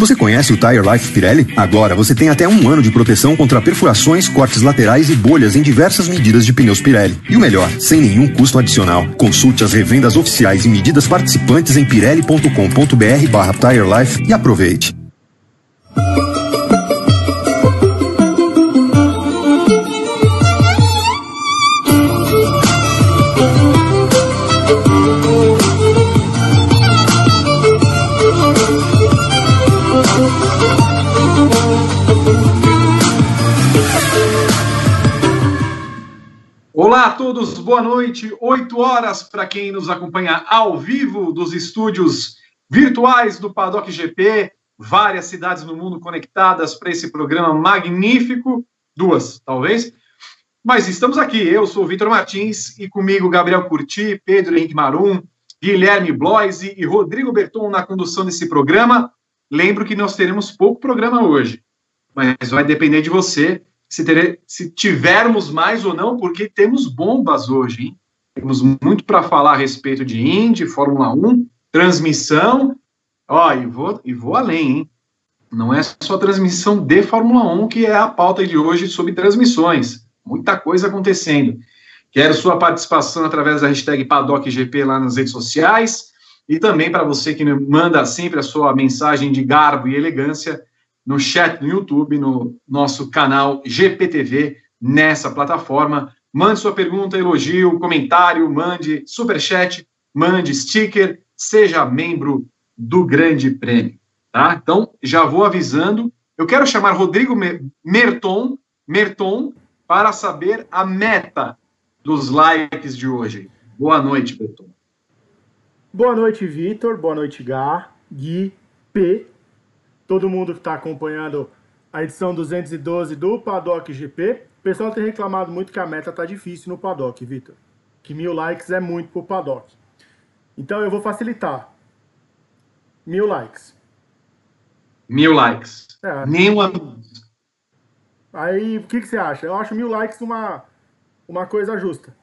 Você conhece o Tire Life Pirelli? Agora você tem até um ano de proteção contra perfurações, cortes laterais e bolhas em diversas medidas de pneus Pirelli. E o melhor, sem nenhum custo adicional. Consulte as revendas oficiais e medidas participantes em pirelli.com.br barra Tire Life e aproveite. Todos, boa noite. 8 horas para quem nos acompanha ao vivo dos estúdios virtuais do Paddock GP. Várias cidades no mundo conectadas para esse programa magnífico. Duas, talvez. Mas estamos aqui. Eu sou o Vitor Martins e comigo Gabriel Curti, Pedro Henrique Marum, Guilherme Bloise e Rodrigo Berton na condução desse programa. Lembro que nós teremos pouco programa hoje, mas vai depender de você se, ter, se tivermos mais ou não, porque temos bombas hoje, hein? Temos muito para falar a respeito de Indy, Fórmula 1, transmissão. Ó, e vou, e vou além, hein? Não é só transmissão de Fórmula 1 que é a pauta de hoje sobre transmissões. Muita coisa acontecendo. Quero sua participação através da hashtag PaddockGP lá nas redes sociais e também para você que manda sempre a sua mensagem de garbo e elegância no chat no YouTube, no nosso canal GPTV, nessa plataforma. Mande sua pergunta, elogio, comentário, mande superchat, mande sticker, seja membro do Grande Prêmio. Tá? Então, já vou avisando. Eu quero chamar Rodrigo Merton, Merton para saber a meta dos likes de hoje. Boa noite, Merton. Boa noite, Vitor. Boa noite, Gá, Gui, P todo mundo que está acompanhando a edição 212 do Paddock GP. O pessoal tem reclamado muito que a meta está difícil no Paddock, Vitor. Que mil likes é muito para o Paddock. Então eu vou facilitar. Mil likes. Mil likes. É. Nenhuma. Aí, o que, que você acha? Eu acho mil likes uma, uma coisa justa.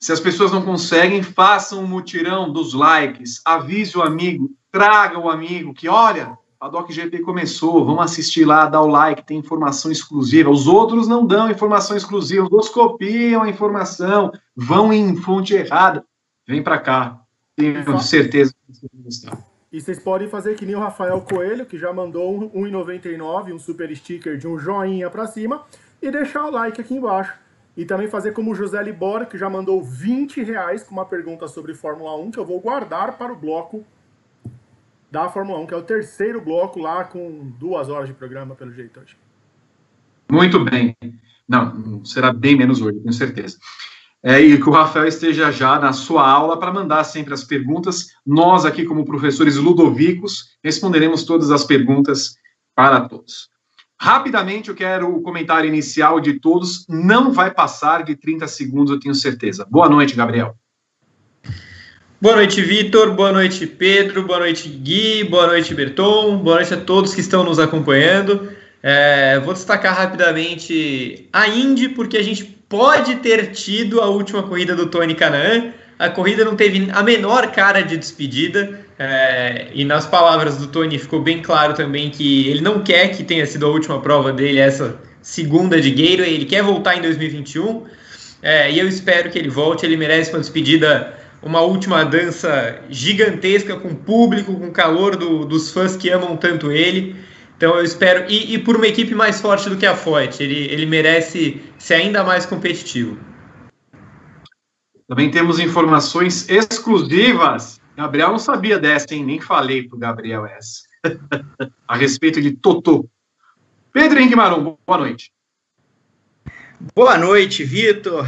Se as pessoas não conseguem, façam um mutirão dos likes, avise o amigo, traga o amigo que, olha, a Doc GP começou, vamos assistir lá, dá o like, tem informação exclusiva. Os outros não dão informação exclusiva, os outros copiam a informação, vão em fonte errada. Vem para cá, tenho certeza que vocês vão gostar. E vocês podem fazer que nem o Rafael Coelho, que já mandou um 1,99, um super sticker de um joinha para cima, e deixar o like aqui embaixo. E também fazer como o José Libora, que já mandou 20 reais com uma pergunta sobre Fórmula 1, que eu vou guardar para o bloco da Fórmula 1, que é o terceiro bloco lá com duas horas de programa, pelo jeito hoje. Muito bem. Não, será bem menos hoje, tenho certeza. É, e que o Rafael esteja já na sua aula para mandar sempre as perguntas. Nós, aqui, como professores ludovicos, responderemos todas as perguntas para todos. Rapidamente, eu quero o comentário inicial de todos. Não vai passar de 30 segundos, eu tenho certeza. Boa noite, Gabriel. Boa noite, Vitor. Boa noite, Pedro. Boa noite, Gui. Boa noite, Berton. Boa noite a todos que estão nos acompanhando. É, vou destacar rapidamente a Indy, porque a gente pode ter tido a última corrida do Tony Canaan. A corrida não teve a menor cara de despedida. É, e nas palavras do Tony ficou bem claro também que ele não quer que tenha sido a última prova dele, essa segunda de Gateway, ele quer voltar em 2021. É, e eu espero que ele volte, ele merece uma despedida, uma última dança gigantesca com público, com calor do, dos fãs que amam tanto ele. Então eu espero, e, e por uma equipe mais forte do que a Ford, ele, ele merece ser ainda mais competitivo. Também temos informações exclusivas Gabriel não sabia dessa, hein? Nem falei pro Gabriel essa. a respeito de Totô. Pedro Henrique Marum, boa noite. Boa noite, Vitor,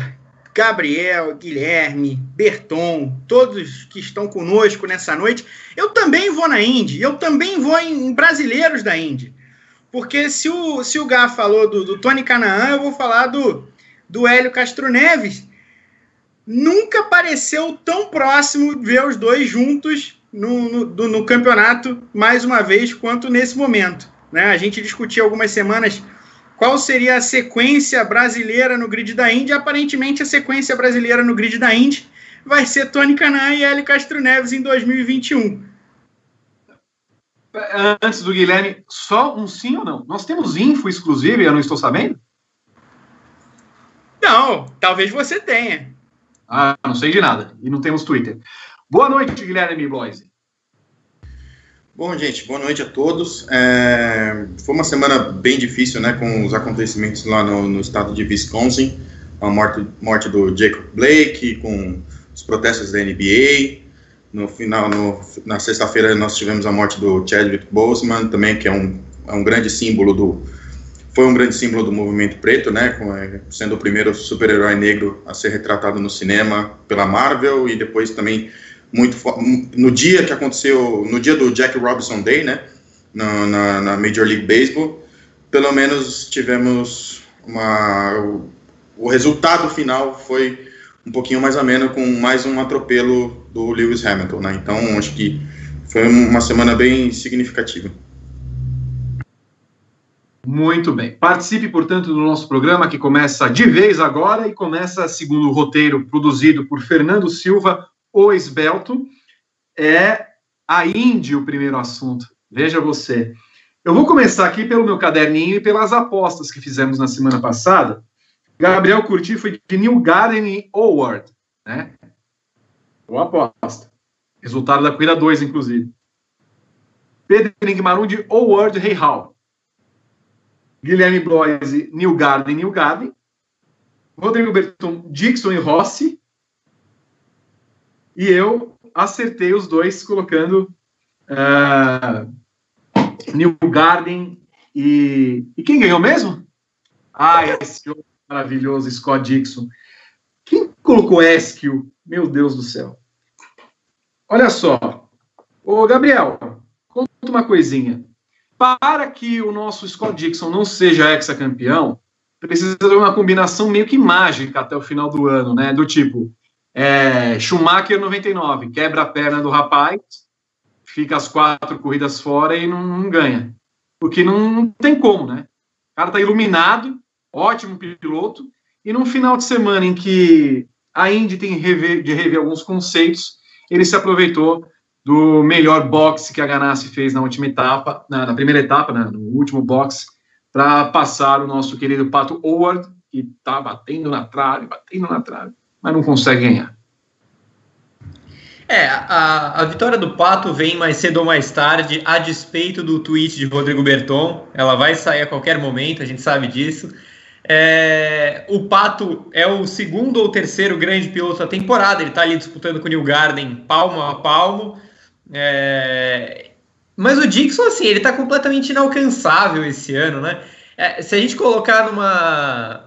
Gabriel, Guilherme, Berton, todos que estão conosco nessa noite. Eu também vou na Indy, eu também vou em, brasileiros da Indy. Porque se o, se o Gá falou do, do Tony Canaan, eu vou falar do, do Hélio Castro Neves, nunca pareceu tão próximo ver os dois juntos no, no, do, no campeonato mais uma vez quanto nesse momento. Né? A gente discutiu algumas semanas qual seria a sequência brasileira no grid da Indy. Aparentemente, a sequência brasileira no grid da Indy vai ser Tony Canan e Hélio Castro Neves em 2021. antes do Guilherme, só um sim ou não? Nós temos info exclusiva e eu não estou sabendo? Não, talvez você tenha. Ah, não sei de nada. E não temos Twitter. Boa noite, Guilherme Bloise. Bom, gente, boa noite a todos. É, foi uma semana bem difícil, né, com os acontecimentos lá no, no estado de Wisconsin, a morte, morte do Jacob Blake, com os protestos da NBA. No final, no, na sexta-feira, nós tivemos a morte do Chadwick Boseman, também, que é um, é um grande símbolo do. Foi um grande símbolo do movimento preto, né, é, sendo o primeiro super-herói negro a ser retratado no cinema pela Marvel e depois também muito no dia que aconteceu, no dia do Jack Robinson Day, né, na, na, na Major League Baseball, pelo menos tivemos uma o, o, resultado final foi um pouquinho mais ameno com mais um atropelo do Lewis Hamilton, né? Então acho que foi uma semana bem significativa. Muito bem. Participe, portanto, do nosso programa que começa de vez agora e começa segundo o roteiro produzido por Fernando Silva, o esbelto, é a Indy o primeiro assunto. Veja você. Eu vou começar aqui pelo meu caderninho e pelas apostas que fizemos na semana passada. Gabriel Curti foi de New Garden e Howard, né? Boa aposta. Resultado da corrida 2, inclusive. Pedro Marum de Howard Hey Hall. Guilherme Bloise, New Garden, New Garden. Rodrigo Berton, Dixon e Rossi. E eu acertei os dois colocando uh, New Garden e. E quem ganhou mesmo? Ah, esse maravilhoso Scott Dixon. Quem colocou Esquil? Meu Deus do céu. Olha só. Ô, Gabriel, conta uma coisinha. Para que o nosso Scott Dixon não seja ex-campeão, precisa ter uma combinação meio que mágica até o final do ano, né? Do tipo, é, Schumacher 99, quebra a perna do rapaz, fica as quatro corridas fora e não, não ganha. Porque não, não, tem como, né? O cara tá iluminado, ótimo piloto, e num final de semana em que a Indy tem rever, de rever alguns conceitos, ele se aproveitou do melhor boxe que a Ganassi fez na última etapa, na, na primeira etapa, né, no último boxe, para passar o nosso querido Pato Howard, que tá batendo na trave, batendo na trave mas não consegue ganhar. É, a, a vitória do Pato vem mais cedo ou mais tarde, a despeito do tweet de Rodrigo Berton. Ela vai sair a qualquer momento, a gente sabe disso. É, o Pato é o segundo ou terceiro grande piloto da temporada. Ele está ali disputando com o New Garden palmo a palmo. É, mas o Dixon, assim, ele está completamente inalcançável esse ano, né? É, se a gente colocar numa,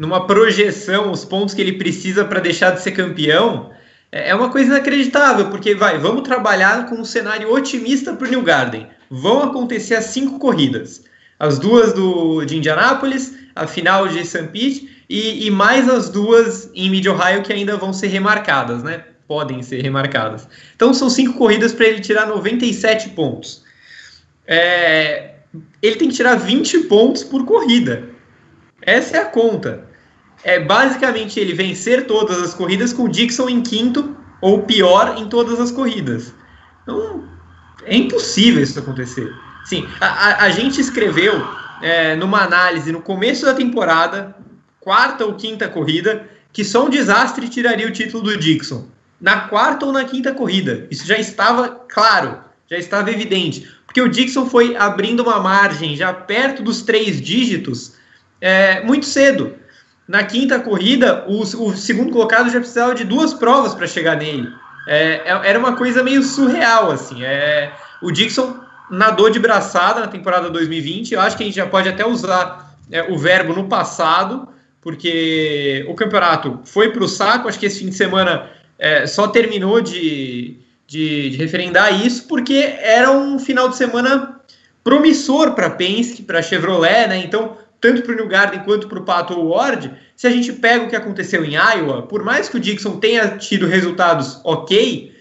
numa projeção os pontos que ele precisa para deixar de ser campeão, é, é uma coisa inacreditável, porque vai, vamos trabalhar com um cenário otimista para o New Garden. Vão acontecer as cinco corridas. As duas do, de Indianápolis, a final de St. Pete e, e, mais as duas em Mid-Ohio que ainda vão ser remarcadas, né? Podem ser remarcadas. Então são cinco corridas para ele tirar 97 pontos. É, ele tem que tirar 20 pontos por corrida. Essa é a conta é basicamente ele vencer todas as corridas com o Dixon em quinto ou pior em todas as corridas. Então, é impossível isso acontecer. Sim, a, a, gente escreveu é, numa análise no começo da temporada, quarta ou quinta corrida, que só um desastre tiraria o título do Dixon. Na quarta ou na quinta corrida. Isso já estava claro, já estava evidente. Porque o Dixon foi abrindo uma margem já perto dos três dígitos é, muito cedo. Na quinta corrida, o, o segundo colocado já precisava de duas provas para chegar nele. É, é, era uma coisa meio surreal, assim. É, o Dixon nadou de braçada na temporada 2020. Eu acho que a gente já pode até usar é, o verbo no passado, porque o campeonato foi para o saco. Acho que esse fim de semana é, só terminou de, de, de, referendar isso, porque era um final de semana promissor para Penske, para Chevrolet, né? Então tanto para o New Garden quanto para o Pato Ward, se a gente pega o que aconteceu em Iowa, por mais que o Dixon tenha tido resultados ok,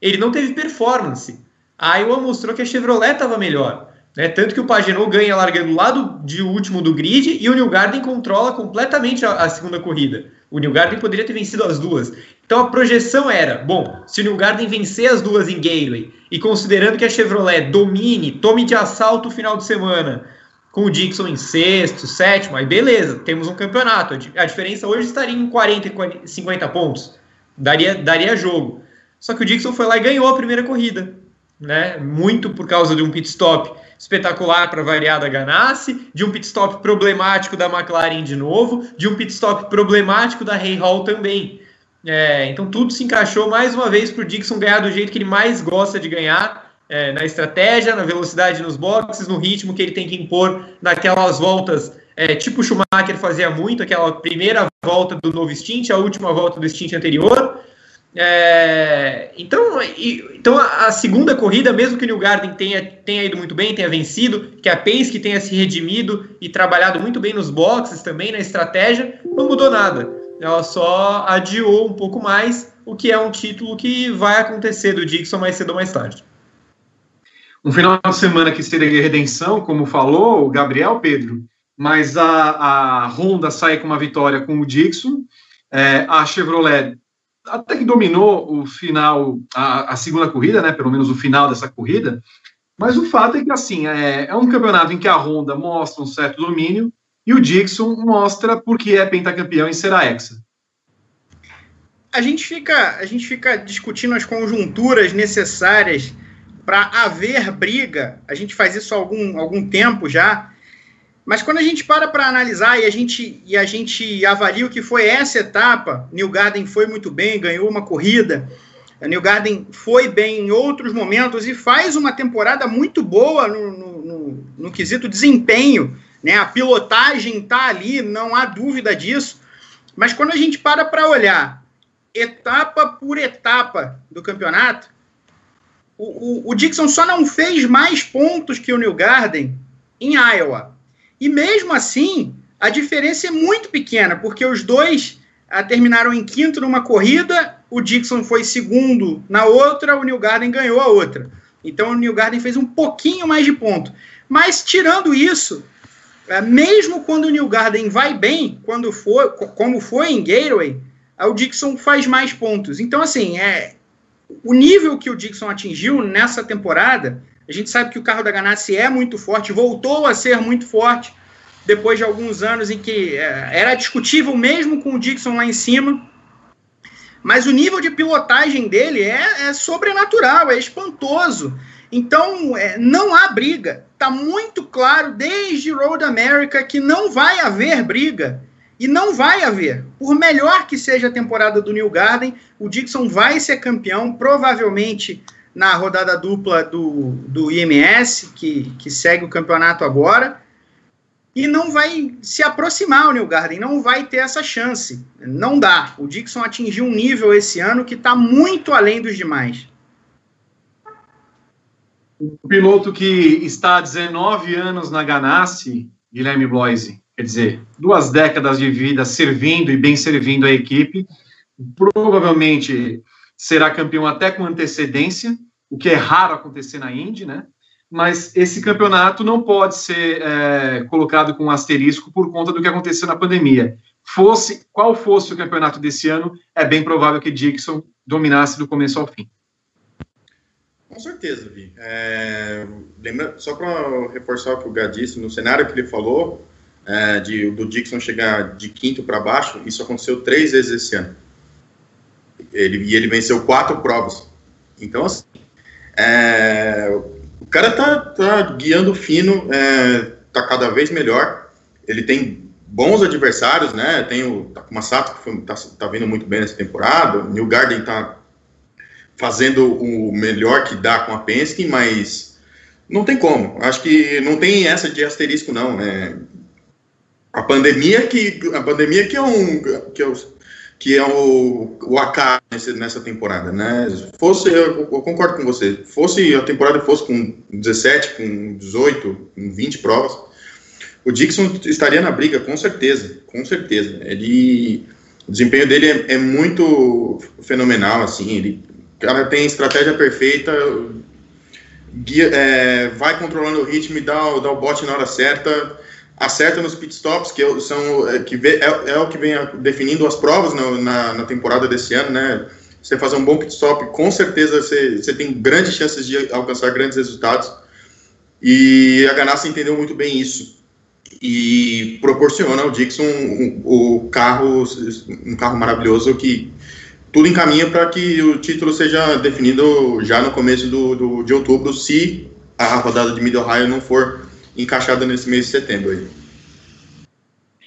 ele não teve performance. A Iowa mostrou que a Chevrolet estava melhor. Né? Tanto que o Pagenot ganha largando lá do, de último do grid e o New Garden controla completamente a, a segunda corrida. O New Garden poderia ter vencido as duas. Então a projeção era, bom, se o New Garden vencer as duas em Gateway e considerando que a Chevrolet domine, tome de assalto o final de semana, com o Dixon em sexto, sétimo, aí beleza, temos um campeonato. A diferença hoje estaria em 40 e 50 pontos. Daria, daria jogo. Só que o Dixon foi lá e ganhou a primeira corrida. Né? Muito por causa de um pit stop espetacular para variar da Ganassi, de um pit stop problemático da McLaren de novo, de um pit stop problemático da Hay Hall também. É, então tudo se encaixou mais uma vez para o Dixon ganhar do jeito que ele mais gosta de ganhar, é, na estratégia, na velocidade nos boxes, no ritmo que ele tem que impor naquelas voltas, é, tipo o Schumacher fazia muito, aquela primeira volta do novo stint, a última volta do stint anterior. É, então, e, então a, a, segunda corrida, mesmo que o New Garden tenha, tenha ido muito bem, tenha vencido, que a Penske tenha se redimido e trabalhado muito bem nos boxes também, na estratégia, não mudou nada. Ela só adiou um pouco mais, o que é um título que vai acontecer do Dixon mais cedo ou mais tarde um final de semana que seria redenção, como falou o Gabriel Pedro, mas a, a Honda sai com uma vitória com o Dixon, é, a Chevrolet até que dominou o final, a, a, segunda corrida, né, pelo menos o final dessa corrida, mas o fato é que assim é, é um campeonato em que a Honda mostra um certo domínio e o Dixon mostra porque é pentacampeão em ser a Hexa. A gente fica, a gente fica discutindo as conjunturas necessárias para haver briga, a gente faz isso há algum, algum tempo já, mas quando a gente para para analisar e a, gente, e a gente avalia o que foi essa etapa, New Garden foi muito bem, ganhou uma corrida, a New Garden foi bem em outros momentos e faz uma temporada muito boa no, no, no, no quesito desempenho, né? A pilotagem está ali, não há dúvida disso. Mas quando a gente para para olhar etapa por etapa do campeonato, o, o, o, Dixon só não fez mais pontos que o New Garden em Iowa. E mesmo assim, a diferença é muito pequena, porque os dois ah, terminaram em quinto numa corrida, o Dixon foi segundo na outra, o New Garden ganhou a outra. Então o New Garden fez um pouquinho mais de ponto. Mas tirando isso, ah, mesmo quando o New Garden vai bem, quando for, como foi em Gateway, ah, o Dixon faz mais pontos. Então, assim, é, o nível que o Dixon atingiu nessa temporada, a gente sabe que o carro da Ganassi é muito forte, voltou a ser muito forte depois de alguns anos em que é, era discutível mesmo com o Dixon lá em cima. Mas o nível de pilotagem dele é, é sobrenatural, é espantoso. Então, é, não há briga. Está muito claro desde Road America que não vai haver briga e não vai haver. Por melhor que seja a temporada do New Garden, o Dixon vai ser campeão, provavelmente na rodada dupla do, do IMS, que, que segue o campeonato agora. E não vai se aproximar o New Garden, não vai ter essa chance. Não dá. O Dixon atingiu um nível esse ano que está muito além dos demais. O piloto que está há 19 anos na Ganassi, Guilherme Bloise, quer dizer, duas décadas de vida servindo e bem servindo a equipe, provavelmente será campeão até com antecedência, o que é raro acontecer na Indy, né? Mas esse campeonato não pode ser é, colocado com um asterisco por conta do que aconteceu na pandemia. Fosse qual fosse o campeonato desse ano, é bem provável que Dixon dominasse do começo ao fim. Com certeza, Vi. É, lembra, só para reforçar o que o Gá disse, no cenário que ele falou, é, de, do Dixon chegar de quinto para baixo, isso aconteceu três vezes esse ano. Ele, e ele venceu quatro provas. Então, assim, é, o cara tá, tá guiando fino, é, tá cada vez melhor. Ele tem bons adversários, né? Tem o Takuma Sato, que foi, tá, tá vindo muito bem nessa temporada. O New Garden tá fazendo o melhor que dá com a Penske, mas não tem como. Acho que não tem essa de asterisco, não. É, a pandemia que a pandemia que é um que é o, que é o, o acaso nessa temporada, né? Fosse eu, eu, concordo com você. Fosse a temporada fosse com 17, com 18, com 20 provas, o Dixon estaria na briga com certeza, com certeza. Ele o desempenho dele é, é muito fenomenal, assim. Ele cara tem estratégia perfeita, guia, é, vai controlando o ritmo e dá, dá o bote na hora certa acerta nos pitstops, que são é, que é, é, o que vem definindo as provas na, na, na, temporada desse ano, né? Você fazer um bom pitstop, com certeza você, você tem grandes chances de alcançar grandes resultados. E a Ganassi entendeu muito bem isso e proporciona ao Dixon o um, carro, um carro maravilhoso que tudo encaminha para que o título seja definido já no começo do, do, de outubro, se a rodada de Mid-Ohio não for encaixada nesse mês de setembro. Aí.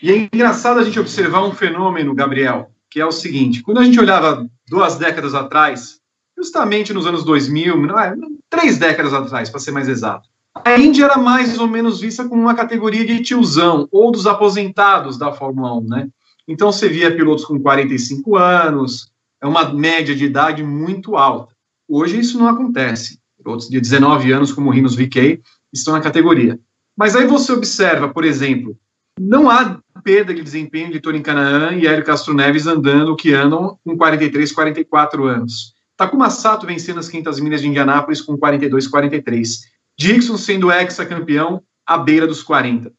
E é engraçado a gente observar um fenômeno, Gabriel, que é o seguinte: quando a gente olhava duas décadas atrás, justamente nos anos 2000, não é, três décadas atrás, para ser mais exato, a Índia era mais ou menos vista como uma categoria de tiozão, ou dos aposentados da Fórmula 1, né? Então você via pilotos com 45 anos, é uma média de idade muito alta. Hoje isso não acontece. Pilotos de 19 anos, como o Rinos VK, estão na categoria. Mas aí você observa, por exemplo, não há perda de desempenho de Tony Canaan e Hélio Castro Neves andando que andam com 43, 44 anos. Takuma Sato vencendo as 500 milhas de Indianápolis com 42, 43. Dixon sendo ex-campeão à beira dos 40.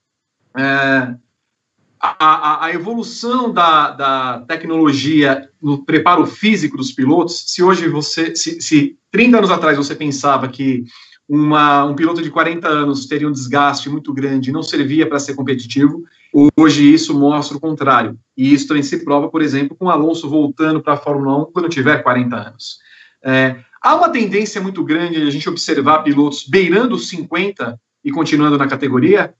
É, a, a, a, evolução da, da, tecnologia no preparo físico dos pilotos, se hoje você, se, se 30 anos atrás você pensava que uma, um piloto de 40 anos teria um desgaste muito grande não servia para ser competitivo, hoje isso mostra o contrário. E isso também se prova, por exemplo, com Alonso voltando para a Fórmula 1 quando tiver 40 anos. É, Há uma tendência muito grande de a gente observar pilotos beirando os 50 e continuando na categoria?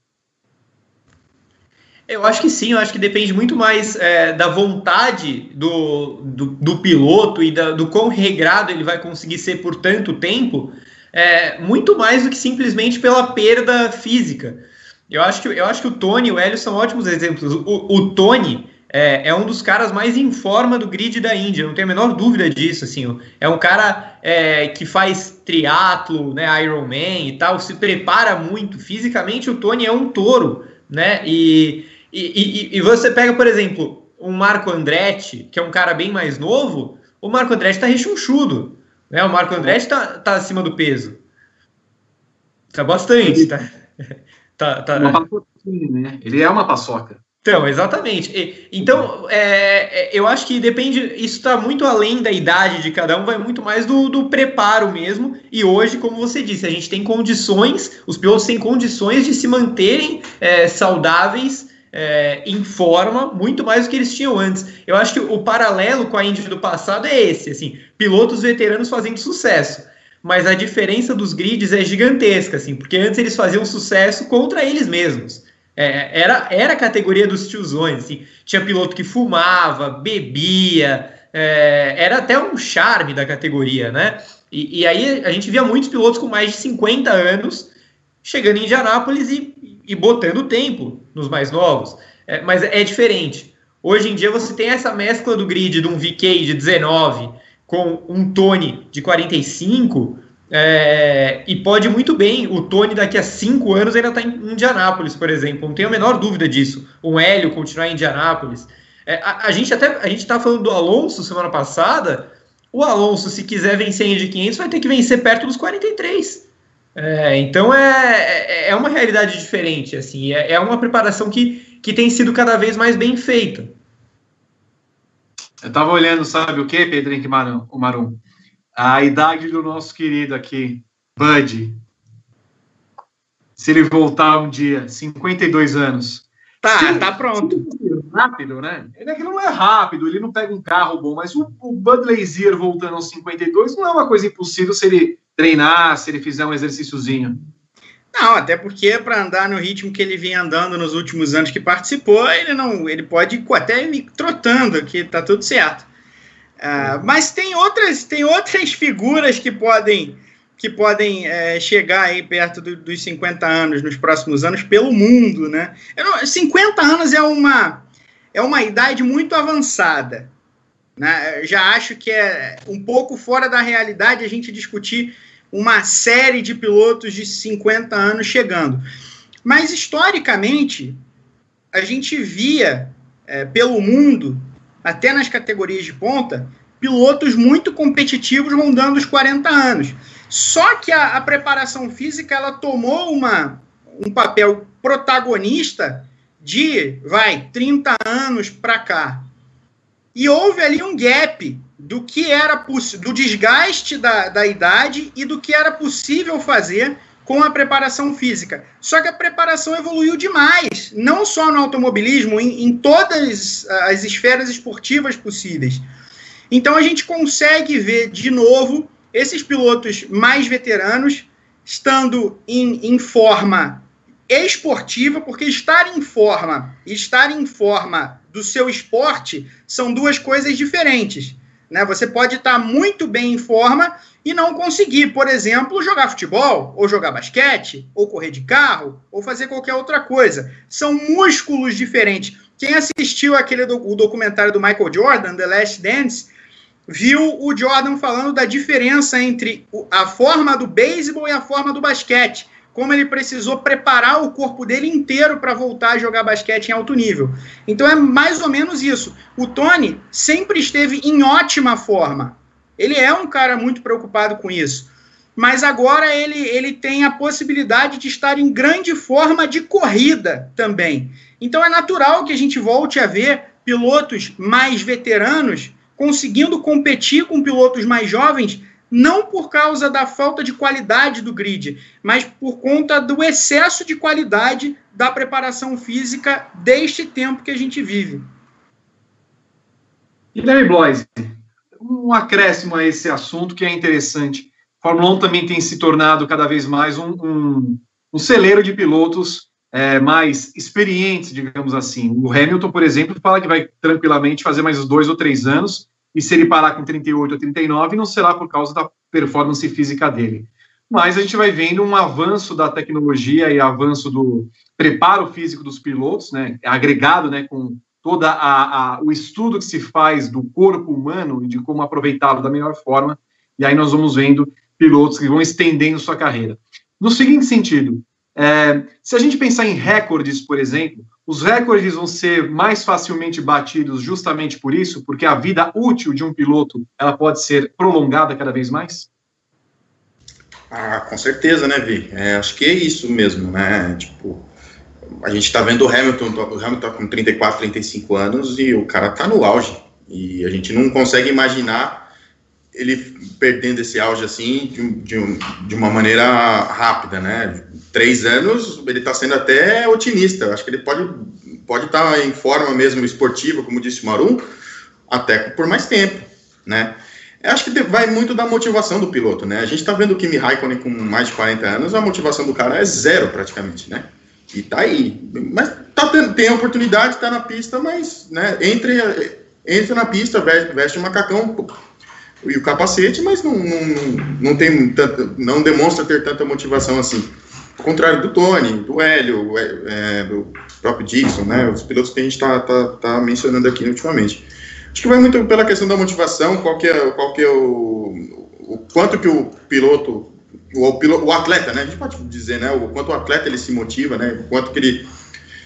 Eu acho que sim, eu acho que depende muito mais é, da vontade do, do, do piloto e da, do quão regrado ele vai conseguir ser por tanto tempo, é, muito mais do que simplesmente pela perda física. Eu acho que, eu acho que o Tony e o Hélio são ótimos exemplos. O, o Tony, é, é, um dos caras mais em forma do grid da Índia, não tenho a menor dúvida disso, assim, é um cara é, que faz triatlo, né, Ironman e tal, se prepara muito, fisicamente o Tony é um touro, né, e, e, e, e você pega, por exemplo, um Marco Andretti, que é um cara bem mais novo, o Marco Andretti tá rechonchudo, né, o Marco Andretti tá, tá acima do peso, tá bastante, tá, tá, tá... Uma né? Ele é uma paçoca. Então, exatamente. então, é, é, eu acho que depende, isso está muito além da idade de cada um, vai muito mais do, do, preparo mesmo. E hoje, como você disse, a gente tem condições, os pilotos têm condições de se manterem é, saudáveis, é, em forma, muito mais do que eles tinham antes. Eu acho que o paralelo com a Indy do passado é esse, assim, pilotos veteranos fazendo sucesso. Mas a diferença dos grids é gigantesca, assim, porque antes eles faziam sucesso contra eles mesmos. É, era, era a categoria dos tiozões, assim. Tinha piloto que fumava, bebia, é, era até um charme da categoria, né? E, e, aí a gente via muitos pilotos com mais de 50 anos chegando em Indianápolis e, e botando tempo nos mais novos. É, mas é diferente. Hoje em dia você tem essa mescla do grid de um VK de 19 com um Tony de 45 é, e pode muito bem, o Tony daqui a cinco anos ainda está em Indianápolis, por exemplo, não tenho a menor dúvida disso. O Hélio continuar em Indianápolis. É, a, a, gente até a gente está falando do Alonso semana passada. O Alonso, se quiser vencer em de 500, vai ter que vencer perto dos 43. É, então é, é, é uma realidade diferente, assim, é, é uma preparação que, que tem sido cada vez mais bem feita. Eu estava olhando, sabe o que, Pedro Henrique Marum? O Marum? a idade do nosso querido aqui, Bud. Se ele voltar um dia, 52 anos. Tá, tá pronto. Rápido, né? Ele é que não é rápido, ele não pega um carro bom, mas o, o Bud Lazier voltando aos 52 não é uma coisa impossível se ele treinar, se ele fizer um exercíciozinho. Não, até porque para andar no ritmo que ele vinha andando nos últimos anos que participou, ele não, ele pode até ir trotando, que tá tudo certo. Uh, mas tem outras, tem outras figuras que podem que podem é, chegar aí perto do, dos 50 anos nos próximos anos pelo mundo, né? Não, 50 anos é uma é uma idade muito avançada. Né? Já acho que é um pouco fora da realidade a gente discutir uma série de pilotos de 50 anos chegando. Mas historicamente a gente via é, pelo mundo até nas categorias de ponta, pilotos muito competitivos rondando os 40 anos. Só que a, a preparação física ela tomou uma, um papel protagonista de, vai, 30 anos para cá. E houve ali um gap do que era do desgaste da, da idade e do que era possível fazer com a preparação física. Só que a preparação evoluiu demais, não só no automobilismo, em, em todas as esferas esportivas possíveis. Então a gente consegue ver de novo esses pilotos mais veteranos estando em, em forma esportiva, porque estar em forma e estar em forma do seu esporte são duas coisas diferentes. Né? Você pode estar muito bem em forma e não conseguir, por exemplo, jogar futebol, ou jogar basquete, ou correr de carro, ou fazer qualquer outra coisa. São músculos diferentes. Quem assistiu aquele do, o documentário do Michael Jordan, The Last Dance, viu o Jordan falando da diferença entre a forma do beisebol e a forma do basquete. Como ele precisou preparar o corpo dele inteiro para voltar a jogar basquete em alto nível. Então é mais ou menos isso. O Tony sempre esteve em ótima forma. Ele é um cara muito preocupado com isso. Mas agora ele, ele tem a possibilidade de estar em grande forma de corrida também. Então é natural que a gente volte a ver pilotos mais veteranos conseguindo competir com pilotos mais jovens, não por causa da falta de qualidade do grid, mas por conta do excesso de qualidade da preparação física deste tempo que a gente vive. E Dani Bloise, um acréscimo a esse assunto que é interessante. Fórmula 1 também tem se tornado cada vez mais um, um, um celeiro de pilotos é, mais experientes, digamos assim. O Hamilton, por exemplo, fala que vai tranquilamente fazer mais dois ou três anos e se ele parar com 38 ou 39, não será por causa da performance física dele. Mas a gente vai vendo um avanço da tecnologia e avanço do preparo físico dos pilotos, né, agregado né, com todo o estudo que se faz do corpo humano e de como aproveitá-lo da melhor forma, e aí nós vamos vendo pilotos que vão estendendo sua carreira. No seguinte sentido, é, se a gente pensar em recordes, por exemplo, os recordes vão ser mais facilmente batidos justamente por isso, porque a vida útil de um piloto ela pode ser prolongada cada vez mais? Ah, com certeza, né, Vi? É, acho que é isso mesmo, né? Tipo, a gente está vendo o Hamilton, o Hamilton tá com 34, 35 anos e o cara tá no auge. E a gente não consegue imaginar ele perdendo esse auge assim de, de, de uma maneira rápida, né? Três anos, ele está sendo até otimista. Acho que ele pode pode estar tá em forma mesmo esportiva, como disse o Marum, até por mais tempo, né? Eu acho que vai muito da motivação do piloto, né? A gente está vendo o Kimi Raikkonen com mais de 40 anos, a motivação do cara é zero praticamente, né? E tá aí. Mas tá tendo, tem a oportunidade, tá na pista, mas né, entre, entra na pista, veste, veste o macacão e o capacete, mas não, não, não, tem tanta, não demonstra ter tanta motivação assim. Ao contrário do Tony, do Hélio, é, é, do próprio Dixon, né, os pilotos que a gente está tá, tá mencionando aqui ultimamente. Acho que vai muito pela questão da motivação, qual que é, qual que é o, o quanto que o piloto, o, piloto, o atleta, né, a gente pode dizer, né, o quanto o atleta ele se motiva, né, o quanto que ele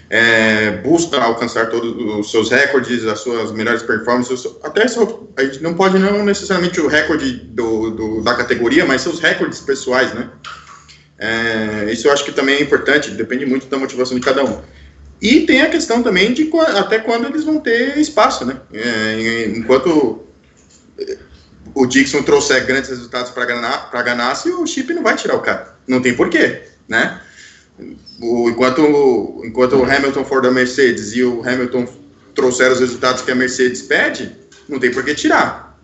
é, busca alcançar todos os seus recordes, as suas melhores performances, até só, a gente não pode não necessariamente o recorde do, do, da categoria, mas seus recordes pessoais, né, é, isso eu acho que também é importante, depende muito da motivação de cada um. E tem a questão também de até quando eles vão ter espaço, né? É, enquanto o Dixon trouxer grandes resultados para Ganassi, o Chip não vai tirar o cara. Não tem porquê, né? O, enquanto, enquanto o Hamilton for da Mercedes e o Hamilton trouxer os resultados que a Mercedes pede, não tem por que tirar.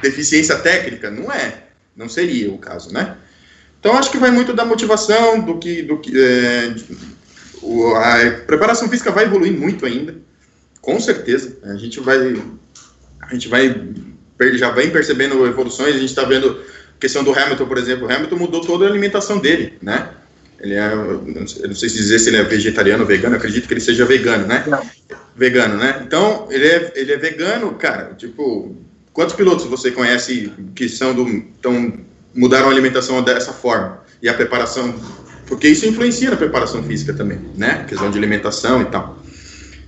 Deficiência técnica? Não é. Não seria o caso, né? Então, acho que vai muito da motivação, do que. Do que é, o, a preparação física vai evoluir muito ainda, com certeza. A gente vai. A gente vai. Já vem percebendo evoluções, a gente está vendo a questão do Hamilton, por exemplo. O Hamilton mudou toda a alimentação dele, né? Ele é. Eu não sei se dizer se ele é vegetariano ou vegano, acredito que ele seja vegano, né? Não. Vegano, né? Então, ele é, ele é vegano, cara. Tipo, quantos pilotos você conhece que são do. Tão, mudaram a alimentação dessa forma. E a preparação, porque isso influencia na preparação física também, né? questão de alimentação e tal.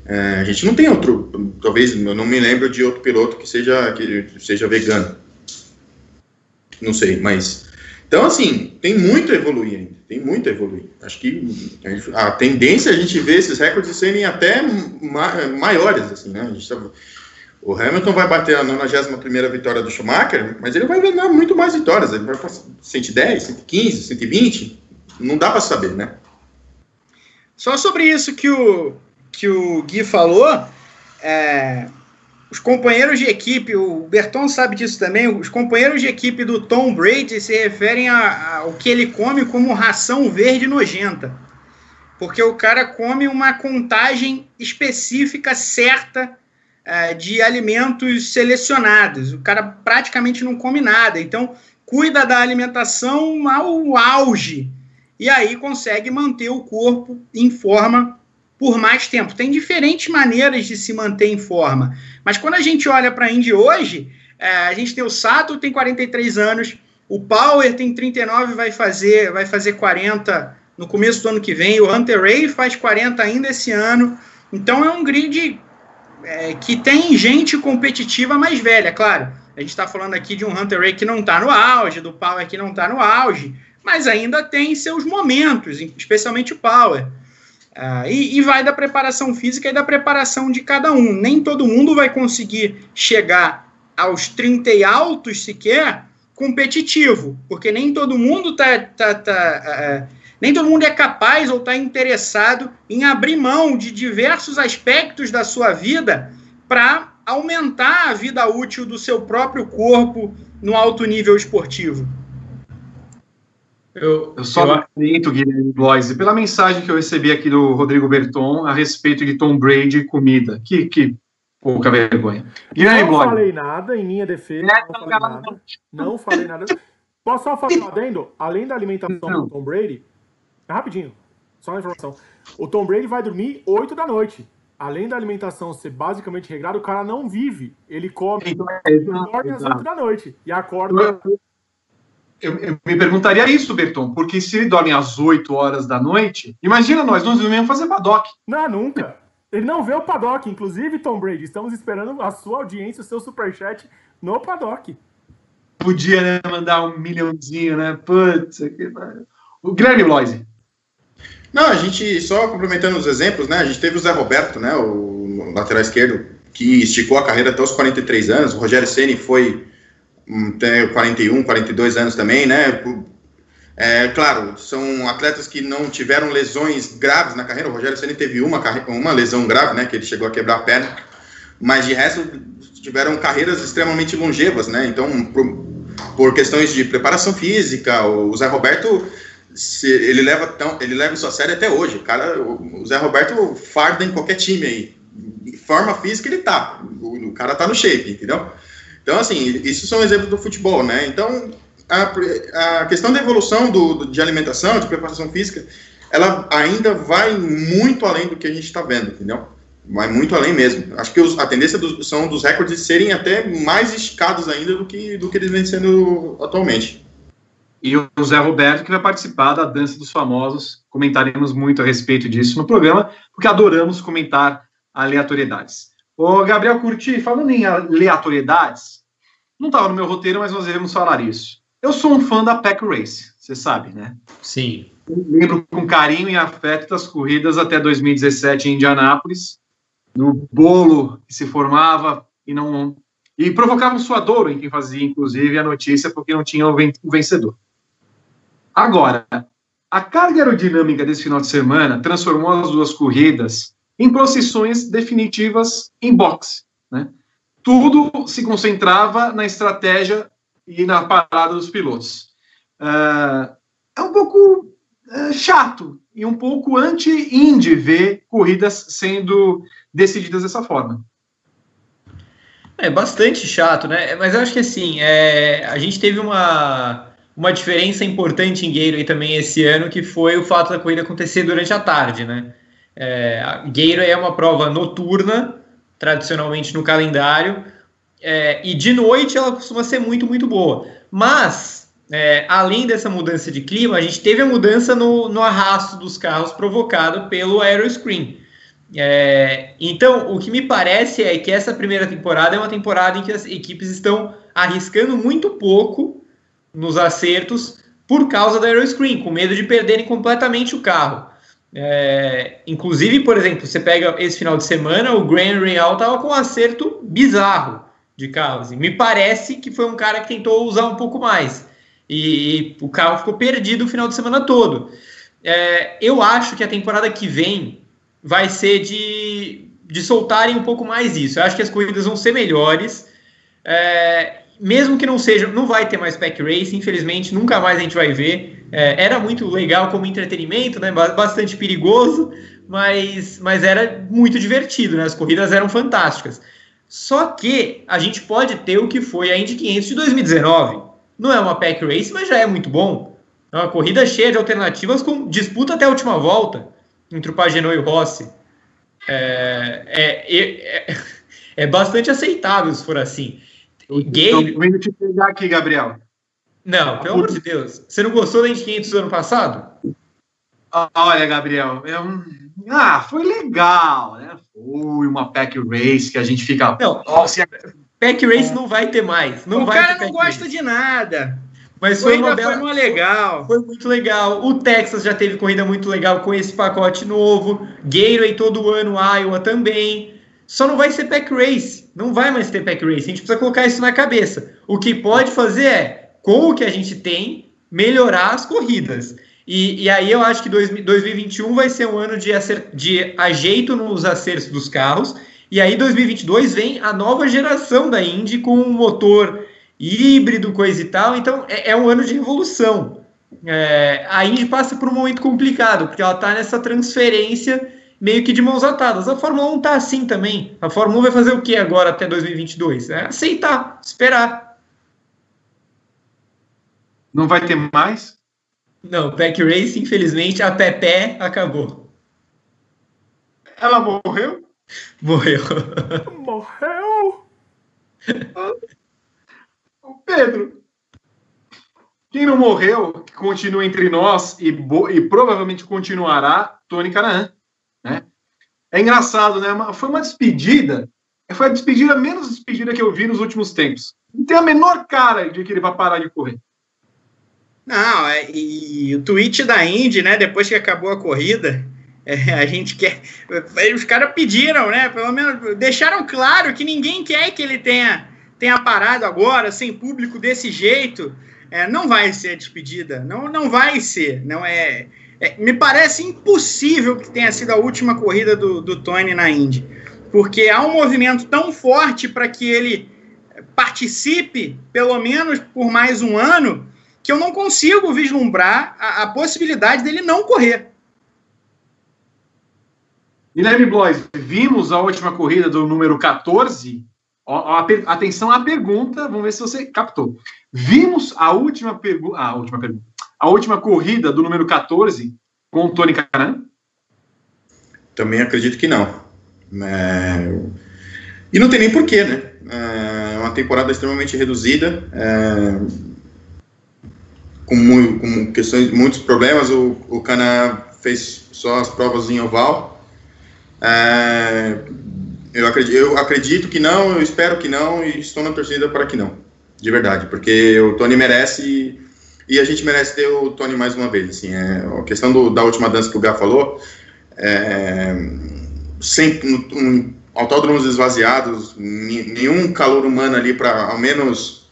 É, a gente não tem outro, talvez, eu não me lembro de outro piloto que seja, que seja vegano. Não sei, mas Então, assim, tem muito a evoluir ainda, tem muito a evoluir. Acho que a tendência é a gente ver esses recordes serem até ma maiores, assim, né? A gente tá, o Hamilton vai bater a 91 vitória do Schumacher, mas ele vai ganhar muito mais vitórias, ele vai para 110, 115, 120, não dá para saber, né? Só sobre isso que o, que o Gui falou, é, os companheiros de equipe, o Berton sabe disso também, os companheiros de equipe do Tom Brady se referem ao que ele come como ração verde nojenta. Porque o cara come uma contagem específica, certa, é, de alimentos selecionados. O cara praticamente não come nada. Então, cuida da alimentação ao auge. E aí consegue manter o corpo em forma por mais tempo. Tem diferentes maneiras de se manter em forma. Mas quando a gente olha para a Indy hoje, é, a gente tem o Sato, tem 43 anos, o Power tem 39, vai fazer, vai fazer 40 no começo do ano que vem, o Hunter Ray faz 40 ainda esse ano. Então é um grid é, que tem gente competitiva mais velha, claro. A gente está falando aqui de um Hunter Ray que não está no auge, do Power que não está no auge, mas ainda tem seus momentos, especialmente o Power. Uh, e, e, vai da preparação física e da preparação de cada um. Nem todo mundo vai conseguir chegar aos 30 e altos sequer competitivo, porque nem todo mundo tá, tá, tá uh, nem todo mundo é capaz ou está interessado em abrir mão de diversos aspectos da sua vida para aumentar a vida útil do seu próprio corpo no alto nível esportivo. Eu, eu só eu... acredito, Guilherme Bloise, pela mensagem que eu recebi aqui do Rodrigo Berton a respeito de Tom Brady e comida. Que, que pouca vergonha. Guilherme não Bloise. falei nada em minha defesa. Não, falei nada, não falei nada. Posso só falar adendo? Além da alimentação não. do Tom Brady, rapidinho, só uma informação. O Tom Brady vai dormir 8 da noite. Além da alimentação ser basicamente regrada, o cara não vive. Ele come, dorme às 8 da noite e acorda eu, eu, me perguntaria isso, Berton, porque se ele dorme às 8 horas da noite, imagina nós, nós não íamos fazer paddock. Não, nunca. Ele não vê o paddock, inclusive, Tom Brady. Estamos esperando a sua audiência, o seu superchat no paddock. Podia, né, mandar um milhãozinho, né? Putz, que... o Guilherme Bloise. Não, a gente, só complementando os exemplos, né? A gente teve o Zé Roberto, né? O lateral esquerdo, que esticou a carreira até os 43 anos. O Rogério Ceni foi tem 41, 42 anos também, né? É, claro, são atletas que não tiveram lesões graves na carreira. O Rogério Ceni teve uma, uma lesão grave, né? Que ele chegou a quebrar a perna. Mas de resto, tiveram carreiras extremamente longevas, né? Então, por, por questões de preparação física, o Zé Roberto, se, ele leva tão, ele leva isso a sério até hoje. O, cara, o Zé Roberto farda em qualquer time aí. Forma física ele tá. O, o cara tá no shape, entendeu? Então, assim, isso são exemplos do futebol, né? Então, a, a questão da evolução do, de alimentação, de preparação física, ela ainda vai muito além do que a gente está vendo, entendeu? Vai muito além mesmo. Acho que os, a tendência do, são dos recordes serem até mais esticados ainda do que, do que eles vêm sendo atualmente. E o Zé Roberto, que vai participar da Dança dos Famosos, comentaremos muito a respeito disso no programa, porque adoramos comentar aleatoriedades. Ô, Gabriel Curti, falando em aleatoriedades, não estava no meu roteiro, mas nós devemos falar isso. Eu sou um fã da Pack Race, você sabe, né? Sim. Eu lembro com carinho e afeto das corridas até 2017 em Indianápolis, no bolo que se formava e não e provocava um suadouro em quem fazia, inclusive, a notícia, porque não tinha o vencedor. Agora, a carga aerodinâmica desse final de semana transformou as duas corridas em procissões definitivas em boxe. Né? Tudo se concentrava na estratégia e na parada dos pilotos. Uh, é um pouco uh, chato e um pouco anti-indie ver corridas sendo decididas dessa forma. É bastante chato, né? Mas eu acho que assim, é, a gente teve uma, uma diferença importante em Gateway também esse ano, que foi o fato da corrida acontecer durante a tarde, né? É, é uma prova noturna, tradicionalmente no calendário, é, e de noite ela costuma ser muito, muito boa. Mas, é, além dessa mudança de clima, a gente teve a mudança no, no arrasto dos carros provocado pelo aeroscreen. É, então, o que me parece é que essa primeira temporada é uma temporada em que as equipes estão arriscando muito pouco nos acertos por causa da aeroscreen, com medo de perderem completamente o carro. É, inclusive, por exemplo, você pega esse final de semana, o Graham Real estava com um acerto bizarro de carros. E me parece que foi um cara que tentou usar um pouco mais. E, e o carro ficou perdido o final de semana todo. É, eu acho que a temporada que vem vai ser de, de soltarem um pouco mais isso. Eu acho que as corridas vão ser melhores. É, mesmo que não seja, não vai ter mais pack race, infelizmente, nunca mais a gente vai ver. É, era muito legal como entretenimento, né? Bastante perigoso, mas, mas era muito divertido, né? As corridas eram fantásticas. Só que a gente pode ter o que foi a Indy 500 de 2019. Não é uma pack race, mas já é muito bom. É uma corrida cheia de alternativas com disputa até a última volta entre o Pagenot e o Rossi. É, é, é, é bastante aceitável se for assim. Gay... Estou te pegar aqui, Gabriel. Não, pelo amor de Deus. Você não gostou da Indy 500 do ano passado? Olha, Gabriel, é um... ah, foi legal, né? Foi uma pack race que a gente fica. Não, Nossa, pack race é. não vai ter mais. Não o vai cara não gosta race. de nada. Mas foi uma, bela... foi legal. Foi muito legal. O Texas já teve corrida muito legal com esse pacote novo. Gateway todo ano, Iowa também. Só não vai ser pack race. Não vai mais ter pack race. A gente precisa colocar isso na cabeça. O que pode fazer é, com o que a gente tem, melhorar as corridas. E, e aí eu acho que dois, 2021 vai ser um ano de, de ajeito nos acertos dos carros. E aí 2022 vem a nova geração da Indy com um motor híbrido, coisa e tal. Então é, é um ano de revolução. É, a Indy passa por um momento complicado, porque ela está nessa transferência meio que de mãos atadas. A Fórmula 1 tá assim também. A Fórmula 1 vai fazer o que agora até 2022? É aceitar, esperar. Não vai ter mais? Não, Pack Race, infelizmente, a Pepe acabou. Ela morreu? Morreu. Morreu? Pedro, quem não morreu, que continua entre nós e, e provavelmente continuará, Tony Canaan. Né? É engraçado, né? Foi uma despedida, foi a despedida menos despedida que eu vi nos últimos tempos. Não tem a menor cara de que ele vai parar de correr. Não, é, e o tweet da Indy, né? Depois que acabou a corrida, é, a gente quer. Os caras pediram, né? Pelo menos deixaram claro que ninguém quer que ele tenha, tenha parado agora, sem público desse jeito. É, não vai ser despedida. Não, não vai ser. Não é. É, me parece impossível que tenha sido a última corrida do, do Tony na Indy, porque há um movimento tão forte para que ele participe, pelo menos por mais um ano, que eu não consigo vislumbrar a, a possibilidade dele não correr. Guilherme Blois, vimos a última corrida do número 14. Ó, ó, atenção à pergunta, vamos ver se você captou. Vimos a última pergunta. Ah, a última pergunta a última corrida do número 14 com o Tony Canan? Também acredito que não. É... E não tem nem porquê, né? É uma temporada extremamente reduzida, é... com, mu com, questões, muitos problemas. O, o Canan fez só as provas em oval. É... Eu acredito, eu acredito que não, eu espero que não e estou na torcida para que não, de verdade, porque o Tony merece e a gente merece ter o Tony mais uma vez. Assim, é, a questão do, da última dança que o Gá falou, é, sem um, autódromos esvaziados, nenhum calor humano ali para ao menos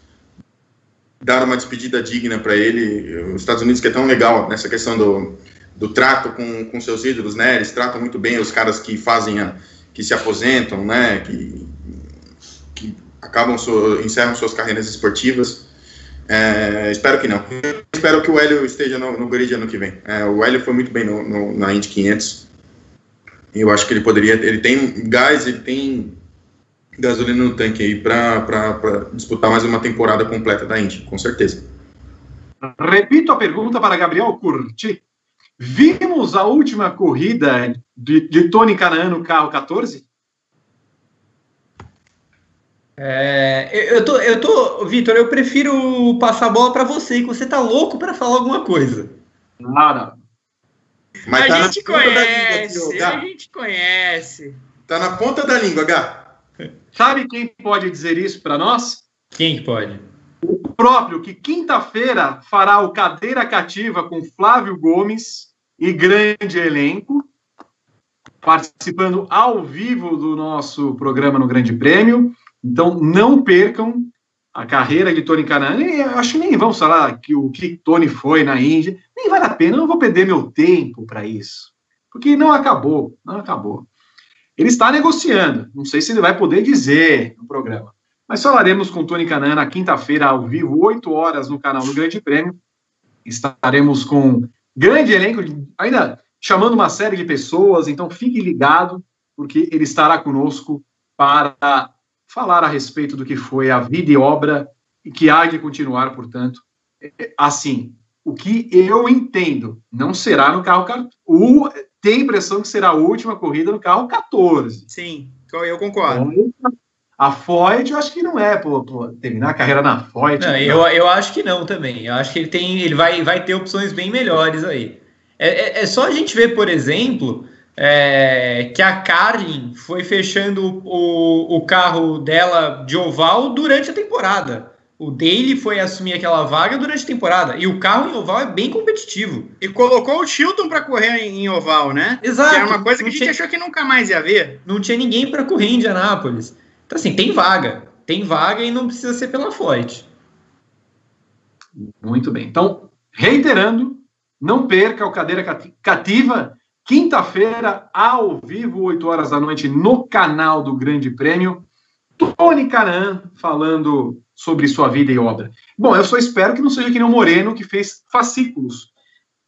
dar uma despedida digna para ele. Os Estados Unidos que é tão legal nessa questão do, do trato com, com seus ídolos, né? Eles tratam muito bem os caras que fazem a, que se aposentam, né? Que, que acabam so, encerram suas carreiras esportivas. É, espero que não. Espero que o Hélio esteja no, no grid ano que vem. É, o Hélio foi muito bem no, no, na Indy 500. Eu acho que ele poderia. Ele tem gás, ele tem gasolina no tanque aí para disputar mais uma temporada completa da Indy, com certeza. Repito a pergunta para Gabriel Curti. Vimos a última corrida de, de Tony Canaan no carro 14? É, eu tô, eu tô, Vitor, eu prefiro passar a bola para você, que você tá louco para falar alguma coisa. Nada. Mas a tá gente conhece, língua, a gente conhece. Tá na ponta da língua, Gá. Sabe quem pode dizer isso para nós? Quem pode? próprio que quinta-feira fará o Cadeira Cativa com Flávio Gomes e grande elenco, participando ao vivo do nosso programa no Grande Prêmio. Então, não percam a carreira de Tony Canan. Eu acho que nem vamos falar que o que Tony foi na Índia. Nem vale a pena, eu não vou perder meu tempo para isso. Porque não acabou, não acabou. Ele está negociando, não sei se ele vai poder dizer no programa. Mas falaremos com Tony Canan na quinta-feira, ao vivo, 8 horas, no canal do Grande Prêmio. Estaremos com grande elenco, ainda chamando uma série de pessoas, então fique ligado, porque ele estará conosco para falar a respeito do que foi a vida e obra e que há de continuar, portanto, assim. O que eu entendo não será no carro. O, tem a impressão que será a última corrida no carro 14. Sim, eu concordo. Então, a Foyt, eu acho que não é, pô, pô terminar a carreira na Foyt. Não, eu, eu acho que não também. Eu acho que ele tem, ele vai, vai ter opções bem melhores aí. É, é, é só a gente ver, por exemplo, é, que a Carlin foi fechando o, o carro dela de oval durante a temporada. O Daly foi assumir aquela vaga durante a temporada. E o carro em oval é bem competitivo. E colocou o Chilton para correr em oval, né? Exato. Que era uma coisa que a gente tinha... achou que nunca mais ia ver. Não tinha ninguém para correr em Indianápolis. Então, assim, tem vaga. Tem vaga e não precisa ser pela Ford. Muito bem. Então, reiterando, não perca o Cadeira Cativa, quinta-feira, ao vivo, 8 horas da noite, no canal do Grande Prêmio. Tony Canan falando sobre sua vida e obra. Bom, eu só espero que não seja que nem o Moreno, que fez fascículos.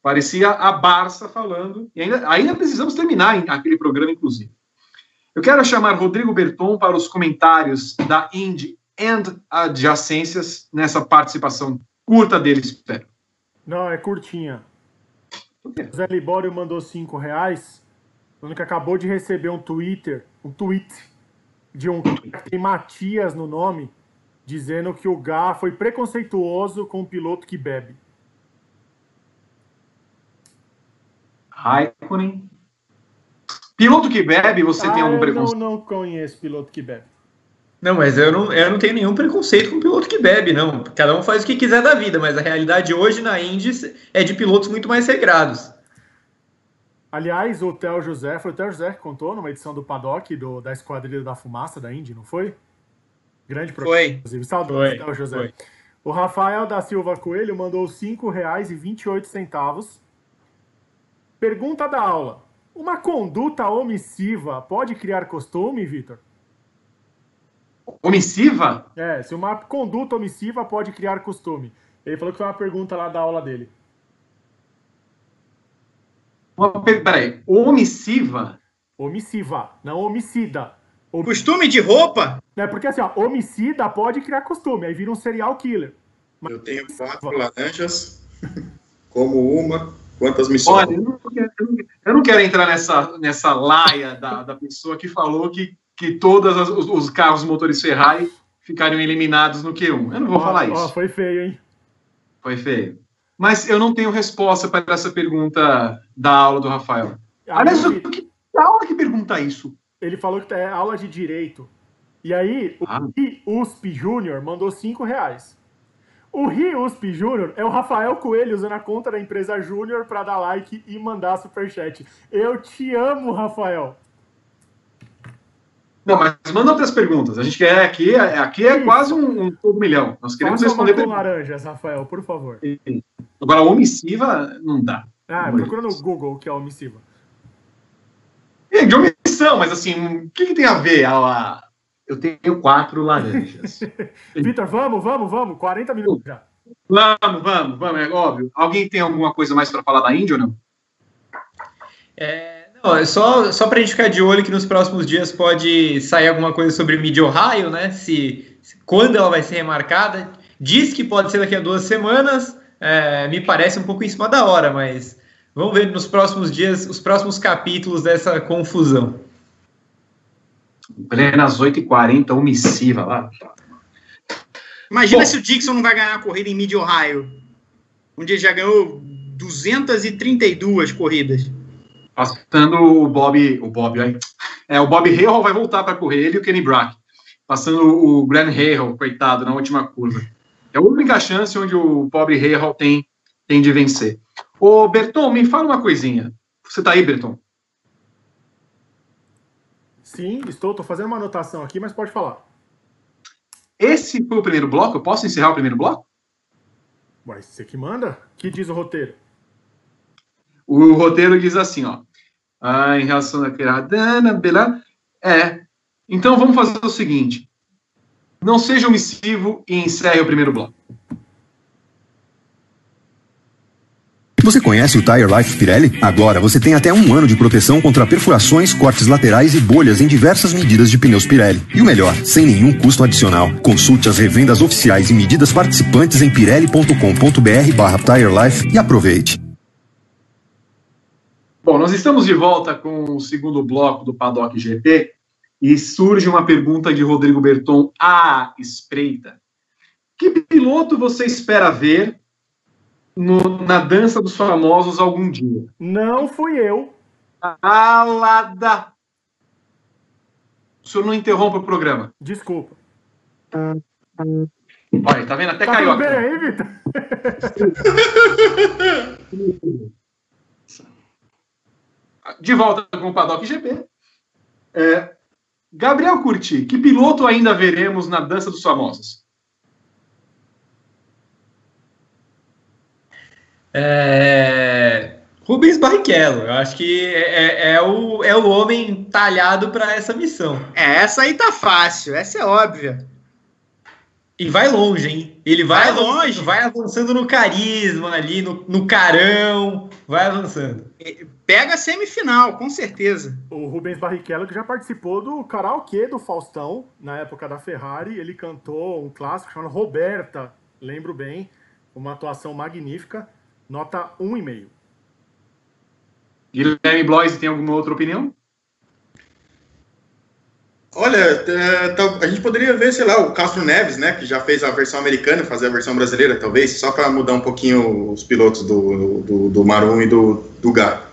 Parecia a Barça falando. E ainda, ainda precisamos terminar aquele programa, inclusive. Eu quero chamar Rodrigo Berton para os comentários da Indy and adjacências nessa participação curta dele, espero. Não, é curtinha. O Zé Libório mandou cinco reais, falando que acabou de receber um Twitter, um tweet de um que tem Matias no nome, dizendo que o Gá foi preconceituoso com o piloto que bebe. Raikkonen Piloto que bebe, você ah, tem algum preconceito? Eu não, não conheço piloto que bebe. Não, mas eu não, eu não tenho nenhum preconceito com piloto que bebe, não. Cada um faz o que quiser da vida, mas a realidade hoje na Indy é de pilotos muito mais regrados. Aliás, o Theo José, foi o Theo José que contou numa edição do Paddock do, da Esquadrilha da Fumaça da Indy, não foi? Grande programa, foi. inclusive. Saudades, Theo José. Foi. O Rafael da Silva Coelho mandou R$ 5,28. Pergunta da aula. Uma conduta omissiva pode criar costume, Vitor? Omissiva? É, se uma conduta omissiva pode criar costume. Ele falou que foi uma pergunta lá da aula dele. Peraí, omissiva? Omissiva, não homicida. Om... Costume de roupa? É porque assim, ó, homicida pode criar costume, aí vira um serial killer. Mas... Eu tenho quatro laranjas, como uma, Quantas missões? Olha, eu não, quero, eu não quero entrar nessa, nessa laia da, da pessoa que falou que, que todos os, os carros motores Ferrari ficariam eliminados no Q1. Eu não vou oh, falar isso. foi feio, hein? Foi feio. Mas eu não tenho resposta para essa pergunta da aula do Rafael. Ah, Aliás, ele... que aula que pergunta isso? Ele falou que é aula de direito. E aí, ah. o USP Júnior mandou cinco reais. O Riusp Júnior é o Rafael Coelho usando a conta da empresa Júnior para dar like e mandar superchat. Eu te amo, Rafael. Não, mas manda outras perguntas. A gente quer aqui, aqui é Isso. quase um, um todo milhão. Nós queremos Faça responder. Com laranjas, Rafael, por favor. Agora, omissiva não dá. Ah, procura no Google o que é omissiva. É, de omissão, mas assim, o que, que tem a ver a, eu tenho quatro laranjas. Vitor, vamos, vamos, vamos. 40 minutos já. Vamos, vamos, vamos, é óbvio. Alguém tem alguma coisa mais para falar da Índia ou não? É, não, é só, só para a gente ficar de olho que nos próximos dias pode sair alguma coisa sobre Mid Ohio, né? Se, se, quando ela vai ser remarcada. Diz que pode ser daqui a duas semanas. É, me parece um pouco em cima da hora, mas vamos ver nos próximos dias os próximos capítulos dessa confusão plenas 8h40, omissiva lá. Imagina Bom, se o Dixon não vai ganhar a corrida em Mid Ohio, onde ele já ganhou 232 corridas. Passando o Bob, o Bob, aí. É, o Bob Hale vai voltar para correr, ele e o Kenny Brack. Passando o Glenn Hale, coitado, na última curva. É a única chance onde o pobre Real tem, tem de vencer. Ô, Berton, me fala uma coisinha. Você tá aí, Berton? Sim, estou. Estou fazendo uma anotação aqui, mas pode falar. Esse foi o primeiro bloco? Eu posso encerrar o primeiro bloco? Ué, você que manda? que diz o roteiro? O roteiro diz assim, ó. Ah, em relação àquela dana, beleza? É. Então vamos fazer o seguinte. Não seja omissivo e encerre o primeiro bloco. Você conhece o Tire Life Pirelli? Agora você tem até um ano de proteção contra perfurações, cortes laterais e bolhas em diversas medidas de pneus Pirelli. E o melhor, sem nenhum custo adicional. Consulte as revendas oficiais e medidas participantes em pirelli.com.br barra Tire Life e aproveite. Bom, nós estamos de volta com o segundo bloco do Paddock GP e surge uma pergunta de Rodrigo Berton à espreita. Que piloto você espera ver no, na dança dos famosos algum dia? Não fui eu. Alada! O senhor não interrompa o programa. Desculpa. Olha, tá vendo? Até Tá caiu tudo bem aí, Vitor? De volta com o Paddock GP. É, Gabriel Curti, que piloto ainda veremos na dança dos famosos? É... Rubens Barrichello, eu acho que é, é o, é o homem talhado para essa missão. É, essa aí tá fácil, essa é óbvia. E vai longe, hein? Ele vai, Vai longe. Vai avançando no carisma ali, no, no carão, vai avançando. Pega a semifinal, com certeza. O Rubens Barrichello, que já participou do karaokê do Faustão, na época da Ferrari. Ele cantou um clássico chamado Roberta, lembro bem. Uma atuação magnífica. Nota 1,5. Guilherme Blois tem alguma outra opinião? Olha, é, tá- a gente poderia ver, sei lá, o Castro Neves, né, que já fez a versão americana, fazer a versão brasileira, talvez, só para mudar um pouquinho os pilotos do, do, do Marum e do, do Gá.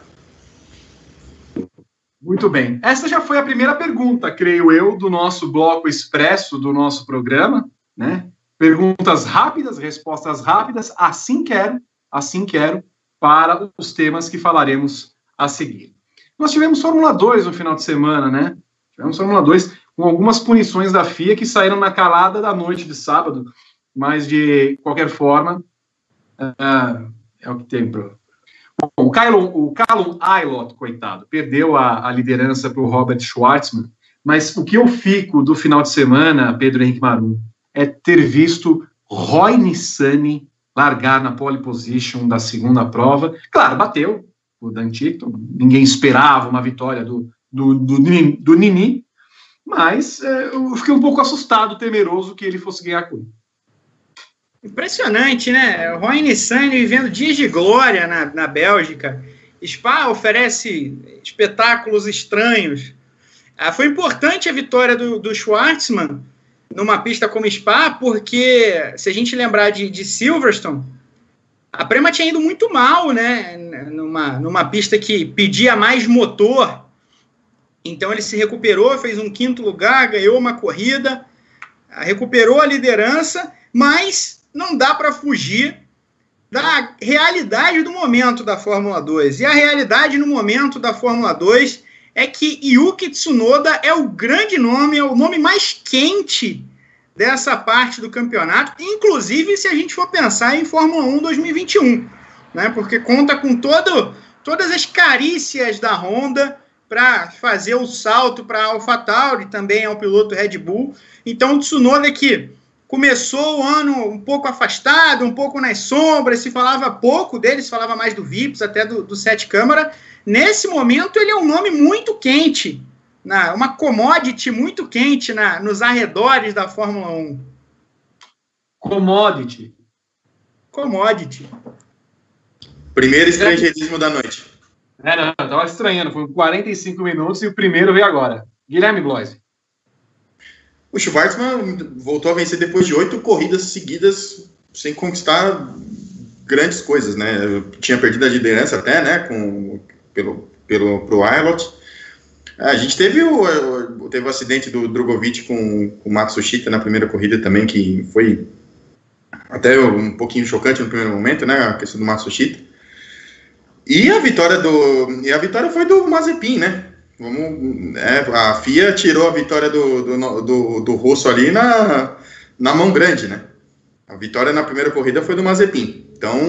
Muito bem. Essa já foi a primeira pergunta, creio eu, do nosso bloco expresso do nosso programa, né? Perguntas rápidas, respostas rápidas, assim quero, assim quero, para os temas que falaremos a seguir. Nós tivemos Fórmula 2 no final de semana, né? Tivemos Fórmula 2 com algumas punições da FIA que saíram na calada da noite de sábado, mas de qualquer forma, ah, é o que tem, pro, Bom, o Callum, o Callum Aylott, coitado, perdeu a, a liderança para o Robert Schwartzman, mas o que eu fico do final de semana, Pedro Henrique Marum, é ter visto Roy Nissany largar na pole position da segunda prova. Claro, bateu o Dan Tickton, ninguém esperava uma vitória do, do, do, Nini- do Nini, mas é, eu fiquei um pouco assustado, temeroso que ele fosse ganhar a corrida. Impressionante, né? Roy Nissany vivendo dias de glória na, na Bélgica. Spa oferece espetáculos estranhos. Ah, foi importante a vitória do, do Schwartzman numa pista como Spa, porque se a gente lembrar de, de Silverstone, a Prema tinha ido muito mal, né? Numa, numa pista que pedia mais motor. Então ele se recuperou, fez um quinto lugar, ganhou uma corrida, recuperou a liderança, mas não dá para fugir da realidade do momento da Fórmula 2. E a realidade no momento da Fórmula 2 é que Yuki Tsunoda é o grande nome, é o nome mais quente dessa parte do campeonato, inclusive se a gente for pensar em Fórmula 1 2021, né? Porque conta com todo, todas as carícias da Honda para fazer o salto para AlphaTauri, também é um piloto Red Bull. Então, Tsunoda que começou o ano um pouco afastado, um pouco nas sombras, se falava pouco dele, se falava mais do Vips, até do, do Sete Câmara. Nesse momento, ele é um nome muito quente, na, uma commodity muito quente na, nos arredores da Fórmula 1. Commodity. Commodity. Primeiro estrangeirismo da noite. É, não, eu tava estranhando. Foi 45 minutos e o primeiro veio agora. Guilherme Bloise. O Schwartzman voltou a vencer depois de oito corridas seguidas sem conquistar grandes coisas, né? Tinha perdido a liderança até, né? Com, pelo, pelo pro Aylott. A gente teve o, teve o acidente do Drogovic com, com o Matsushita na primeira corrida também, que foi até um pouquinho chocante no primeiro momento, né? A questão do Matsushita. E a vitória do. E a vitória foi do Mazepin, né? Vamos, é, a FIA tirou a vitória do, do, do, do Rosso ali na, na mão grande, né? A vitória na primeira corrida foi do Mazepin. Então,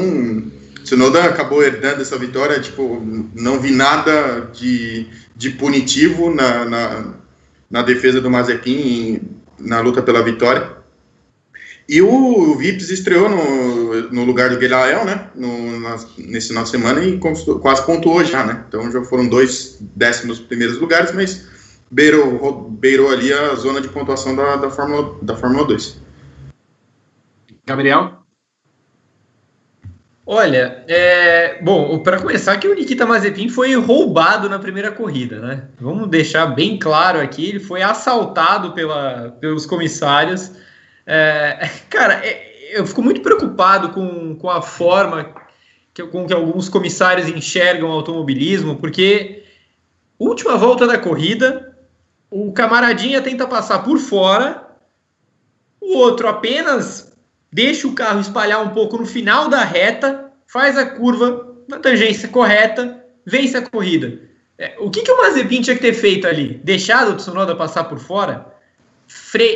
Tsunoda acabou herdando essa vitória, tipo, não vi nada de, de punitivo na, na, na defesa do Mazepin na luta pela vitória. E o Vips estreou no, no lugar do Guilherme, né? No, na, nesse final de semana e quase pontuou já, né? Então já foram dois décimos primeiros lugares, mas beirou, beirou ali a zona de pontuação da, da, Fórmula, da Fórmula 2. Gabriel? Olha, é, bom, para começar, que o Nikita Mazepin foi roubado na primeira corrida, né? Vamos deixar bem claro aqui, ele foi assaltado pela, pelos comissários. É, cara, é, eu fico muito preocupado com, com a forma que, com que alguns comissários enxergam o automobilismo, porque última volta da corrida, o camaradinha tenta passar por fora, o outro apenas deixa o carro espalhar um pouco no final da reta, faz a curva na tangência correta, vence a corrida. É, o que, que o Mazepin tinha que ter feito ali? Deixado o Tsunoda passar por fora?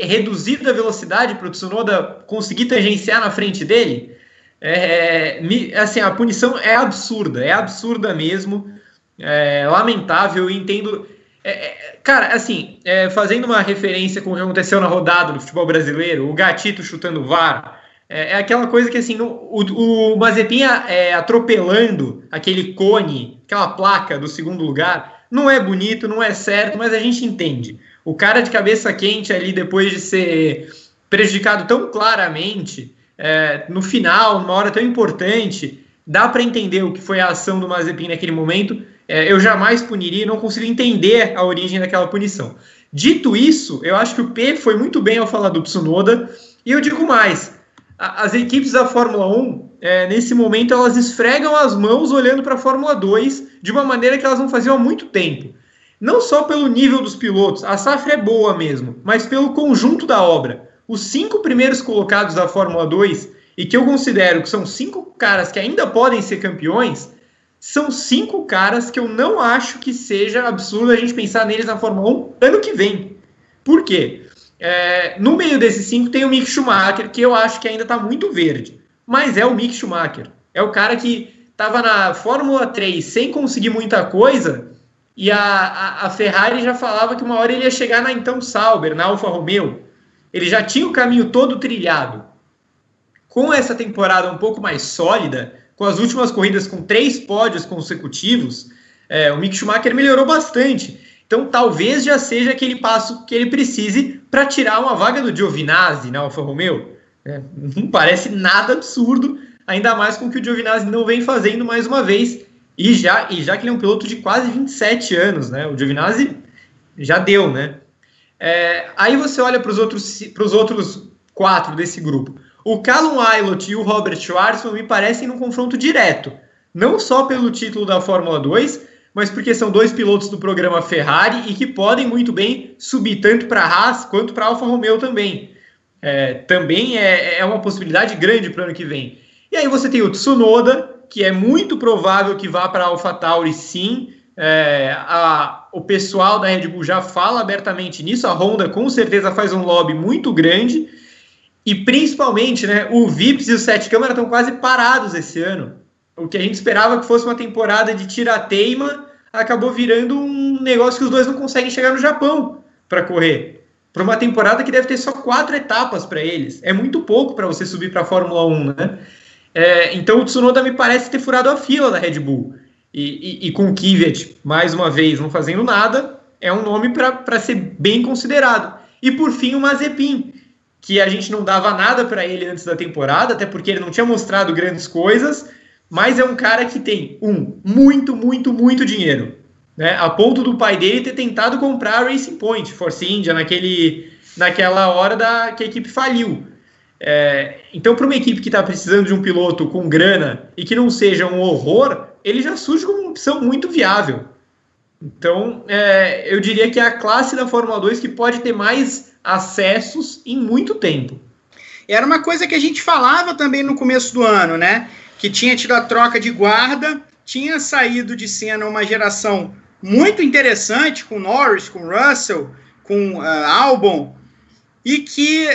Reduzido a velocidade para o Tsunoda conseguir tangenciar na frente dele? É, me, assim, a punição é absurda, é absurda mesmo, é, lamentável, entendo. É, é, cara, assim, é, fazendo uma referência com o que aconteceu na rodada do futebol brasileiro, o Gatito chutando o VAR, é, é, aquela coisa que assim, o, o Mazepin é, atropelando aquele cone, aquela placa do segundo lugar, não é bonito, não é certo, mas a gente entende. O cara de cabeça quente ali, depois de ser prejudicado tão claramente, é, no final, numa hora tão importante, dá para entender o que foi a ação do Mazepin naquele momento. É, eu jamais puniria, não consigo entender a origem daquela punição. Dito isso, eu acho que o P foi muito bem ao falar do Tsunoda, e eu digo mais, as equipes da Fórmula 1, é, nesse momento, elas esfregam as mãos olhando para a Fórmula 2 de uma maneira que elas não faziam há muito tempo. Não só pelo nível dos pilotos, a safra é boa mesmo, mas pelo conjunto da obra. Os cinco primeiros colocados da Fórmula 2, e que eu considero que são cinco caras que ainda podem ser campeões, são cinco caras que eu não acho que seja absurdo a gente pensar neles na Fórmula 1 ano que vem. Por quê? É, no meio desses cinco tem o Mick Schumacher, que eu acho que ainda está muito verde. Mas é o Mick Schumacher. É o cara que estava na Fórmula 3 sem conseguir muita coisa. E a, a, a, Ferrari já falava que uma hora ele ia chegar na então Sauber, na Alfa Romeo. Ele já tinha o caminho todo trilhado. Com essa temporada um pouco mais sólida, com as últimas corridas com três pódios consecutivos, é, o Mick Schumacher melhorou bastante. Então, talvez já seja aquele passo que ele precise para tirar uma vaga do Giovinazzi na Alfa Romeo. É, não parece nada absurdo, ainda mais com o que o Giovinazzi não vem fazendo mais uma vez. E já, e já que ele é um piloto de quase 27 anos, né? O Giovinazzi já deu, né? É, aí você olha para os outros, outros quatro desse grupo. O Callum Aylott e o Robert Schwarzman me parecem num confronto direto. Não só pelo título da Fórmula 2, mas porque são dois pilotos do programa Ferrari e que podem muito bem subir tanto para a Haas quanto para a Alfa Romeo também. É, também é, é uma possibilidade grande para o ano que vem. E aí você tem o Tsunoda, que é muito provável que vá para a AlphaTauri sim. É, a, o pessoal da Red Bull já fala abertamente nisso, a Honda com certeza faz um lobby muito grande. E principalmente, né, o Vips e o Sete Câmara estão quase parados esse ano o que a gente esperava que fosse uma temporada de tira-teima acabou virando um negócio que os dois não conseguem chegar no Japão para correr. Para uma temporada que deve ter só quatro etapas para eles. É muito pouco para você subir para a Fórmula 1, né? É, então o Tsunoda me parece ter furado a fila da Red Bull. E, e, e com o Kvyat, mais uma vez, não fazendo nada, é um nome para ser bem considerado. E por fim, o Mazepin, que a gente não dava nada para ele antes da temporada, até porque ele não tinha mostrado grandes coisas mas é um cara que tem, um, muito, muito, muito dinheiro. Né? A ponto do pai dele ter tentado comprar a Racing Point, Force India, naquele, naquela hora da, que a equipe faliu. É, então, para uma equipe que está precisando de um piloto com grana e que não seja um horror, ele já surge como uma opção muito viável. Então, é, eu diria que é a classe da Fórmula 2 que pode ter mais acessos em muito tempo. era uma coisa que a gente falava também no começo do ano, né? Que tinha tido a troca de guarda, tinha saído de cena uma geração muito interessante com Norris, com Russell, com uh, Albon, e que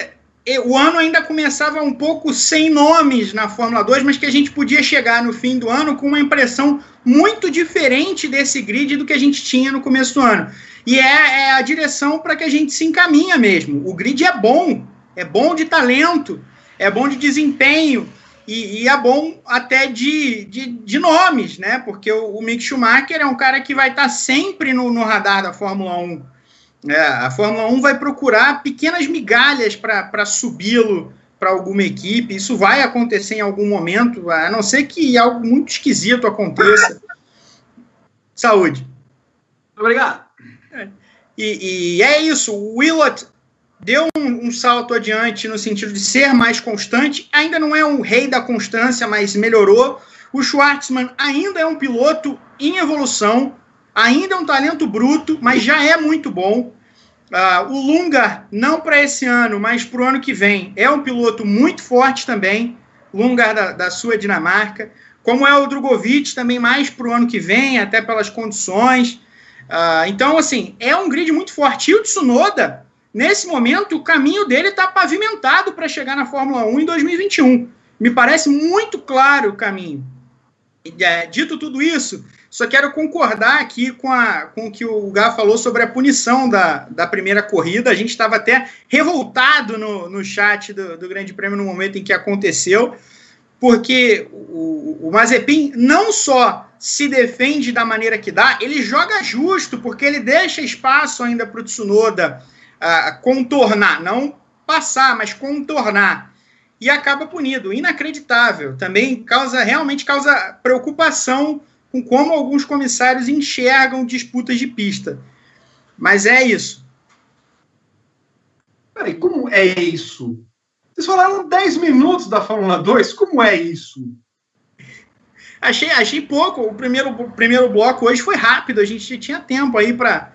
o ano ainda começava um pouco sem nomes na Fórmula 2, mas que a gente podia chegar no fim do ano com uma impressão muito diferente desse grid do que a gente tinha no começo do ano. E é, é a direção para que a gente se encaminha mesmo. O grid é bom, é bom de talento, é bom de desempenho e, e é bom até de, de, de, nomes, né? Porque o, o Mick Schumacher é um cara que vai estar tá sempre no, no radar da Fórmula 1 é, a Fórmula 1 vai procurar pequenas migalhas para subi-lo para alguma equipe. Isso vai acontecer em algum momento, a não ser que algo muito esquisito aconteça. Saúde. Obrigado. E, e, é isso. O Willott deu um, um, salto adiante no sentido de ser mais constante. Ainda não é um rei da constância, mas melhorou. O Schwartzman ainda é um piloto em evolução. Ainda é um talento bruto, mas já é muito bom. Uh, o Lungar, não para esse ano, mas para o ano que vem, é um piloto muito forte também. Lungar da, da sua Dinamarca. Como é o Drogovic, também mais para o ano que vem, até pelas condições. Uh, então, assim, é um grid muito forte. E o Tsunoda, nesse momento, o caminho dele está pavimentado para chegar na Fórmula 1 em 2021. Me parece muito claro o caminho. É, dito tudo isso, só quero concordar aqui com, a, com o que o Gá falou sobre a punição da, da primeira corrida. A gente estava até revoltado no, no chat do, do Grande Prêmio no momento em que aconteceu, porque o, o Mazepin não só se defende da maneira que dá, ele joga justo, porque ele deixa espaço ainda para o Tsunoda uh, contornar, não passar, mas contornar. E acaba punido. Inacreditável. Também causa, realmente causa preocupação com como alguns comissários enxergam disputas de pista. Mas é isso. Peraí, como é isso? Vocês falaram 10 minutos da Fórmula 2, como é isso? Achei, achei pouco. O primeiro, o primeiro bloco hoje foi rápido, a gente tinha tempo aí para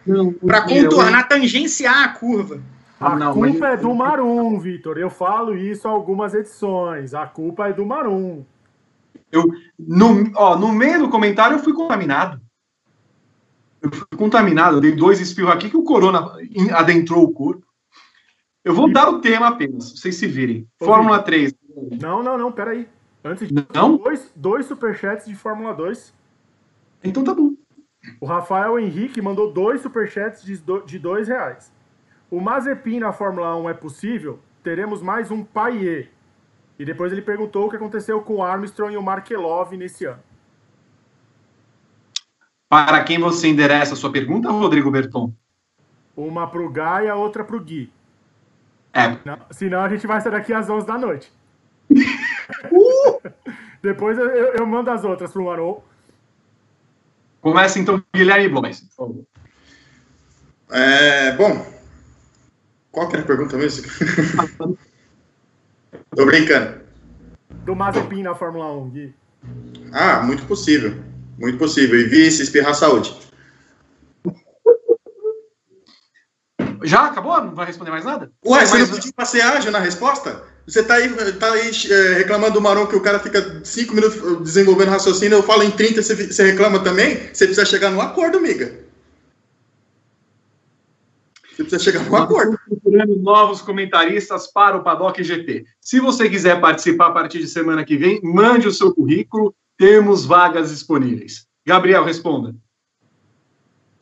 contornar, eu... tangenciar a curva. A não, culpa mas... é do Marum, Vitor. Eu falo isso algumas edições. A culpa é do Marum. Eu, no, ó, no meio do comentário, eu fui contaminado. Eu fui contaminado, eu dei dois espirros aqui que o corona adentrou o corpo. Eu vou dar o tema apenas, vocês se virem. Fórmula Vitor. 3. Não, não, não, peraí. Antes de não? dois, dois superchats de Fórmula 2. Então tá bom. O Rafael Henrique mandou dois superchats de, de dois reais. O Mazepin na Fórmula 1 é possível? Teremos mais um Paier. E depois ele perguntou o que aconteceu com o Armstrong e o Markelov nesse ano. Para quem você endereça a sua pergunta, Rodrigo Berton? Uma pro Gai e a outra pro Gui. É. Não, senão a gente vai sair daqui às 11 da noite. uh! Depois eu, eu, mando as outras pro Marou. Começa então Guilherme Blois, por favor. É, bom, qual que era a pergunta mesmo? Tô brincando. Do Mazepin na Fórmula 1, Gui. Ah, muito possível. Muito possível. E vice, espirrar saúde. Já acabou? Não vai responder mais nada? Ué, você não pediu pra ser ágil na resposta? Você tá aí, tá aí é, reclamando do Maron que o cara fica 5 minutos desenvolvendo raciocínio, eu falo em 30, você, você reclama também? Você precisa chegar no acordo, amiga. Você precisa chegar num acordo. Procurando novos comentaristas para o Paddock GP. Se você quiser participar a partir de semana que vem, mande o seu currículo. Temos vagas disponíveis. Gabriel, responda.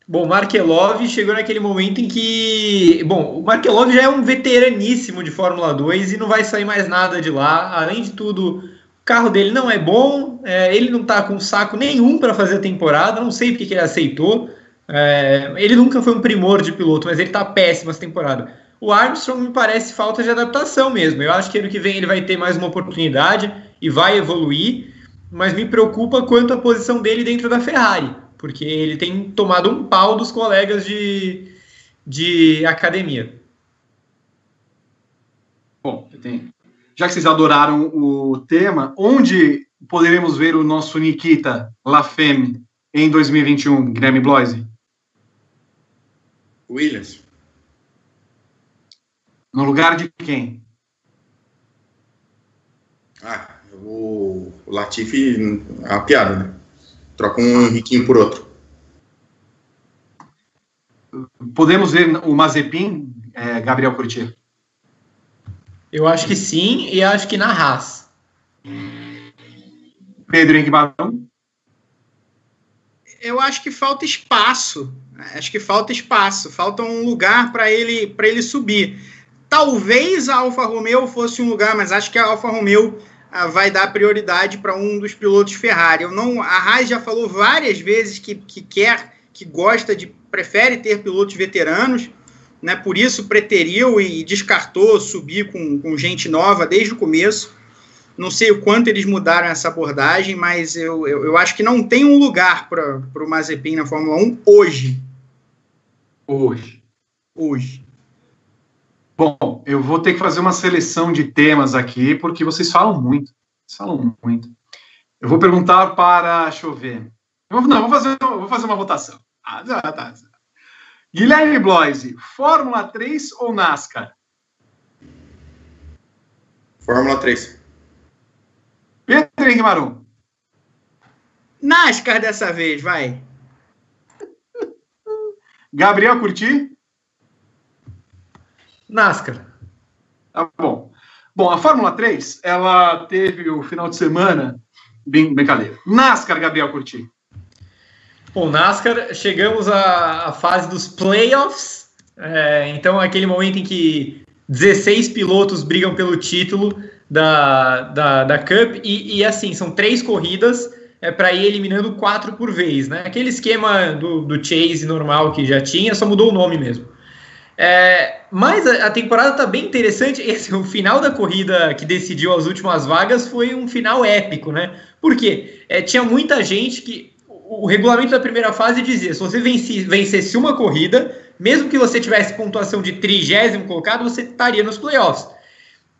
Bom, Markelov chegou naquele momento em que. Bom, o Markelov já é um veteraníssimo de Fórmula 2 e não vai sair mais nada de lá. Além de tudo, o carro dele não é bom, é, ele não está com saco nenhum para fazer a temporada, não sei porque que ele aceitou. É, ele nunca foi um primor de piloto, mas ele está péssimo essa temporada. O Armstrong me parece falta de adaptação mesmo. Eu acho que ano que vem ele vai ter mais uma oportunidade e vai evoluir, mas me preocupa quanto à posição dele dentro da Ferrari, porque ele tem tomado um pau dos colegas de, de academia. Bom, já que vocês adoraram o tema, onde poderemos ver o nosso Nikita Lafemme em 2021, Guilherme Bloise? Williams. No lugar de quem? Ah, o, o Latifi uma piada, né? Troca um riquinho por outro. Podemos ver o Mazepin, é, Gabriel Curtir? Eu acho que sim, e acho que na Haas. Pedro Enguimarão? Eu acho que falta espaço. Acho que falta espaço, falta um lugar para ele para ele subir. Talvez a Alfa Romeo fosse um lugar, mas acho que a Alfa Romeo ah, vai dar prioridade para um dos pilotos Ferrari. Eu não, a Haas já falou várias vezes que, que quer, que gosta de, prefere ter pilotos veteranos, né? Por isso preteriu e descartou subir com, com gente nova desde o começo. Não sei o quanto eles mudaram essa abordagem, mas eu, eu, eu acho que não tem um lugar para o Mazepin na Fórmula 1 hoje. Hoje. Hoje. Bom, eu vou ter que fazer uma seleção de temas aqui, porque vocês falam muito. Vocês falam muito. Eu vou perguntar para. Deixa eu ver. Não, vou fazer, vou fazer uma votação. Ah, tá, tá. Guilherme Bloise, Fórmula 3 ou NASCAR? Fórmula 3. Pedro Henrique NASCAR dessa vez, vai. Gabriel Curti? NASCAR. Tá bom. Bom, a Fórmula 3, ela teve o final de semana. Bem, brincadeira. NASCAR, Gabriel Curti. Bom, NASCAR, chegamos à, à fase dos playoffs. É, então, aquele momento em que 16 pilotos brigam pelo título da, da, da Cup. E, e assim, são três corridas é, para ir eliminando quatro por vez. Né? Aquele esquema do, do Chase normal que já tinha, só mudou o nome mesmo. É, mas a, a temporada está bem interessante. Esse, o final da corrida que decidiu as últimas vagas foi um final épico, né? Por quê? É, tinha muita gente que. O, o regulamento da primeira fase dizia: se você venci, vencesse uma corrida, mesmo que você tivesse pontuação de trigésimo colocado, você estaria nos playoffs.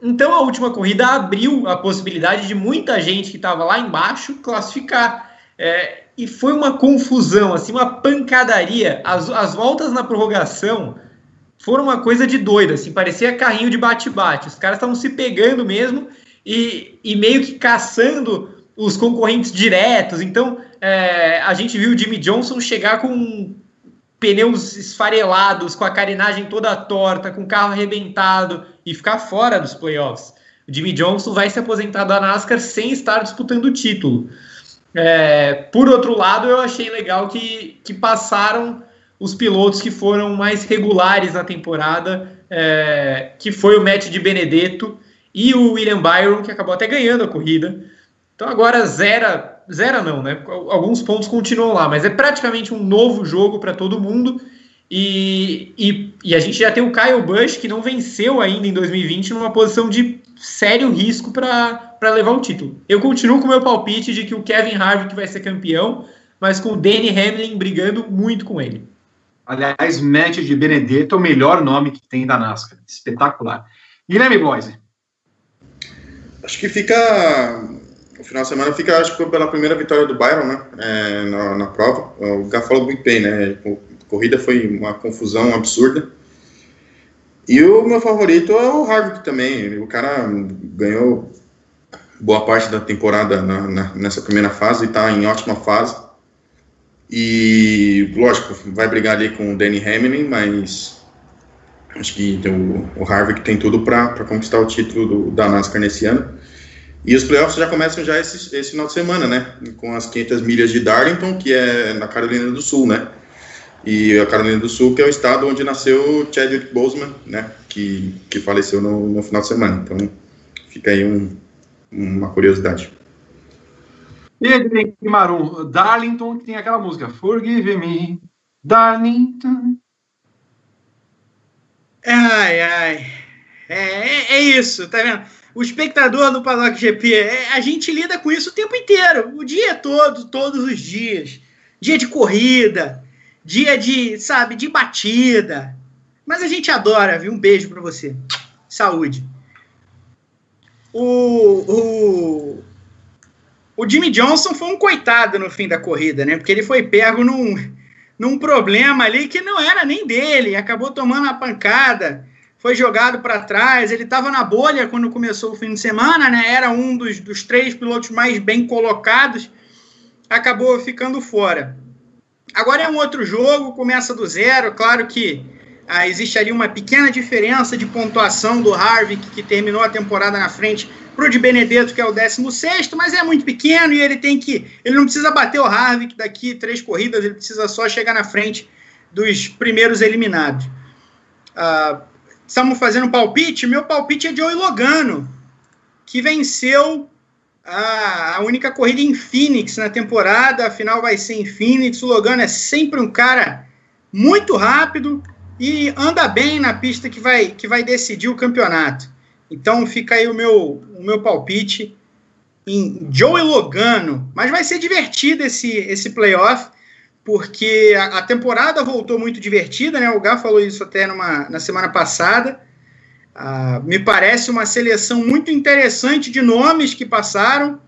Então a última corrida abriu a possibilidade de muita gente que estava lá embaixo classificar. É, e foi uma confusão, assim, uma pancadaria. As, as voltas na prorrogação foram uma coisa de doida, assim, parecia carrinho de bate-bate. Os caras estavam se pegando mesmo e, e meio que caçando os concorrentes diretos. Então é, a gente viu o Jimmy Johnson chegar com pneus esfarelados, com a carenagem toda torta, com o carro arrebentado e ficar fora dos playoffs. O Jimmy Johnson vai se aposentar da NASCAR sem estar disputando o título. É, por outro lado, eu achei legal que, que passaram os pilotos que foram mais regulares na temporada, é, que foi o Matt de Benedetto e o William Byron, que acabou até ganhando a corrida. Então agora zera Zero não, né? Alguns pontos continuam lá, mas é praticamente um novo jogo para todo mundo. E, e, e, a gente já tem o Kyle Busch, que não venceu ainda em 2020, numa posição de sério risco para levar o título. Eu continuo com o meu palpite de que o Kevin Harvick vai ser campeão, mas com o Danny Hamlin brigando muito com ele. Aliás, Matt de Benedetto é o melhor nome que tem da NASCAR. Espetacular. Guilherme Bloise. Acho que fica o final de semana fica, acho que pela primeira vitória do Byron, né? É, na, na, prova. O Gá falou muito bem, né? A corrida foi uma confusão absurda. E o meu favorito é o Harvick também. O cara ganhou boa parte da temporada na, na, nessa primeira fase e está em ótima fase. E, lógico, vai brigar ali com o Danny Hamlin, mas acho que o, o Harvick tem tudo para conquistar o título do, da NASCAR nesse ano. E os playoffs já começam já esse, esse final de semana, né? Com as 500 milhas de Darlington, que é na Carolina do Sul, né? E a Carolina do Sul, que é o estado onde nasceu Chadwick Boseman, né? Que, que faleceu no, no final de semana. Então, fica aí um, uma curiosidade. E aí tem Marum, Darlington, que tem aquela música Forgive Me, Darlington. Ai, ai. É, é, é isso, tá vendo? O espectador do Paddock GP, é, a gente lida com isso o tempo inteiro, o dia todo, todos os dias. Dia de corrida, dia de, sabe, de batida. Mas a gente adora, viu? Um beijo para você. Saúde. O, o, o Jimmy Johnson foi um coitado no fim da corrida, né? Porque ele foi pego num, num problema ali que não era nem dele, acabou tomando uma pancada foi jogado para trás. Ele estava na bolha quando começou o fim de semana, né? Era um dos, dos três pilotos mais bem colocados, acabou ficando fora. Agora é um outro jogo, começa do zero. Claro que ah, existe ali uma pequena diferença de pontuação do Harvick, que terminou a temporada na frente, para o de Benedetto, que é o 16, mas é muito pequeno e ele tem que. Ele não precisa bater o Harvick daqui três corridas, ele precisa só chegar na frente dos primeiros eliminados. Ah, estamos fazendo um palpite, meu palpite é Joey Logano, que venceu a, a, única corrida em Phoenix na temporada, afinal vai ser em Phoenix. O Logano é sempre um cara muito rápido e anda bem na pista que vai, que vai decidir o campeonato. Então fica aí o meu, o meu palpite em Joey Logano. Mas vai ser divertido esse, esse playoff porque a, a, temporada voltou muito divertida, né? O Gá falou isso até numa, na semana passada. Ah, me parece uma seleção muito interessante de nomes que passaram,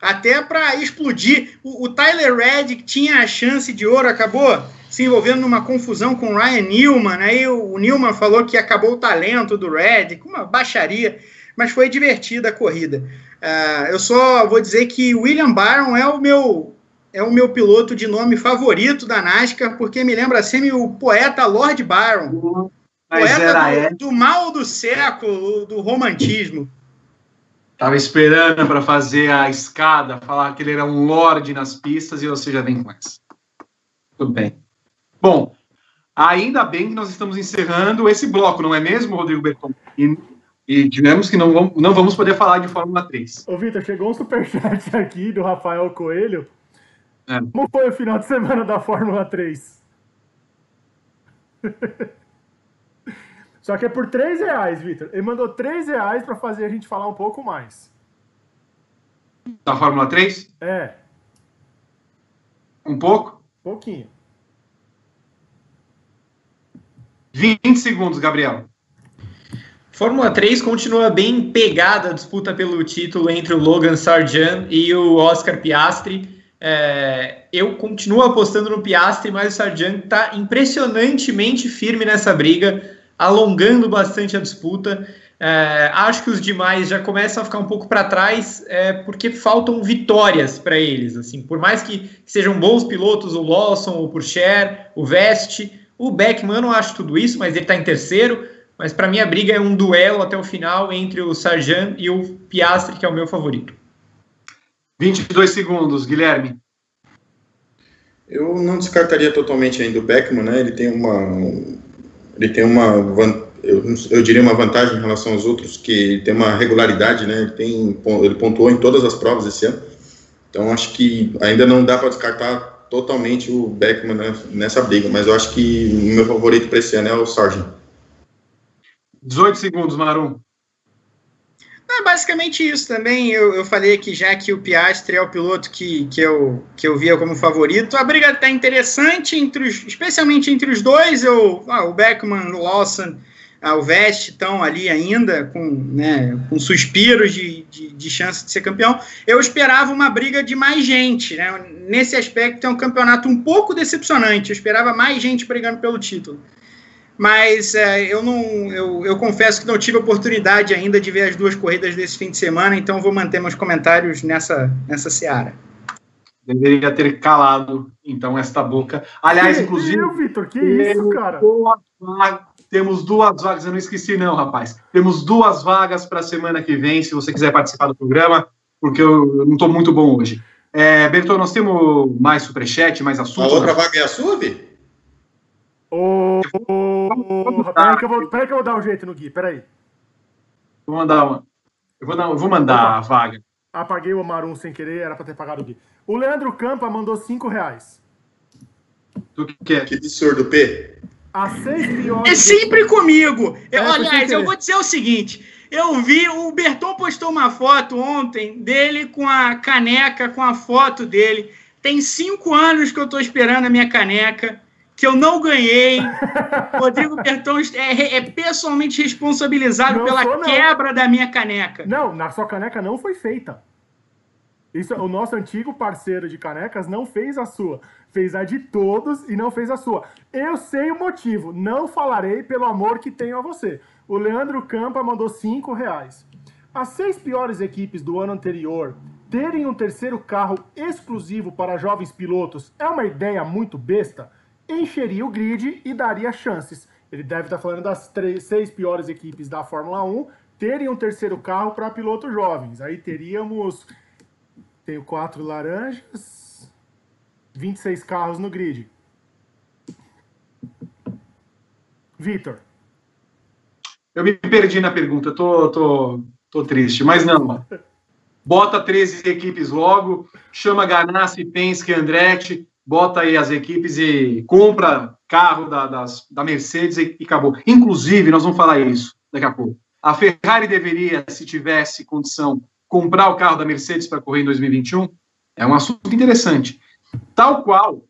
até para explodir. O, o Tyler Reddick tinha a chance de ouro, acabou se envolvendo numa confusão com o Ryan Newman. Aí o, o Newman falou que acabou o talento do Reddick, uma baixaria, mas foi divertida a corrida. Ah, eu só vou dizer que William Byron é o meu é o meu piloto de nome favorito da NASCAR, porque me lembra sempre o poeta Lord Byron. Mas poeta do, do, mal do século, do romantismo. Tava esperando para fazer a escada, falar que ele era um lord nas pistas e você já vem com essa. Tudo bem. Bom, ainda bem que nós estamos encerrando esse bloco, não é mesmo, Rodrigo Berton? E, e digamos que não vamos, não vamos poder falar de Fórmula 3. Ô, Vitor, chegou um superchat aqui do Rafael Coelho é. Como foi o final de semana da Fórmula 3? Só que é por 3 reais, Vitor. Ele mandou 3 reais para fazer a gente falar um pouco mais. Da Fórmula 3? É. Um pouco? Pouquinho. 20 segundos, Gabriel. Fórmula 3 continua bem pegada a disputa pelo título entre o Logan Sargent e o Oscar Piastri. É, eu continuo apostando no Piastri, mas o Sargent está impressionantemente firme nessa briga, alongando bastante a disputa. É, acho que os demais já começam a ficar um pouco para trás, é, porque faltam vitórias para eles. Assim, por mais que, sejam bons pilotos, o Lawson, o Purcher, o Vest, o Beckman, não acho tudo isso, mas ele está em terceiro. Mas para mim a briga é um duelo até o final entre o Sargent e o Piastri, que é o meu favorito. 22 segundos, Guilherme. Eu não descartaria totalmente ainda o Beckman, né? Ele tem uma, ele tem uma, eu, eu diria uma vantagem em relação aos outros que tem uma regularidade, né? Ele tem, ele pontuou em todas as provas esse ano. Então acho que ainda não dá para descartar totalmente o Beckman nessa briga, mas eu acho que o meu favorito para esse ano é o Sargent. 18 segundos, Marum. É basicamente isso também. Eu, eu falei aqui já que o Piastri é o piloto que, que, eu, que eu via como favorito. A briga está interessante, entre os, especialmente entre os dois. Eu, ah, o Beckman, o Lawson, ah, o Vest estão ali ainda com, né, com suspiros de, de, de, chance de ser campeão. Eu esperava uma briga de mais gente. Né? Nesse aspecto, é um campeonato um pouco decepcionante. Eu esperava mais gente brigando pelo título mas é, eu não eu, eu confesso que não tive oportunidade ainda de ver as duas corridas desse fim de semana, então vou manter meus comentários nessa, nessa seara. Deveria ter calado, então, esta boca. Aliás, que inclusive. Eu, Vitor, que isso, cara? temos duas vagas, eu não esqueci, não, rapaz. Temos duas vagas para a semana que vem, se você quiser participar do programa, porque eu, eu não estou muito bom hoje. É, Bertô, nós temos mais superchat, mais assuntos. A outra vaga é a sua, Vi? Ô, oh, peraí, que eu vou, peraí que eu vou dar um jeito no Gui, peraí. Vou mandar uma. Eu vou, dar, eu vou mandar a vaga. Apaguei o Marum sem querer, era pra ter pagado o Gui. O Leandro Campa mandou 5 reais. Tu que quer? Que absurdo, P. A seis piores. É sempre comigo. Eu, é, aliás, eu vou dizer o seguinte: eu vi, o Berton postou uma foto ontem dele com a caneca, com a foto dele. Tem cinco anos que eu tô esperando a minha caneca que eu não ganhei. Rodrigo Bertão é, é pessoalmente responsabilizado não pela sou, quebra da minha caneca. Não, na sua caneca não foi feita. Isso, o nosso antigo parceiro de canecas não fez a sua, fez a de todos e não fez a sua. Eu sei o motivo, não falarei pelo amor que tenho a você. O Leandro Campa mandou cinco reais. As seis piores equipes do ano anterior terem um terceiro carro exclusivo para jovens pilotos é uma ideia muito besta? Encheria o grid e daria chances. Ele deve estar falando das três, seis piores equipes da Fórmula 1 terem um terceiro carro para pilotos jovens. Aí teríamos tenho quatro laranjas, 26 carros no grid. Vitor. Eu me perdi na pergunta, tô, tô, tô triste, mas não. Bota 13 equipes logo, chama Ganassi, Penske, Andretti, bota aí as equipes e compra carro da, das, da Mercedes e, e acabou. Inclusive, nós vamos falar isso daqui a pouco. A Ferrari deveria, se tivesse condição, comprar o carro da Mercedes para correr em 2021 é um assunto interessante. Tal qual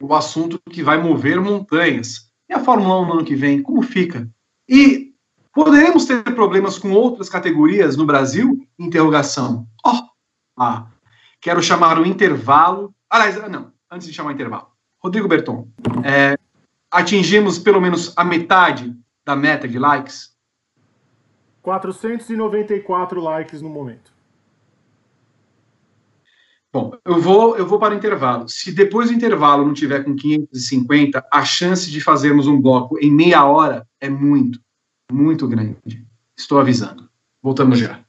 o assunto que vai mover montanhas. E a Fórmula 1 no ano que vem, como fica? E poderemos ter problemas com outras categorias no Brasil? Interrogação. Oh, ah, quero chamar o intervalo. Aliás, não, antes de chamar o intervalo. Rodrigo Berton, é, atingimos pelo menos a metade da meta de likes? 494 likes no momento. Bom, eu vou, eu vou para o intervalo. Se depois do intervalo não tiver com 550, a chance de fazermos um bloco em meia hora é muito, muito grande. Estou avisando. Voltamos já.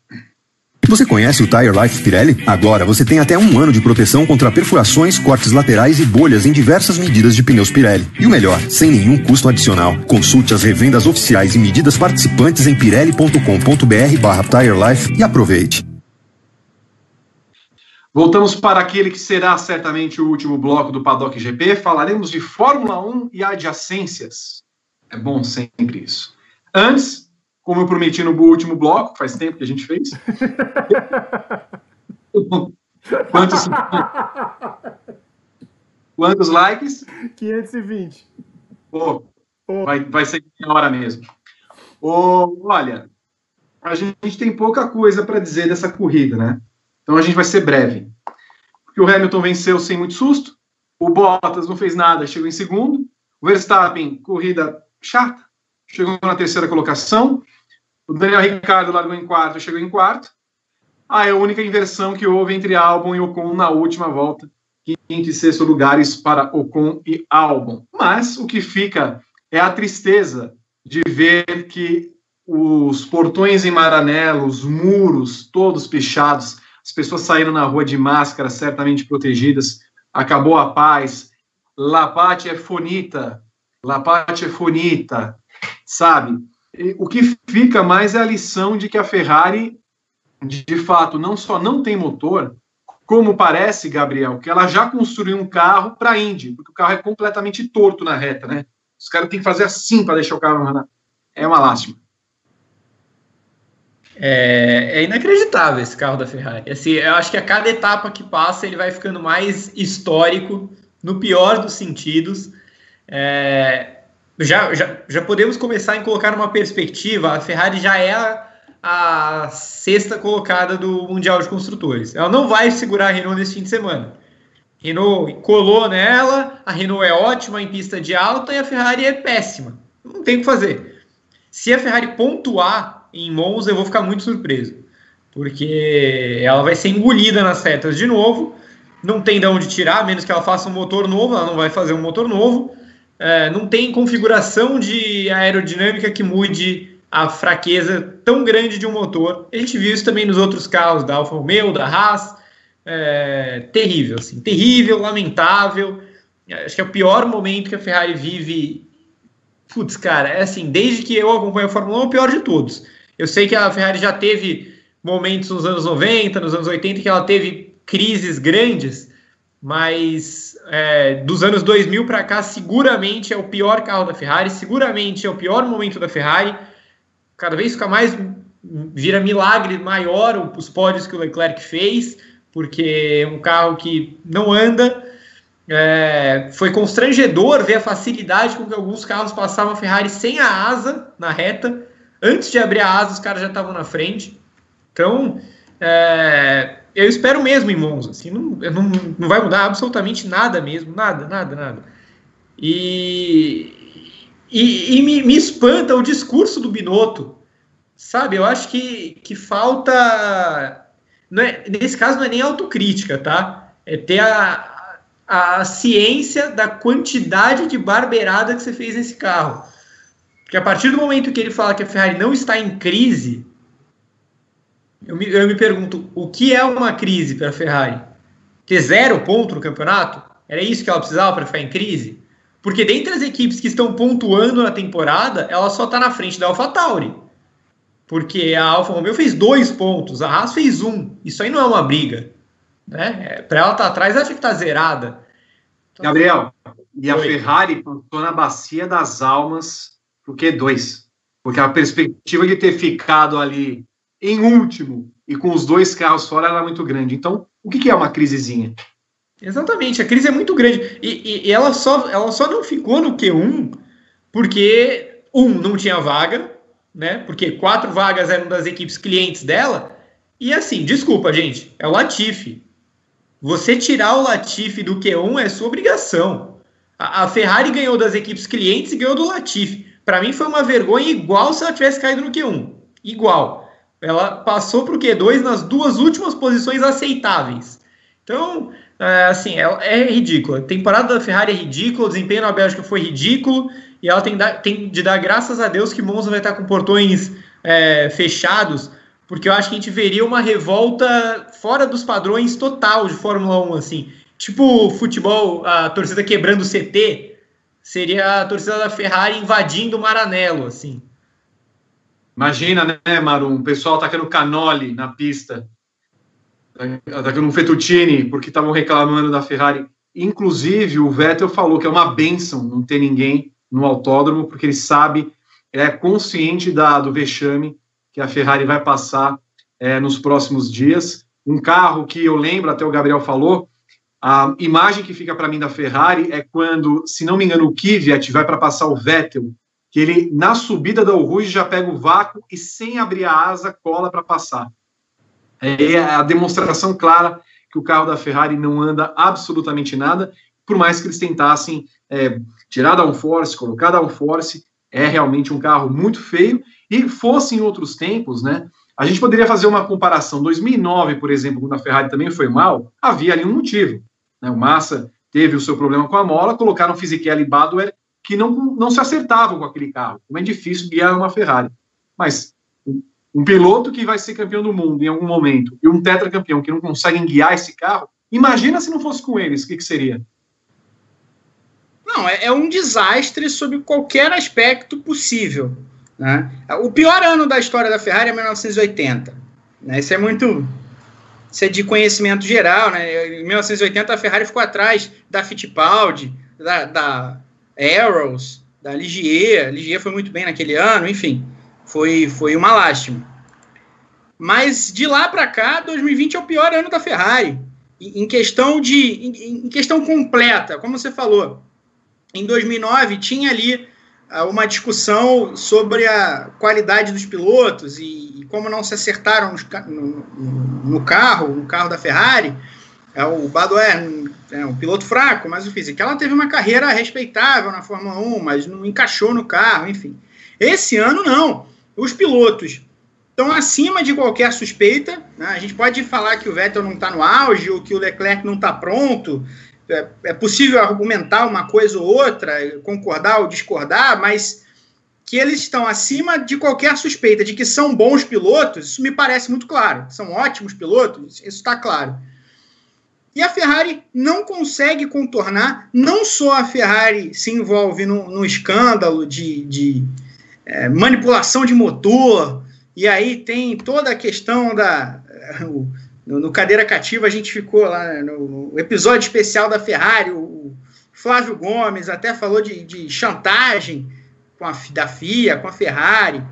Você conhece o Tire Life Pirelli? Agora você tem até um ano de proteção contra perfurações, cortes laterais e bolhas em diversas medidas de pneus Pirelli. E o melhor, sem nenhum custo adicional. Consulte as revendas oficiais e medidas participantes em pirelli.com.br barra Tire Life e aproveite. Voltamos para aquele que será certamente o último bloco do Paddock GP. Falaremos de Fórmula 1 e adjacências. É bom sempre isso. Antes, como eu prometi no último bloco, faz tempo que a gente fez. Quantos, quantos likes? 520. Pô, vai, vai ser na hora mesmo. Olha, a gente tem pouca coisa para dizer dessa corrida, né? Então a gente vai ser breve. Porque o Hamilton venceu sem muito susto, o Bottas não fez nada, chegou em segundo, o Verstappen, corrida chata, chegou na terceira colocação, o Daniel Ricciardo largou em quarto, chegou em quarto. Ah, é a única inversão que houve entre Albon e Ocon na última volta, quinto e sexto lugares para Ocon e Albon. Mas o que fica é a tristeza de ver que os portões em Maranello, os muros todos pichados, as pessoas saíram na rua de máscara, certamente protegidas, acabou a paz, La Pate é fonita, La Pate é fonita, sabe? O que fica mais é a lição de que a Ferrari, de fato, não só não tem motor, como parece, Gabriel, que ela já construiu um carro para a Indy, porque o carro é completamente torto na reta, né? Os caras têm que fazer assim para deixar o carro na... É uma lástima. É, é, inacreditável esse carro da Ferrari. Assim, eu acho que a cada etapa que passa ele vai ficando mais histórico, no pior dos sentidos. É, já, já, já podemos começar a colocar uma perspectiva: a Ferrari já é a, a, sexta colocada do Mundial de Construtores. Ela não vai segurar a Renault nesse fim de semana. Renault colou nela, a Renault é ótima em pista de alta e a Ferrari é péssima. Não tem o que fazer. Se a Ferrari pontuar em Monza eu vou ficar muito surpreso, porque ela vai ser engolida nas setas de novo, não tem de onde tirar, menos que ela faça um motor novo, ela não vai fazer um motor novo, é, não tem configuração de aerodinâmica que mude a fraqueza tão grande de um motor. A gente viu isso também nos outros carros da Alfa Romeo, da Haas, é, terrível, assim, terrível, lamentável. Acho que é o pior momento que a Ferrari vive. Putz, cara, é assim, desde que eu acompanho a Fórmula 1, é o pior de todos. Eu sei que a Ferrari já teve momentos nos anos 90, nos anos 80, que ela teve crises grandes, mas é, dos anos 2000 para cá, seguramente é o pior carro da Ferrari, seguramente é o pior momento da Ferrari. Cada vez fica mais, vira milagre maior os pódios que o Leclerc fez, porque é um carro que não anda. É, foi constrangedor ver a facilidade com que alguns carros passavam a Ferrari sem a asa na reta. Antes de abrir a asa, os caras já estavam na frente. Então, é, eu espero mesmo em Monza. Assim, não, não, não vai mudar absolutamente nada mesmo. Nada, nada, nada. E, e, e me, me, espanta o discurso do Binotto. Sabe, eu acho que, que falta. Não é, nesse caso, não é nem autocrítica, tá? É ter a, a ciência da quantidade de barbeirada que você fez nesse carro. Porque a partir do momento que ele fala que a Ferrari não está em crise, eu me, eu me pergunto, o que é uma crise para a Ferrari? Ter zero ponto no campeonato? Era isso que ela precisava para ficar em crise? Porque dentre as equipes que estão pontuando na temporada, ela só está na frente da AlphaTauri. Porque a Alfa Romeo fez dois pontos, a Haas fez um. Isso aí não é uma briga. Né? É, para ela estar tá atrás, ela tinha que estar tá zerada. Então, Gabriel, e a Oi. Ferrari passou na bacia das almas pro Q2. Porque a perspectiva de ter ficado ali em último e com os dois carros fora era muito grande. Então, o que, que é uma crisezinha? Exatamente, a crise é muito grande. E, e, e, ela, só, ela só não ficou no Q1 porque, um, não tinha vaga, né? Porque quatro vagas eram das equipes clientes dela. E assim, desculpa, gente, é o Latifi. Você tirar o Latifi do Q1 é sua obrigação. A, a Ferrari ganhou das equipes clientes e ganhou do Latifi. Para mim foi uma vergonha igual se ela tivesse caído no Q1. Igual. Ela passou para o Q2 nas duas últimas posições aceitáveis. Então, é, assim, é, é ridículo. A temporada da Ferrari é ridícula, o desempenho na Bélgica foi ridículo, e ela tem, tem de dar graças a Deus que Monza vai estar com portões é, fechados, porque eu acho que a gente veria uma revolta fora dos padrões total de Fórmula 1, assim. Tipo futebol, a torcida quebrando o CT, seria a torcida da Ferrari invadindo o Maranello, assim. Imagina, né, Marum, o pessoal tacando canole na pista, tacando um fettuccine, porque estavam reclamando da Ferrari. Inclusive, o Vettel falou que é uma benção não ter ninguém no autódromo, porque ele sabe, ele é consciente da, do vexame que a Ferrari vai passar é, nos próximos dias. Um carro que eu lembro, até o Gabriel falou, a imagem que fica para mim da Ferrari é quando, se não me engano, o Kvyat vai para passar o Vettel que ele, na subida da Rouge, já pega o vácuo e, sem abrir a asa, cola para passar. É a demonstração clara que o carro da Ferrari não anda absolutamente nada, por mais que eles tentassem é, tirar da downforce, colocar downforce, é realmente um carro muito feio, e fosse em outros tempos, né, a gente poderia fazer uma comparação, 2009, por exemplo, quando a Ferrari também foi mal, havia ali um motivo, né, o Massa teve o seu problema com a mola, colocaram Fisichella e Badwell que não, não se acertavam com aquele carro. Como é difícil guiar uma Ferrari. Mas um, piloto que vai ser campeão do mundo em algum momento e um tetracampeão que não conseguem guiar esse carro, imagina se não fosse com eles, o que, que seria? Não, é, é, um desastre sob qualquer aspecto possível. Né? O pior ano da história da Ferrari é 1980. Né? Isso é muito. Isso é de conhecimento geral. Né? Em 1980, a Ferrari ficou atrás da Fittipaldi, da, da Arrows, da Ligier. A Ligier foi muito bem naquele ano, enfim, foi, foi uma lástima. Mas de lá para cá, 2020 é o pior ano da Ferrari. Em questão de em, questão completa, como você falou. Em 2009 tinha ali uh, uma discussão sobre a qualidade dos pilotos e, como não se acertaram no, carro, no carro da Ferrari. É, o Badoer é um piloto fraco, mas o Fisichella teve uma carreira respeitável na Fórmula 1, mas não encaixou no carro, enfim. Esse ano não. Os pilotos estão acima de qualquer suspeita. Né? A gente pode falar que o Vettel não está no auge ou que o Leclerc não está pronto. É, é, possível argumentar uma coisa ou outra, concordar ou discordar, mas que eles estão acima de qualquer suspeita de que são bons pilotos, isso me parece muito claro. São ótimos pilotos, isso está claro. E a Ferrari não consegue contornar, não só a Ferrari se envolve no, no escândalo de, de é, manipulação de motor, e aí tem toda a questão da. O, no, Cadeira Cativa a gente ficou lá no, no, episódio especial da Ferrari, o Flávio Gomes até falou de, de chantagem com a, da FIA, com a Ferrari,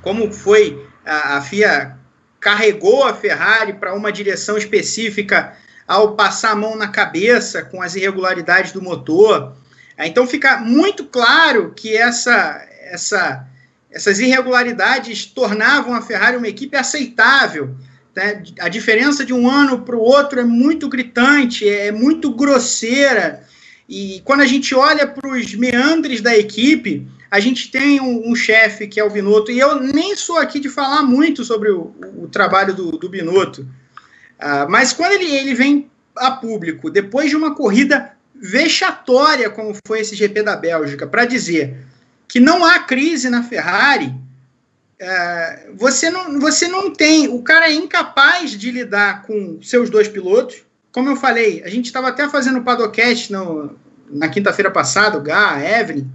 como foi a, a FIA carregou a Ferrari para uma direção específica ao passar a mão na cabeça com as irregularidades do motor. É, então fica muito claro que essa, essa, essas irregularidades tornavam a Ferrari uma equipe aceitável Né? A diferença de um ano para o outro é muito gritante, é muito grosseira. E quando a gente olha para os meandres da equipe, a gente tem um, um chefe que é o Binotto, e eu nem sou aqui de falar muito sobre o, o trabalho do, do Binotto, uh, mas quando ele, ele vem a público, depois de uma corrida vexatória, como foi esse GP da Bélgica, para dizer que não há crise na Ferrari, é, você, não, você não tem. O cara é incapaz de lidar com seus dois pilotos. Como eu falei, a gente estava até fazendo o Padocast no, na quinta-feira passada, o Gá, a Evelyn,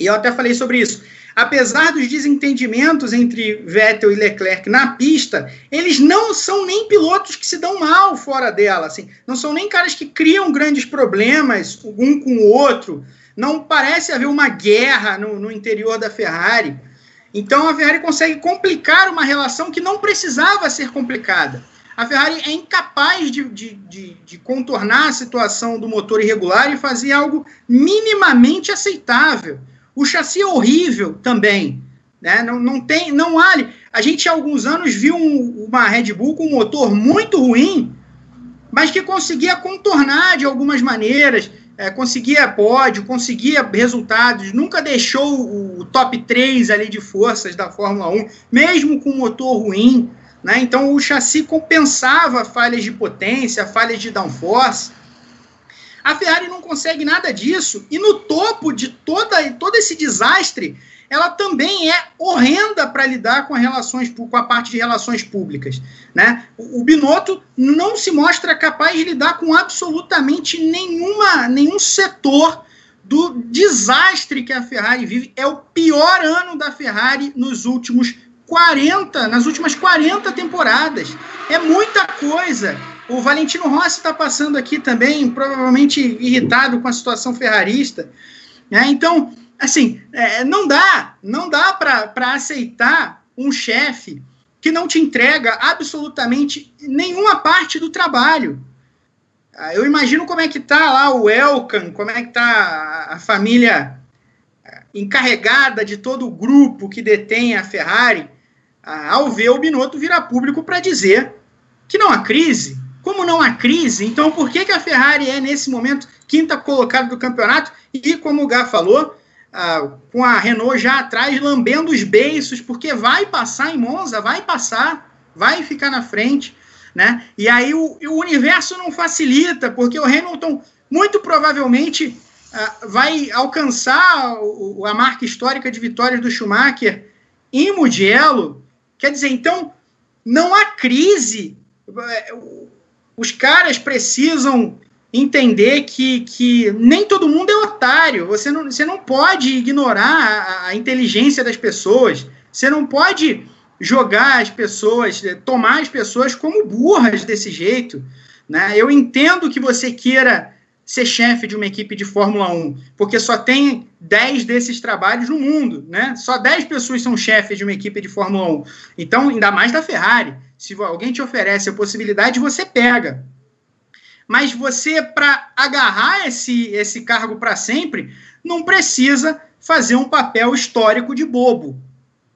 e eu até falei sobre isso. Apesar dos desentendimentos entre Vettel e Leclerc na pista, eles não são nem pilotos que se dão mal fora dela. Assim, não são nem caras que criam grandes problemas um com o outro. Não parece haver uma guerra no, no interior da Ferrari. Então a Ferrari consegue complicar uma relação que não precisava ser complicada. A Ferrari é incapaz de, de, de, de, contornar a situação do motor irregular e fazer algo minimamente aceitável. O chassi é horrível também. Né? Não, não tem, não há. A gente há alguns anos viu um, uma Red Bull com um motor muito ruim, mas que conseguia contornar de algumas maneiras é, conseguia pódio, conseguia resultados, nunca deixou o top 3 ali de forças da Fórmula 1, mesmo com motor ruim. Né? Então o chassi compensava falhas de potência, falhas de downforce. A Ferrari não consegue nada disso, e no topo de toda, todo esse desastre ela também é horrenda para lidar com, relações, com a parte de relações públicas. Né? O, o Binotto não se mostra capaz de lidar com absolutamente nenhuma, nenhum setor do desastre que a Ferrari vive. É o pior ano da Ferrari nos últimos 40, nas últimas 40 temporadas. É muita coisa. O Valentino Rossi está passando aqui também, provavelmente irritado com a situação ferrarista. Né? Então, assim, é, não dá, não dá para aceitar um chefe que não te entrega absolutamente nenhuma parte do trabalho. Ah, eu imagino como é que tá lá o Elkan, como é que tá a família é, encarregada de todo o grupo que detém a Ferrari, ah, ao ver o Binotto virar público para dizer que não há crise. Como não há crise, então por que, que a Ferrari é, nesse momento, quinta colocada do campeonato? E, como o Gá falou, ah, com a Renault já atrás, lambendo os beiços, porque vai passar em Monza, vai passar, vai ficar na frente, né? E aí o, o universo não facilita, porque o Hamilton muito provavelmente ah, vai alcançar o, a marca histórica de vitórias do Schumacher em Mugello. Quer dizer, então não há crise. Os caras precisam entender que, que nem todo mundo é otário. Você não, você não pode ignorar a, a inteligência das pessoas. Você não pode jogar as pessoas, tomar as pessoas como burras desse jeito. Né? Eu entendo que você queira ser chefe de uma equipe de Fórmula 1, porque só tem 10 desses trabalhos no mundo, né? Só 10 pessoas são chefes de uma equipe de Fórmula 1. Então, ainda mais da Ferrari. Se alguém te oferece a possibilidade, você pega mas você, para agarrar esse, esse cargo para sempre, não precisa fazer um papel histórico de bobo.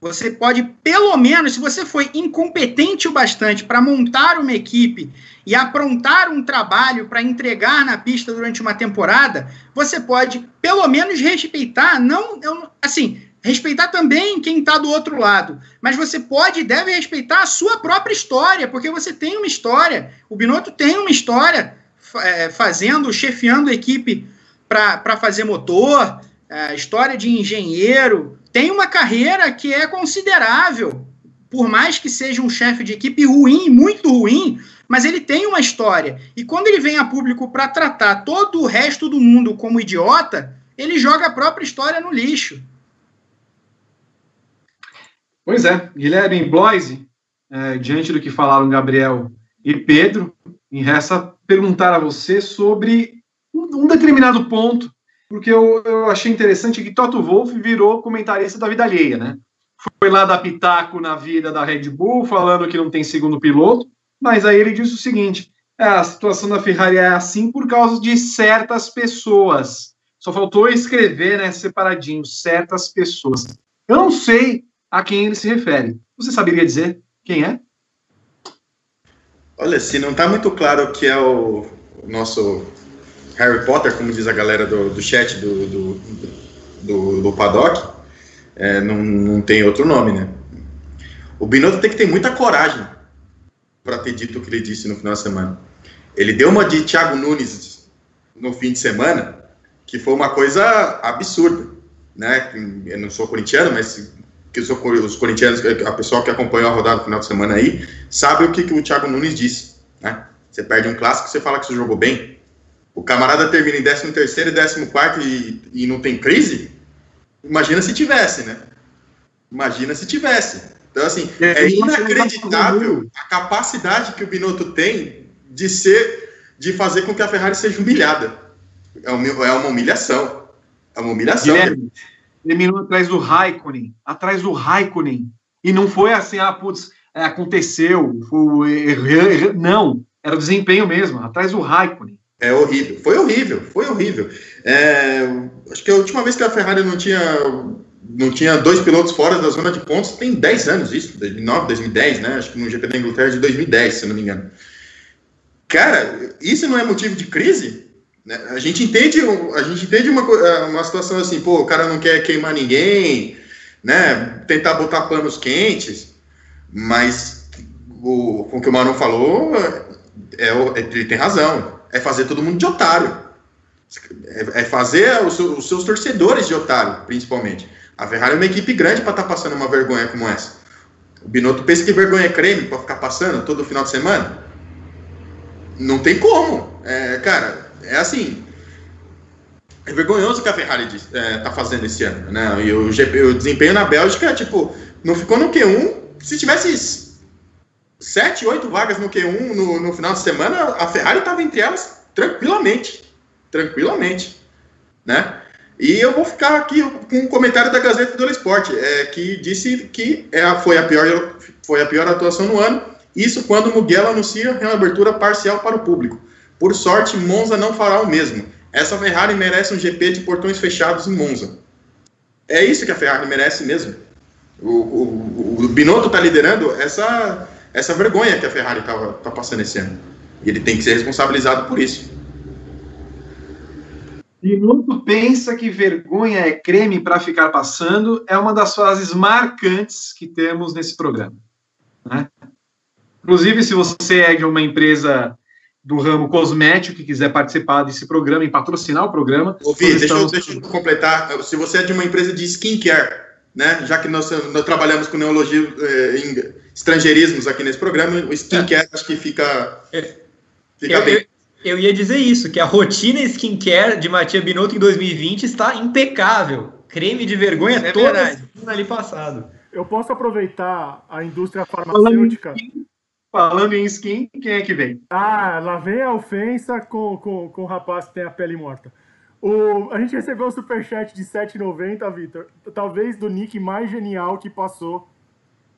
Você pode, pelo menos, se você foi incompetente o bastante para montar uma equipe e aprontar um trabalho para entregar na pista durante uma temporada, você pode, pelo menos, respeitar, não, assim, respeitar também quem está do outro lado, mas você pode e deve respeitar a sua própria história, porque você tem uma história, o Binotto tem uma história, é, fazendo, chefiando equipe para fazer motor, é, história de engenheiro, tem uma carreira que é considerável. Por mais que seja um chefe de equipe ruim, muito ruim, mas ele tem uma história. E quando ele vem a público para tratar todo o resto do mundo como idiota, ele joga a própria história no lixo. Pois é, Guilherme Bloise, é, diante do que falaram Gabriel e Pedro, me resta perguntar a você sobre um, determinado ponto, porque eu, eu achei interessante que Toto Wolff virou comentarista da vida alheia, né? Foi lá dar pitaco na vida da Red Bull, falando que não tem segundo piloto, mas aí ele disse o seguinte: é, a situação da Ferrari é assim por causa de certas pessoas. Só faltou escrever, né, separadinho, certas pessoas. Eu não sei a quem ele se refere. Você saberia dizer quem é? Olha, se não está muito claro que é o, nosso Harry Potter, como diz a galera do, do chat do, do, do, do paddock, é, não, não tem outro nome, né? O Binotto tem que ter muita coragem para ter dito o que ele disse no final da semana. Ele deu uma de Thiago Nunes no fim de semana, que foi uma coisa absurda, né? Eu não sou corintiano, mas que os, os corintianos, a pessoa que acompanhou a rodada no final de semana aí, sabe o que, que o Thiago Nunes disse, né? Você perde um clássico, você fala que você jogou bem. O camarada termina em 13 terceiro e 14 e, e não tem crise? Imagina se tivesse, né? Imagina se tivesse. Então, assim, é inacreditável a capacidade que o Binotto tem de ser, de fazer com que a Ferrari seja humilhada. É uma, é uma humilhação. É uma humilhação. Guilherme, terminou atrás do Raikkonen, atrás do Raikkonen. E não foi assim, ah, putz, é, aconteceu, foi, não, era desempenho mesmo, atrás do Raikkonen. É horrível, foi horrível, foi horrível. É, acho que a última vez que a Ferrari não tinha, não tinha dois pilotos fora da zona de pontos tem 10 anos isso, 2009, 2010, né? Acho que no GP da Inglaterra de 2010, se não me engano. Cara, isso não é motivo de crise? Né? A gente entende, a gente entende uma, é, uma situação assim, pô, o cara não quer queimar ninguém, né? Tentar botar panos quentes, mas o, o que o Manu falou, é, é, ele tem razão. É fazer todo mundo de otário. É, é fazer os, os, seus torcedores de otário, principalmente. A Ferrari é uma equipe grande para estar tá passando uma vergonha como essa. O Binotto pensa que vergonha é creme para ficar passando todo final de semana? Não tem como. É, cara, é assim. É vergonhoso o que a Ferrari está é, fazendo esse ano, né? E o, GP, o desempenho na Bélgica, tipo, não ficou no Q1. Se tivesse sete, oito vagas no Q1 no, no final de semana, a Ferrari estava entre elas tranquilamente. Tranquilamente. Né? E eu vou ficar aqui com um comentário da Gazeta do Esporte, é, que disse que é, foi, a pior, foi a pior atuação no ano. Isso quando o Mugello anuncia reabertura parcial para o público. Por sorte, Monza não fará o mesmo. Essa Ferrari merece um GP de portões fechados em Monza. É isso que a Ferrari merece mesmo. O, o, o Binotto está liderando essa, essa vergonha que a Ferrari está tá passando esse ano. E ele tem que ser responsabilizado por isso. Binotto pensa que vergonha é creme para ficar passando é uma das frases marcantes que temos nesse programa. Né? Inclusive, se você é de uma empresa do ramo cosmético que quiser participar desse programa e patrocinar o programa. Ô, Fih, deixa, estamos... deixa eu completar. Se você é de uma empresa de skincare, né? Já que nós, nós trabalhamos com neologia eh, em estrangeirismos aqui nesse programa, o skincare é. acho que fica, é. fica eu, bem. Eu, eu, ia dizer isso, que a rotina skincare de Matia Binotto em 2020 está impecável. Creme de vergonha é toda ali passado. Eu posso aproveitar a indústria farmacêutica. Falando em skin, quem é que vem? Ah, lá vem a ofensa com, com, com o rapaz que tem a pele morta. O, a gente recebeu um superchat de 7,90, Vitor. Talvez do nick mais genial que passou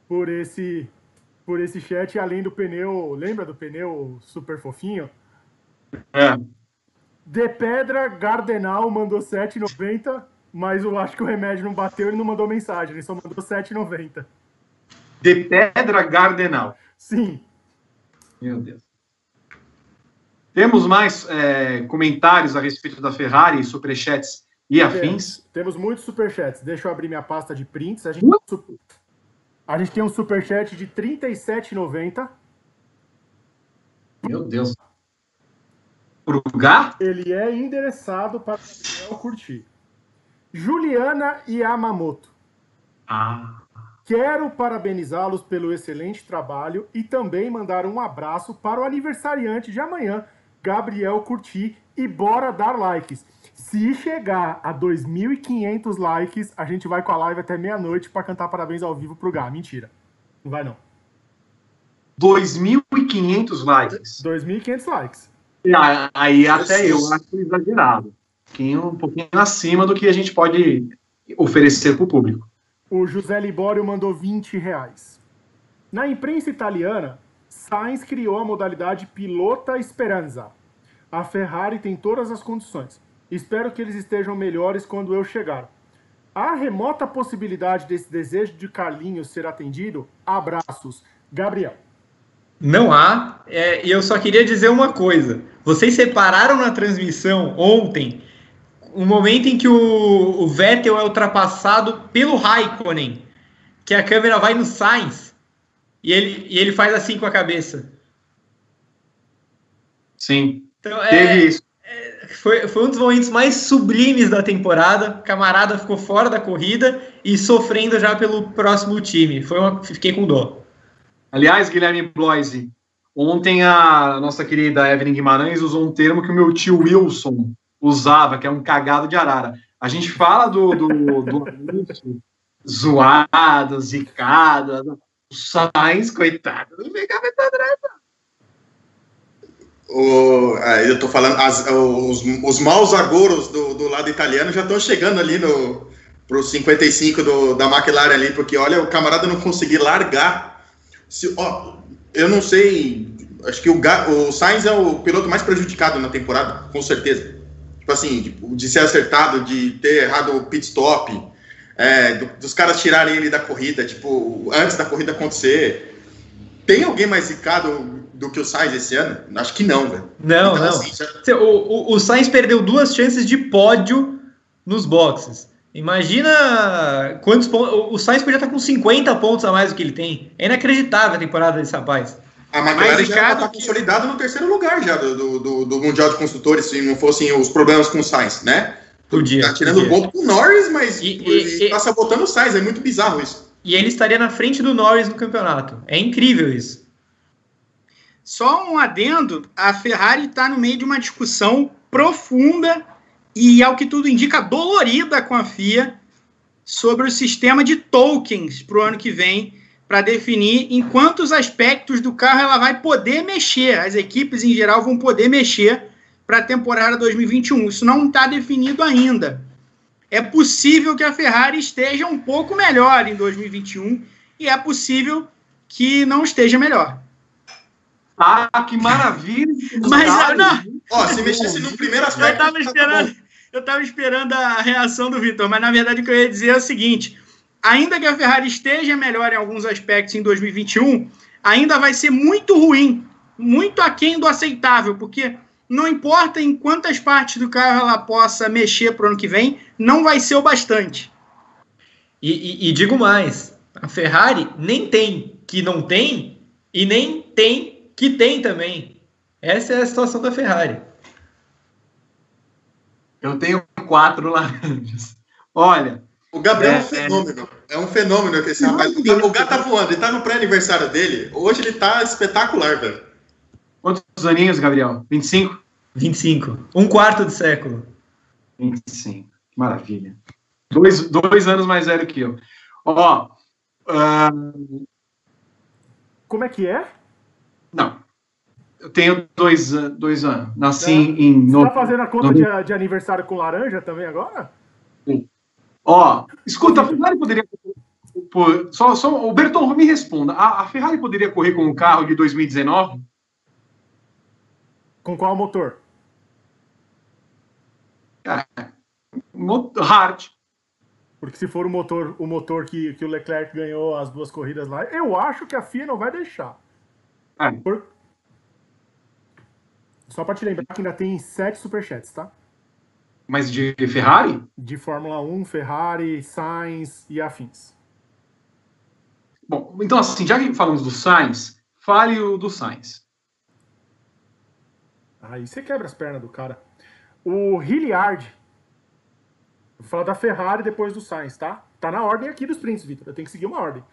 por esse, por esse chat, além do pneu. Lembra do pneu super fofinho? É. De Pedra Gardenal mandou 7,90, mas eu acho que o remédio não bateu, ele não mandou mensagem, ele só mandou 7,90. De Pedra Gardenal. Sim. Meu Deus. Temos mais é, comentários a respeito da Ferrari, superchats e afins? Temos, temos muitos superchats. Deixa eu abrir minha pasta de prints. A gente, uh! a gente tem um superchat de R$ 37,90. Meu Deus. Pro lugar? Ele é endereçado para o curtir. Juliana Yamamoto. Ah. Quero parabenizá-los pelo excelente trabalho e também mandar um abraço para o aniversariante de amanhã, Gabriel Curti, e bora dar likes. Se chegar a 2.500 likes, a gente vai com a live até meia-noite para cantar parabéns ao vivo pro Gá. Mentira. Não vai não. 2.500 likes. 2.500 likes. Aí até eu acho exagerado. Um pouquinho acima do que a gente pode oferecer para o público. O José Libório mandou 20 reais. Na imprensa italiana, Sainz criou a modalidade Pilota Esperanza. A Ferrari tem todas as condições. Espero que eles estejam melhores quando eu chegar. Há remota possibilidade desse desejo de Carlinhos ser atendido? Abraços. Gabriel. Não há. É, e eu só queria dizer uma coisa. Vocês separaram na transmissão ontem o momento em que o, o Vettel é ultrapassado pelo Raikkonen, que a câmera vai no Sainz e ele, e ele faz assim com a cabeça. Sim. Então, é, Teve isso. É, foi, foi um dos momentos mais sublimes da temporada. O camarada ficou fora da corrida e sofrendo já pelo próximo time. Foi uma, fiquei com dó. Aliás, Guilherme Bloise, ontem a nossa querida Evelyn Guimarães usou um termo que o meu tio Wilson usava, que é um cagado de arara. A gente fala do, do, do zoado, zicado, o Sainz, coitado, não o, eu tô falando, as, os, os maus agouros do, do lado italiano já estão chegando ali no pro 55 do, da McLaren ali, porque olha, o camarada não conseguiu largar. Se, ó, eu não sei, acho que o, o Sainz é o piloto mais prejudicado na temporada, com certeza. Tipo assim, de, de ser acertado, de ter errado o pit stop, é, do, dos caras tirarem ele da corrida, tipo, antes da corrida acontecer. Tem alguém mais zicado do que o Sainz esse ano? Acho que não, velho. Não, então, não. Assim, já... o, o, o Sainz perdeu duas chances de pódio nos boxes. Imagina quantos pontos. O Sainz podia estar com 50 pontos a mais do que ele tem. É inacreditável a temporada desse rapaz. A McLaren já está consolidado no terceiro lugar já do, do, do, Mundial de Construtores, se não fossem os problemas com o Sainz, né? Podia. Tá tirando podia. ponto com o Norris, mas e, e, e, tá sabotando o Sainz, é muito bizarro isso. E ele estaria na frente do Norris no campeonato. É incrível isso. Só um adendo: a Ferrari está no meio de uma discussão profunda e, ao que tudo indica, dolorida com a FIA sobre o sistema de tokens para o ano que vem, para definir em quantos aspectos do carro ela vai poder mexer. As equipes em geral vão poder mexer para a temporada 2021. Isso não está definido ainda. É possível que a Ferrari esteja um pouco melhor em 2021 e é possível que não esteja melhor. Ah, que maravilha! Mas ah, não. Ó, se mexesse no primeiro aspecto. Eu tava tá esperando, eu tava esperando a reação do Vitor, mas na verdade o que eu ia dizer é o seguinte: ainda que a Ferrari esteja melhor em alguns aspectos em 2021, ainda vai ser muito ruim, muito aquém do aceitável, porque não importa em quantas partes do carro ela possa mexer para o ano que vem, não vai ser o bastante. E, e, e digo mais: a Ferrari nem tem que não tem e nem tem que tem também. Essa é a situação da Ferrari. Eu tenho quatro laranjas. Olha. O Gabriel é, é um fenômeno. É, é um fenômeno esse rapaz. O gato tá voando, ele tá no pré-aniversário dele. Hoje ele tá espetacular, velho. Quantos aninhos, Gabriel? 25? 25. Um quarto de século. 25. Maravilha. Dois, dois anos mais velho que eu. Ó. Uh... Como é que é? Não. Eu tenho dois, dois anos. Nasci é. em. Você no, tá fazendo a conta no... de, de, aniversário com laranja também agora? Ó, escuta, a Ferrari poderia. Por, só, só, o Berton, me responda. A, a, Ferrari poderia correr com um carro de 2019? Com qual motor? É, hard. Porque se for o motor, o motor que, que o Leclerc ganhou as duas corridas lá, eu acho que a FIA não vai deixar. É. Por... Só para te lembrar que ainda tem sete superchats, tá? Mas de Ferrari? De Fórmula 1, Ferrari, Sainz e afins. Bom, então assim, já que falamos do Sainz, fale o do Sainz. Aí você quebra as pernas do cara. O Hilliard. Vou falar da Ferrari depois do Sainz, tá? Tá na ordem aqui dos prints, Vitor. Eu tenho que seguir uma ordem.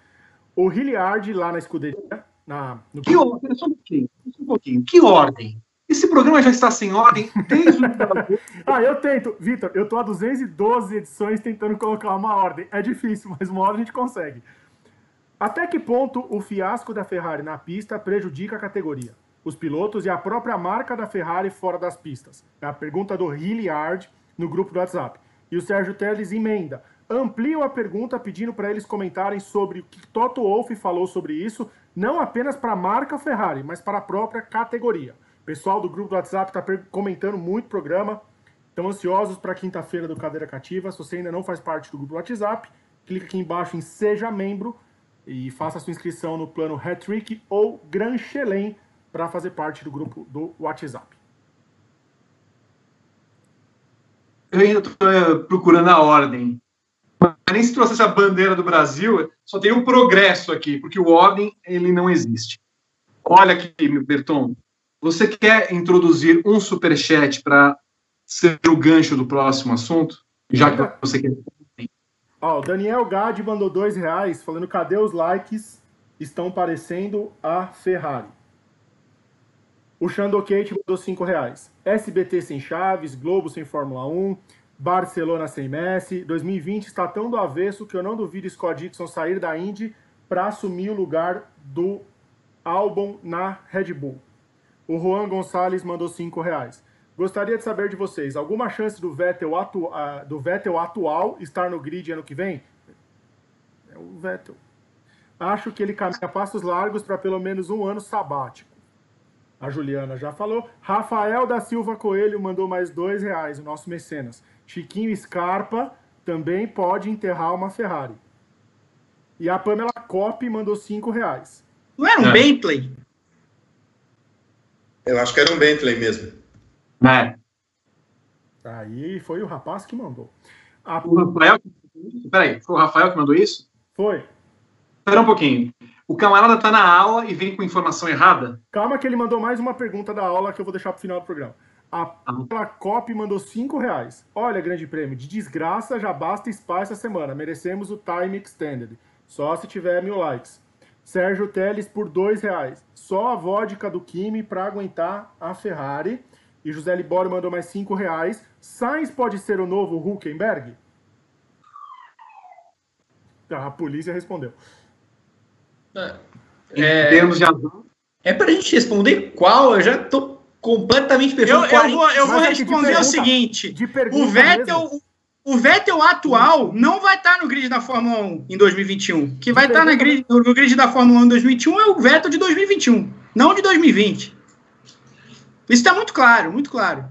O Hilliard lá na escuderia na, no... Que ordem? Só um pouquinho, só um pouquinho. Que ordem? Esse programa já está sem ordem desde o. ah, eu tento. Vitor, eu estou há 212 edições tentando colocar uma ordem. É difícil, mas uma hora a gente consegue. Até que ponto o fiasco da Ferrari na pista prejudica a categoria? Os pilotos e a própria marca da Ferrari fora das pistas? É a pergunta do Hilliard no grupo do WhatsApp. E o Sérgio Teles emenda. Ampliam a pergunta pedindo para eles comentarem sobre o que Toto Wolff falou sobre isso não apenas para a marca Ferrari, mas para a própria categoria. Pessoal do grupo do WhatsApp está comentando muito o programa. Estão ansiosos para quinta-feira do Cadeira Cativa. Se você ainda não faz parte do grupo do WhatsApp, clica aqui embaixo em Seja Membro E faça sua inscrição no plano Hattrick ou Grand Chelem para fazer parte do grupo do WhatsApp. Eu ainda estou procurando a ordem. Mas nem se trouxe essa bandeira do Brasil, só tem o progresso aqui, porque o ordem ele não existe. Olha aqui, meu Berton, você quer introduzir um superchat para ser o gancho do próximo assunto? Já que você quer. Ó, o Daniel Gade mandou dois reais falando cadê os likes? Estão parecendo a Ferrari. O Xandokate mandou cinco reais. SBT sem Chaves, Globo sem Fórmula 1, Barcelona sem Messi. 2020 está tão do avesso que eu não duvido Scott Dixon sair da Indy para assumir o lugar do Albon na Red Bull. O Juan Gonçalves mandou cinco reais. Gostaria de saber de vocês, alguma chance do Vettel, atu uh, do Vettel atual estar no grid ano que vem? É o Vettel. Acho que ele caminha passos largos para pelo menos um ano sabático. A Juliana já falou. Rafael da Silva Coelho mandou mais dois reais, o nosso mecenas. Chiquinho Scarpa também pode enterrar uma Ferrari. E a Pamela Cop mandou cinco reais. Não era um é. Bentley? Eu acho que era um Bentley mesmo. É. Aí foi o rapaz que mandou. A... O Rafael. Peraí, foi o Rafael que mandou isso? Foi. Espera um pouquinho. O camarada tá na aula e vem com informação errada? Calma que ele mandou mais uma pergunta da aula que eu vou deixar pro final do programa. A ah. Cop mandou 5 reais. Olha, grande prêmio. De desgraça já basta spa essa semana. Merecemos o time extended. Só se tiver mil likes. Sérgio Teles por dois reais. Só a vodka do Kimi para aguentar a Ferrari. E José Libório mandou mais cinco reais. Sainz pode ser o novo Huckenberg? A polícia respondeu. É, é, termos de É pra gente responder qual? Eu já tô completamente perfeito. Eu, eu, vou, eu vou é responder pergunta, o seguinte: o Vettel, mesmo. O Vettel atual não vai estar no grid da Fórmula 1 em 2021. Que vai estar na grid, no grid da Fórmula 1 em 2021 é o Vettel de 2021, não de 2020. Isso está muito claro, muito claro.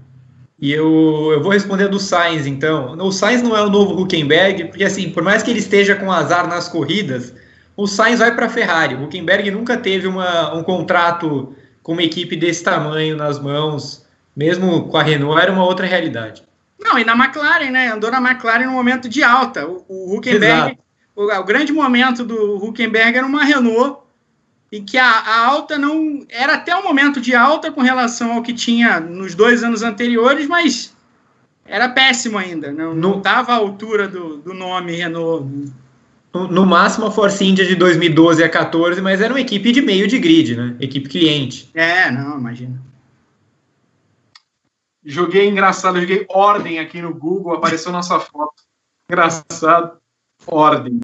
E eu, eu vou responder do Sainz, então. O Sainz não é o novo Huckenberg, porque assim, por mais que ele esteja com azar nas corridas, o Sainz vai para a Ferrari. O Huckenberg nunca teve uma, um contrato com uma equipe desse tamanho nas mãos, mesmo com a Renault, era uma outra realidade. Não, e na McLaren, né? Andou na McLaren no momento de alta. O, o Huckenberg, o, o, grande momento do Huckenberg era uma Renault e que a, a, alta não era até um momento de alta com relação ao que tinha nos dois anos anteriores, mas era péssimo ainda, não estava à altura do, do nome Renault. No, no, máximo a Force India de 2012 a 14, mas era uma equipe de meio de grid, né? Equipe cliente. É, não, imagina. Joguei engraçado, joguei ordem aqui no Google, apareceu nossa foto. Engraçado. Ordem.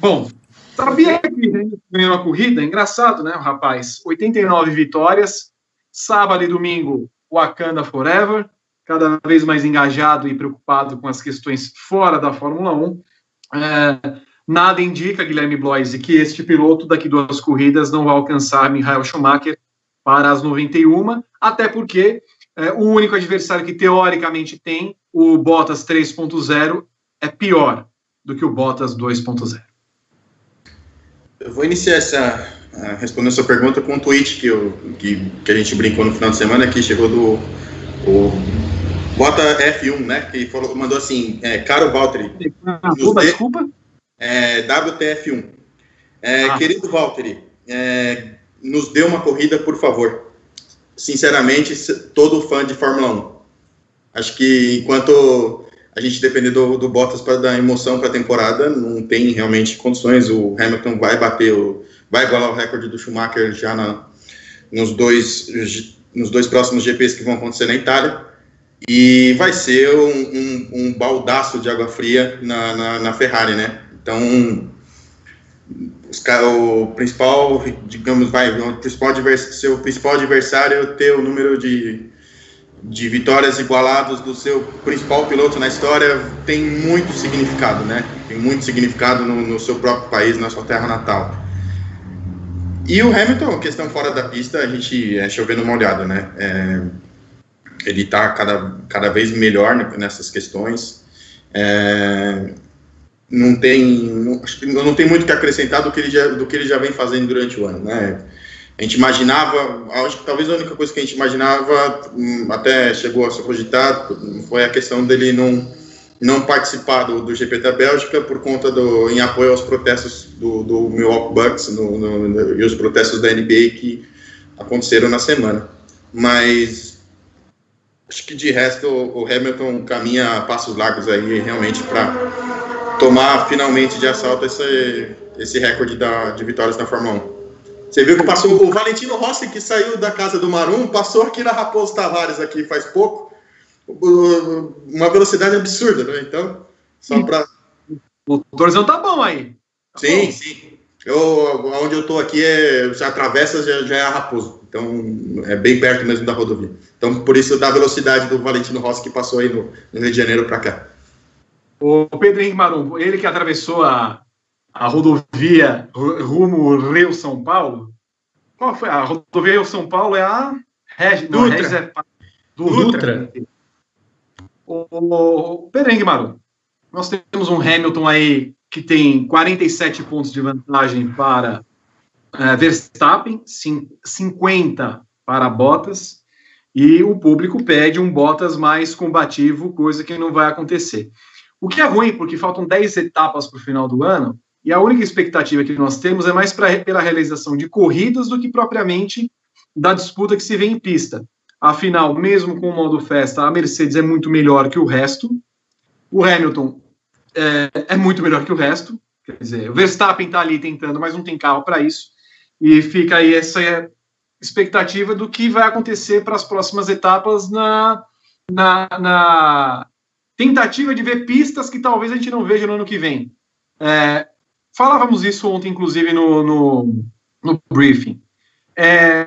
Bom, Sabia que ganhou a corrida? Engraçado, né, rapaz? 89 vitórias, sábado e domingo, Wakanda Forever, cada vez mais engajado e preocupado com as questões fora da Fórmula 1. É, nada indica, Guilherme Bloise, que este piloto daqui duas corridas não vai alcançar Michael Schumacher para as 91, até porque é, o único adversário que teoricamente tem, o Bottas 3.0, é pior do que o Bottas 2.0. Eu vou iniciar essa uh, respondendo sua pergunta com um tweet que, eu, que, que a gente brincou no final de semana que chegou do o Bota F1, né? Que falou, mandou assim, é, caro Valtteri. Desculpa, desculpa. É, WTF1. É, ah. Querido Valtteri, é, nos dê uma corrida, por favor. Sinceramente, todo fã de Fórmula 1. Acho que enquanto a gente depender do, do Bottas para dar emoção para a temporada, não tem realmente condições. O Hamilton vai bater, o, vai igualar o recorde do Schumacher já na, nos, dois, nos dois próximos GPs que vão acontecer na Itália. E vai ser um, um, um baldaço de água fria na, na, na Ferrari, né? Então, os, o principal, digamos, vai, o principal seu principal adversário é ter o número de de vitórias igualadas do seu principal piloto na história tem muito significado, né? Tem muito significado no, no seu próprio país, na sua terra natal. E o Hamilton, questão fora da pista, a gente é chovendo uma olhada, né? É, ele está cada, cada vez melhor nessas questões. É, não tem, não, acho que não tem muito que acrescentar do que ele já, do que ele já vem fazendo durante o ano, né? A gente imaginava, acho que talvez a única coisa que a gente imaginava, hum, até chegou a se cogitar, foi a questão dele não, não participar do, do GP da Bélgica por conta do, em apoio aos protestos do, do Milwaukee Bucks no, no, e os protestos da NBA que aconteceram na semana. Mas acho que de resto o Hamilton caminha a passos largos aí realmente para tomar finalmente de assalto esse, esse recorde da, de vitórias na Fórmula 1. Você viu que passou o Valentino Rossi, que saiu da casa do Marum, passou aqui na Raposo Tavares aqui faz pouco, uma velocidade absurda, né? Então, só para... O torzão tá bom aí. Tá sim, bom. sim. Eu, onde eu tô aqui, é, já atravessa, já, já é a Raposo. Então, é bem perto mesmo da rodovia. Então, por isso, da velocidade do Valentino Rossi que passou aí no, no Rio de Janeiro para cá. O Pedro Henrique Marum, ele que atravessou a, a rodovia rumo Rio-São Paulo, qual foi? A rodovia Rio-São Paulo é a Regi, não, Dutra. é do Dutra. O, o Pedro Henrique Marum, nós temos um Hamilton aí que tem 47 pontos de vantagem para é, Verstappen, 50 para Bottas, e o público pede um Bottas mais combativo, coisa que não vai acontecer. O que é ruim, porque faltam 10 etapas para o final do ano, e a única expectativa que nós temos é mais pra, pela realização de corridas do que propriamente da disputa que se vê em pista. Afinal, mesmo com o modo festa, a Mercedes é muito melhor que o resto. O Hamilton é, é muito melhor que o resto. Quer dizer, o Verstappen está ali tentando, mas não tem carro para isso. E fica aí essa expectativa do que vai acontecer para as próximas etapas na, na, na, tentativa de ver pistas que talvez a gente não veja no ano que vem. É, falávamos isso ontem, inclusive, no, no, no briefing. É,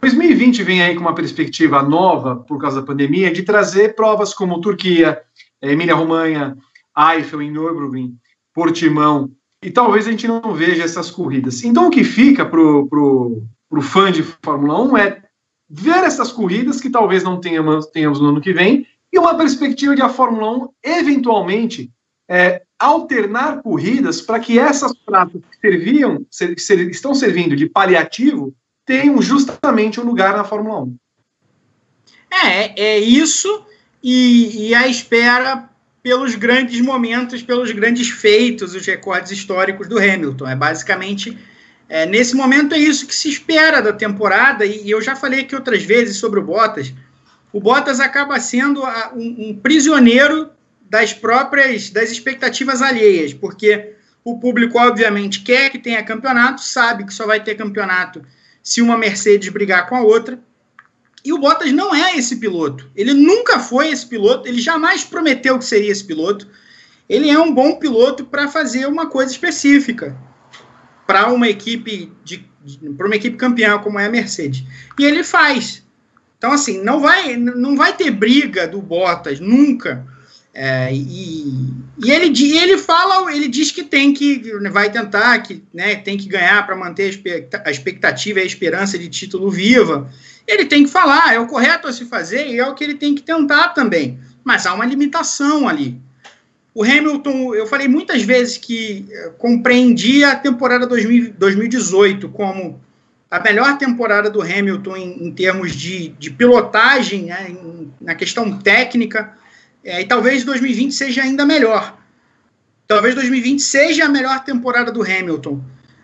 2020 vem aí com uma perspectiva nova, por causa da pandemia, de trazer provas como Turquia, Emília-Romanha, Eiffel em Nürburgring, Portimão, e talvez a gente não veja essas corridas. Então, o que fica para o fã de Fórmula 1 é ver essas corridas que talvez não tenhamos, tenhamos no ano que vem e uma perspectiva de a Fórmula 1 eventualmente é, alternar corridas para que essas pratas que serviam, ser, ser, estão servindo de paliativo tenham justamente um lugar na Fórmula 1. É, é isso e, e a espera pelos grandes momentos, pelos grandes feitos, os recordes históricos do Hamilton. É basicamente é, nesse momento é isso que se espera da temporada, e, e, eu já falei aqui outras vezes sobre o Bottas. O Bottas acaba sendo a, um, um, prisioneiro das próprias das expectativas alheias, porque o público obviamente quer que tenha campeonato, sabe que só vai ter campeonato se uma Mercedes brigar com a outra. E o Bottas não é esse piloto. Ele nunca foi esse piloto, ele jamais prometeu que seria esse piloto. Ele é um bom piloto para fazer uma coisa específica para uma equipe de, de para uma equipe campeã como é a Mercedes. E ele faz. Então assim, não vai não vai ter briga do Bottas nunca. É, e, e ele, ele fala, ele diz que tem que vai tentar que né, tem que ganhar para manter a expectativa e a esperança de título viva ele tem que falar, é o correto a se fazer e é o que ele tem que tentar também. Mas há uma limitação ali. O Hamilton, eu falei muitas vezes que eh, compreendia a temporada 2000, 2018 como a melhor temporada do Hamilton em, em termos de, de pilotagem, né, em, na questão técnica, é, e talvez 2020 seja ainda melhor. Talvez 2020 seja a melhor temporada do Hamilton.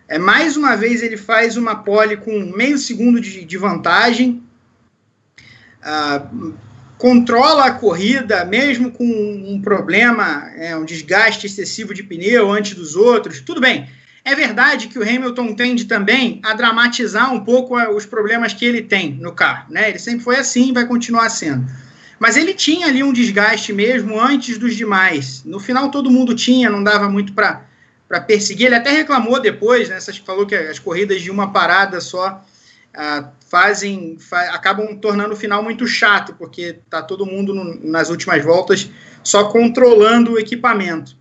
É, mais uma vez ele faz uma pole com meio segundo de, de vantagem, ah, controla a corrida, mesmo com um problema, é, um desgaste excessivo de pneu antes dos outros. Tudo bem. É verdade que o Hamilton tende também a dramatizar um pouco os problemas que ele tem no carro. Né? Ele sempre foi assim e vai continuar sendo. Mas ele tinha ali um desgaste mesmo antes dos demais. No final todo mundo tinha, não dava muito para para perseguir. Ele até reclamou depois, né? Falou que as corridas de uma parada só ah, fazem, fa acabam tornando o final muito chato, porque tá todo mundo no, nas últimas voltas só controlando o equipamento.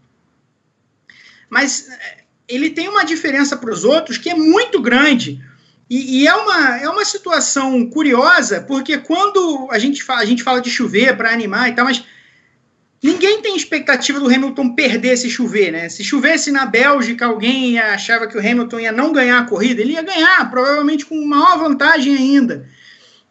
Mas eh, ele tem uma diferença para os outros que é muito grande. E, e, é, uma, é uma situação curiosa, porque quando a gente fala, a gente fala de chover para animar e tal, mas ninguém tem expectativa do Hamilton perder se chover, né? Se chovesse na Bélgica, alguém achava que o Hamilton ia não ganhar a corrida, ele ia ganhar, provavelmente com maior vantagem ainda.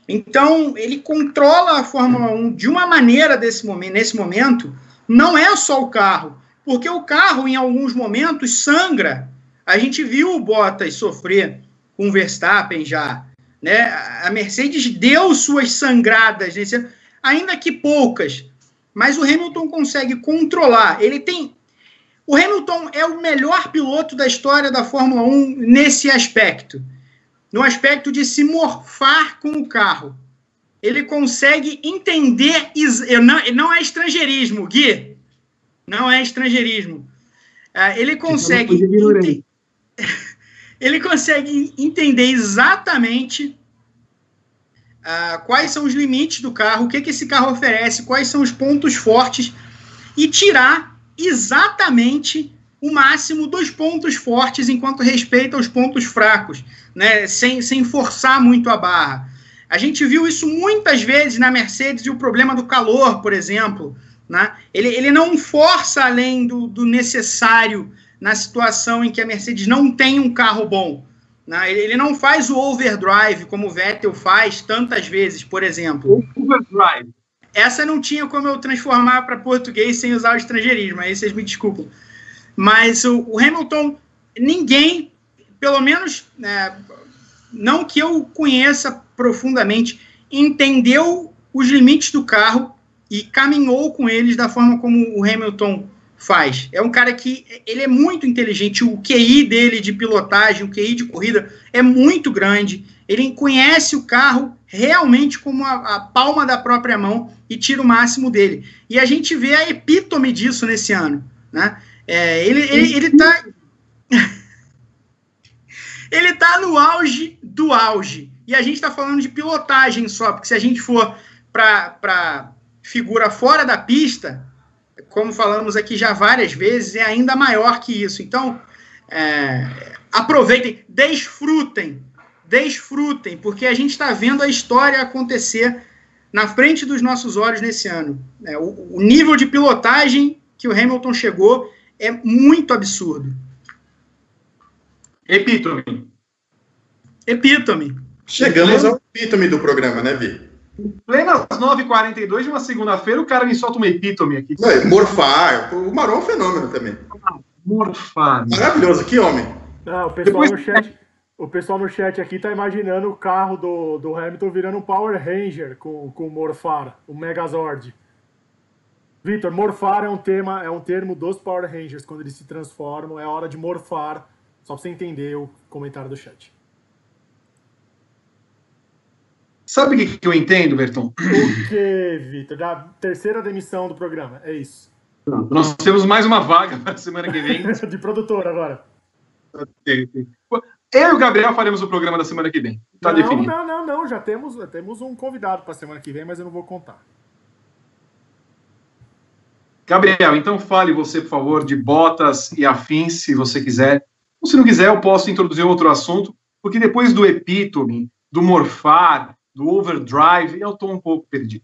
Então, ele controla a Fórmula 1 de uma maneira desse momento, nesse momento, não é só o carro, porque o carro, em alguns momentos, sangra. A gente viu o Bottas sofrer com o Verstappen já. Né? A Mercedes deu suas sangradas, ainda que poucas, mas o Hamilton consegue controlar. Ele tem. O Hamilton é o melhor piloto da história da Fórmula 1 nesse aspecto no aspecto de se morfar com o carro. Ele consegue entender. Não, não é estrangeirismo, Gui. Não é estrangeirismo. É, ele consegue. Ente... ele consegue entender exatamente uh, quais são os limites do carro, o que, que esse carro oferece, quais são os pontos fortes e tirar exatamente o máximo dos pontos fortes enquanto respeita os pontos fracos né, sem, sem forçar muito a barra. A gente viu isso muitas vezes na Mercedes e o problema do calor, por exemplo. Né? Ele, ele não força além do, do necessário na situação em que a Mercedes não tem um carro bom. Né? Ele, ele não faz o overdrive como o Vettel faz tantas vezes, por exemplo. Overdrive. Essa não tinha como eu transformar para português sem usar o estrangeirismo, aí vocês me desculpam. Mas o, o Hamilton, ninguém pelo menos, é, não que eu conheça profundamente, entendeu os limites do carro e caminhou com eles da forma como o Hamilton faz. É um cara que ele é muito inteligente, o QI dele de pilotagem, o QI de corrida é muito grande. Ele conhece o carro realmente como a, a palma da própria mão e tira o máximo dele. E a gente vê a epítome disso nesse ano, né? É, ele, ele, ele tá ele está no auge do auge. E a gente está falando de pilotagem só, porque se a gente for para figura fora da pista, como falamos aqui já várias vezes, é ainda maior que isso. Então, é, aproveitem, desfrutem, desfrutem, porque a gente está vendo a história acontecer na frente dos nossos olhos nesse ano. É, o, o nível de pilotagem que o Hamilton chegou é muito absurdo. Epítome. Epítome. Chegamos ao epítome do programa, né, Vi? Plenas 9h42 de uma segunda-feira, o cara me solta uma epítome aqui. Não, morfar. O Marão é um fenômeno também. morfar. Maravilhoso, que homem. Ah, o, pessoal Depois... no chat, o pessoal no chat aqui tá imaginando o carro do, do Hamilton virando um Power Ranger com, com o Morfar, o Megazord. Vitor, morfar é um tema, é um termo dos Power Rangers quando eles se transformam, é hora de morfar só para você entender o comentário do chat. Sabe o que, que eu entendo, Berton? O que, Vitor? Da terceira demissão do programa, é isso. Nós temos mais uma vaga para a semana que vem. de produtor agora. Eu e o Gabriel faremos o programa da semana que vem. Tá não, definido. Não, não, não. Já temos, temos um convidado para a semana que vem, mas eu não vou contar. Gabriel, então fale você, por favor, de botas e afins, se você quiser. Ou se não quiser, eu posso introduzir outro assunto, porque depois do epítome, do morfar, do overdrive, eu estou um pouco perdido.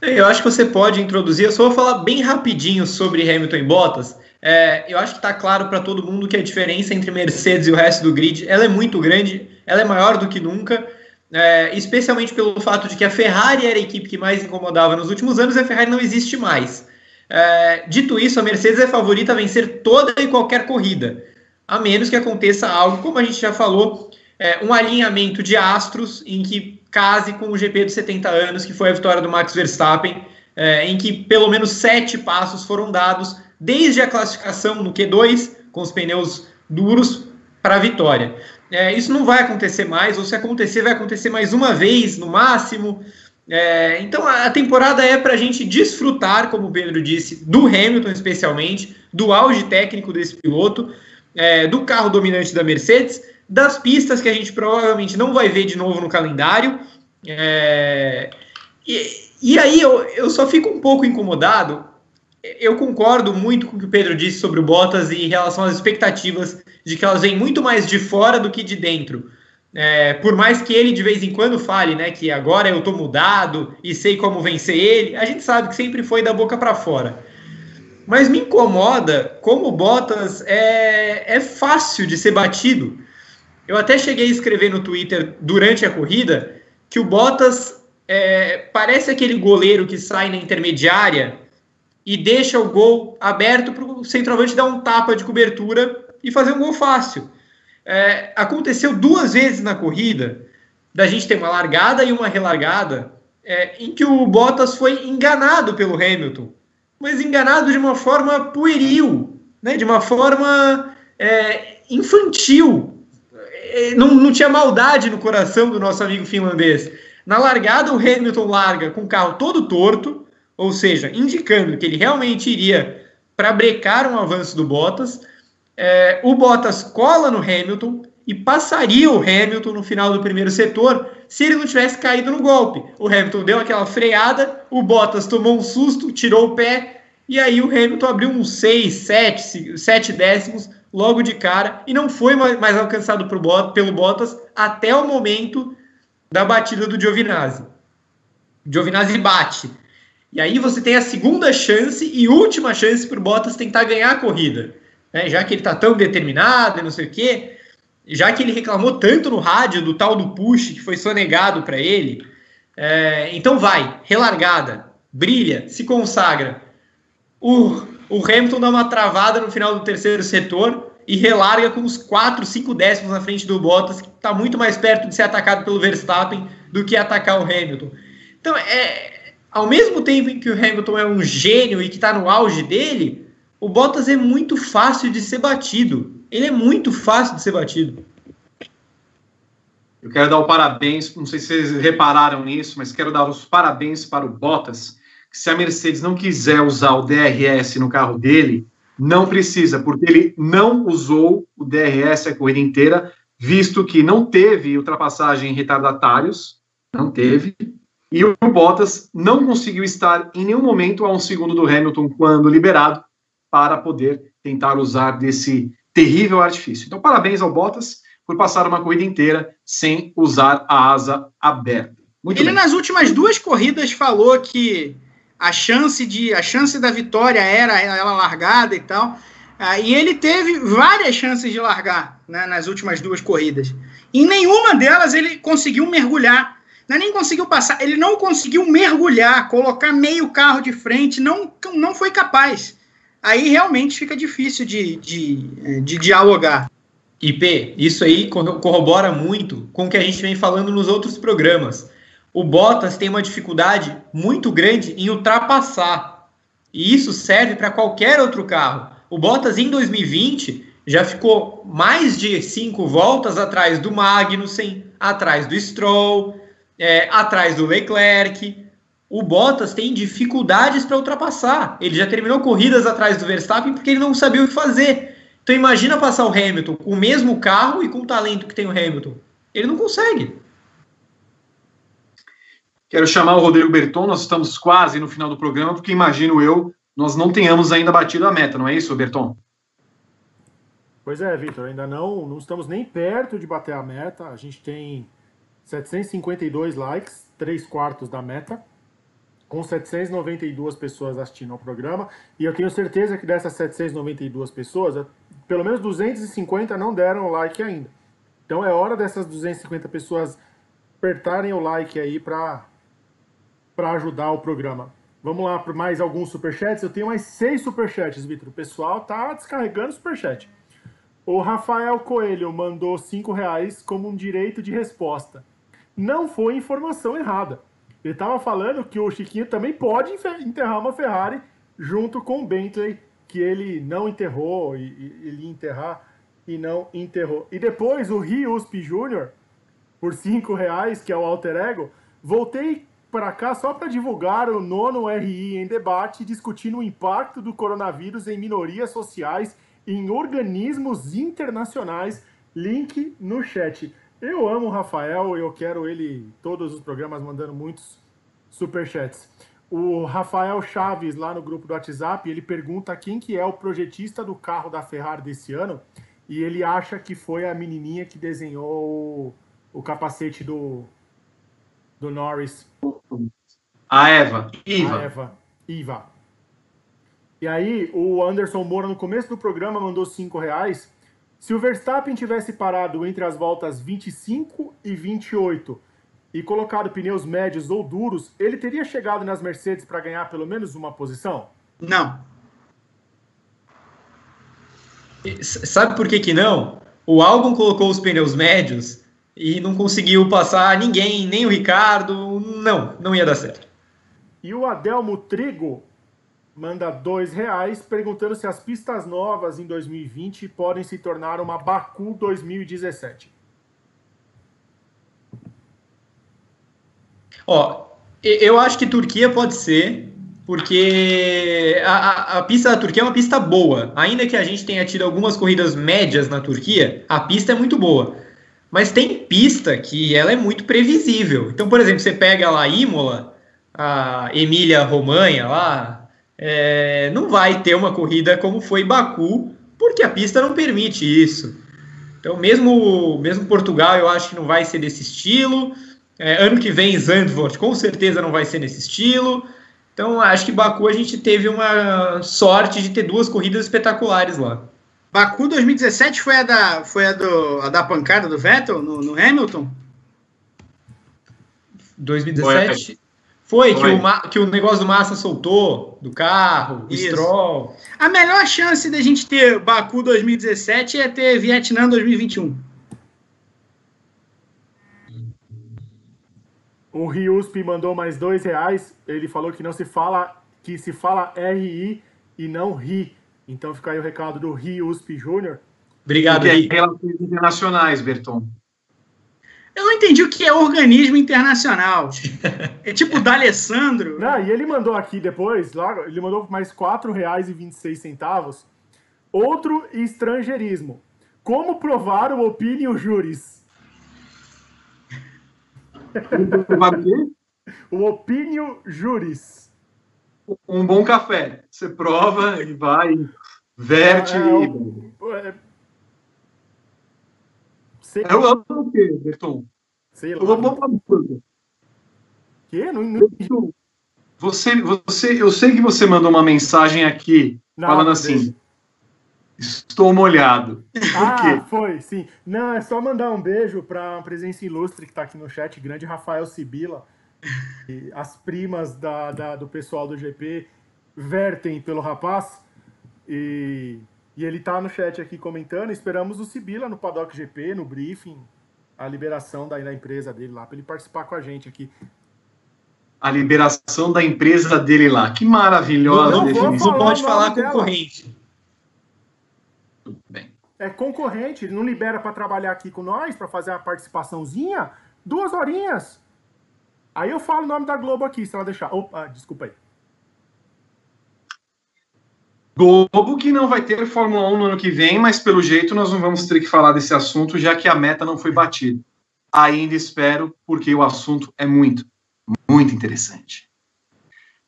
Eu acho que você pode introduzir, eu só vou falar bem rapidinho sobre Hamilton e Bottas. É, eu acho que está claro para todo mundo que a diferença entre Mercedes e o resto do grid ela é muito grande, ela é maior do que nunca, é, especialmente pelo fato de que a Ferrari era a equipe que mais incomodava nos últimos anos e a Ferrari não existe mais. É, dito isso, a Mercedes é favorita a vencer toda e qualquer corrida a menos que aconteça algo, como a gente já falou, é, um alinhamento de astros em que case com o GP dos 70 anos, que foi a vitória do Max Verstappen, é, em que pelo menos sete passos foram dados desde a classificação no Q2, com os pneus duros, para a vitória. É, isso não vai acontecer mais, ou se acontecer, vai acontecer mais uma vez no máximo. É, então a temporada é para a gente desfrutar, como o Pedro disse, do Hamilton especialmente, do auge técnico desse piloto é, do carro dominante da Mercedes, das pistas que a gente provavelmente não vai ver de novo no calendário. É, e, e aí eu, eu só fico um pouco incomodado. Eu concordo muito com o que o Pedro disse sobre o Bottas em relação às expectativas de que elas vêm muito mais de fora do que de dentro É, por mais que ele de vez em quando fale, né, que agora eu tô mudado e sei como vencer ele, a gente sabe que sempre foi da boca para fora. Mas me incomoda como o Bottas é, é fácil de ser batido. Eu até cheguei a escrever no Twitter durante a corrida que o Bottas é, parece aquele goleiro que sai na intermediária e deixa o gol aberto para o centroavante dar um tapa de cobertura e fazer um gol fácil. É, aconteceu duas vezes na corrida da gente ter uma largada e uma relargada é, em que o Bottas foi enganado pelo Hamilton, mas enganado de uma forma pueril, né, de uma forma é, infantil. É, não, não tinha maldade no coração do nosso amigo finlandês. Na largada, o Hamilton larga com o carro todo torto, ou seja, indicando que ele realmente iria para brecar um avanço do Bottas é, o Bottas cola no Hamilton e passaria o Hamilton no final do primeiro setor se ele não tivesse caído no golpe. O Hamilton deu aquela freada, o Bottas tomou um susto, tirou o pé e aí o Hamilton abriu uns 6, 7, 7 décimos logo de cara e não foi mais alcançado pelo Bottas até o momento da batida do Giovinazzi. Giovinazzi bate. E aí você tem a segunda chance e última chance para o Bottas tentar ganhar a corrida né, já que ele está tão determinado e não sei o quê, já que ele reclamou tanto no rádio do tal do push que foi sonegado para ele, é, então vai, relargada, brilha, se consagra. O, o Hamilton dá uma travada no final do terceiro setor e relarga com uns 4, 5 décimos na frente do Bottas, que está muito mais perto de ser atacado pelo Verstappen do que atacar o Hamilton. Então, é, ao mesmo tempo em que o Hamilton é um gênio e que está no auge dele, o Bottas é muito fácil de ser batido. Ele é muito fácil de ser batido. Eu quero dar o parabéns, não sei se vocês repararam nisso, mas quero dar os parabéns para o Bottas, que se a Mercedes não quiser usar o DRS no carro dele, não precisa, porque ele não usou o DRS a corrida inteira, visto que não teve ultrapassagem em retardatários, não teve, e o Bottas não conseguiu estar em nenhum momento a um segundo do Hamilton quando liberado, para poder tentar usar desse terrível artifício. Então, parabéns ao Bottas por passar uma corrida inteira sem usar a asa aberta. Muito Ele bem. nas últimas duas corridas falou que a chance de a chance da vitória era ela largada e tal. Ah, e ele teve várias chances de largar né, nas últimas duas corridas. Em nenhuma delas ele conseguiu mergulhar. Não é nem conseguiu passar, ele não conseguiu mergulhar, colocar meio carro de frente, não, não foi capaz aí realmente fica difícil de, de, de dialogar. IP, isso aí corrobora muito com o que a gente vem falando nos outros programas. O Bottas tem uma dificuldade muito grande em ultrapassar. E isso serve para qualquer outro carro. O Bottas em 2020 já ficou mais de cinco voltas atrás do Magnussen, atrás do Stroll, é, atrás do Leclerc o Bottas tem dificuldades para ultrapassar. Ele já terminou corridas atrás do Verstappen porque ele não sabia o que fazer. Então imagina passar o Hamilton com o mesmo carro e com o talento que tem o Hamilton. Ele não consegue. Quero chamar o Rodrigo Berton, nós estamos quase no final do programa, porque imagino eu, nós não tenhamos ainda batido a meta, não é isso, Berton? Pois é, Vitor, ainda não, não estamos nem perto de bater a meta. A gente tem 752 likes, 3 quartos da meta com 792 pessoas assistindo ao programa, e eu tenho certeza que dessas 792 pessoas, pelo menos 250 não deram like ainda. Então é hora dessas 250 pessoas apertarem o like aí para para ajudar o programa. Vamos lá para mais alguns superchats. Eu tenho mais seis superchats, Vitor. O pessoal tá descarregando superchat. O Rafael Coelho mandou cinco reais como um direito de resposta. Não foi informação errada. Ele estava falando que o Chiquinho também pode enterrar uma Ferrari junto com o Bentley, que ele não enterrou, e, ele ia enterrar e não enterrou. E depois o Riusp Júnior, por cinco reais, que é o alter ego, voltei para cá só para divulgar o nono RI em debate, discutindo o impacto do coronavírus em minorias sociais em organismos internacionais. Link no chat. Eu amo o Rafael, eu quero ele todos os programas mandando muitos superchats. O Rafael Chaves, lá no grupo do WhatsApp, ele pergunta quem que é o projetista do carro da Ferrari desse ano, e ele acha que foi a menininha que desenhou o capacete do, do Norris. A Eva. Iva. A Eva. Iva. E aí, o Anderson Moura, no começo do programa, mandou 5 reais. Se o Verstappen tivesse parado entre as voltas 25 e 28 e colocado pneus médios ou duros, ele teria chegado nas Mercedes para ganhar pelo menos uma posição? Não. Sabe por que, que não? O Albon colocou os pneus médios e não conseguiu passar ninguém, nem o Ricardo. Não, não ia dar certo. E o Adelmo Trigo manda dois reais perguntando se as pistas novas em 2020 podem se tornar uma Baku 2017. Ó, eu acho que Turquia pode ser, porque a, a, a, pista da Turquia é uma pista boa. Ainda que a gente tenha tido algumas corridas médias na Turquia, a pista é muito boa. Mas tem pista que ela é muito previsível. Então, por exemplo, você pega lá Imola, a Emília Romanha lá, é, não vai ter uma corrida como foi Baku, porque a pista não permite isso. Então, mesmo, mesmo Portugal, eu acho que não vai ser desse estilo. É, ano que vem, Zandvoort, com certeza não vai ser nesse estilo. Então, acho que Baku a gente teve uma sorte de ter duas corridas espetaculares lá. Baku 2017 foi a da, foi a do, a da pancada do Vettel no, no Hamilton? 2017? Foi, que o, que o negócio do Massa soltou, do carro, do Stroll. A melhor chance da gente ter Baku 2017 é ter Vietnã 2021. O Riusp mandou mais dois reais. Ele falou que não se fala, que se fala RI e não RI. Então fica aí o recado do Riusp Júnior. Obrigado, Ri. Relações internacionais, Berton. Eu não entendi o que é organismo internacional. É tipo o D'Alessandro. Não, e ele mandou aqui depois, lá, ele mandou mais R$ 4,26. Outro estrangeirismo. Como provar o opinion juris? o opinion juris. Um bom café. Você prova e vai, verte. É, é, é, Sei eu amo o quê, Berton? Sei lá. Eu amo hambúrguer. Que? Não, não... Você, você, eu sei que você mandou uma mensagem aqui não, falando assim. Deixa. Estou molhado. Ah, foi, sim. Não, é só mandar um beijo para uma presença ilustre que está aqui no chat, grande Rafael Sibila. As primas da, da, do pessoal do GP vertem pelo rapaz. E e ele tá no chat aqui comentando. Esperamos o Sibila no Paddock GP, no briefing, a liberação da, da empresa dele lá, para ele participar com a gente aqui. A liberação da empresa dele lá. Que maravilhosa não, definição. Não pode falar concorrente. Tudo bem. É concorrente, ele não libera para trabalhar aqui com nós, para fazer a participaçãozinha. Duas horinhas. Aí eu falo o nome da Globo aqui, se ela deixar. Opa, desculpa aí. Globo que não vai ter Fórmula 1 no ano que vem, mas pelo jeito nós não vamos ter que falar desse assunto, já que a meta não foi batida. Ainda espero, porque o assunto é muito, muito interessante.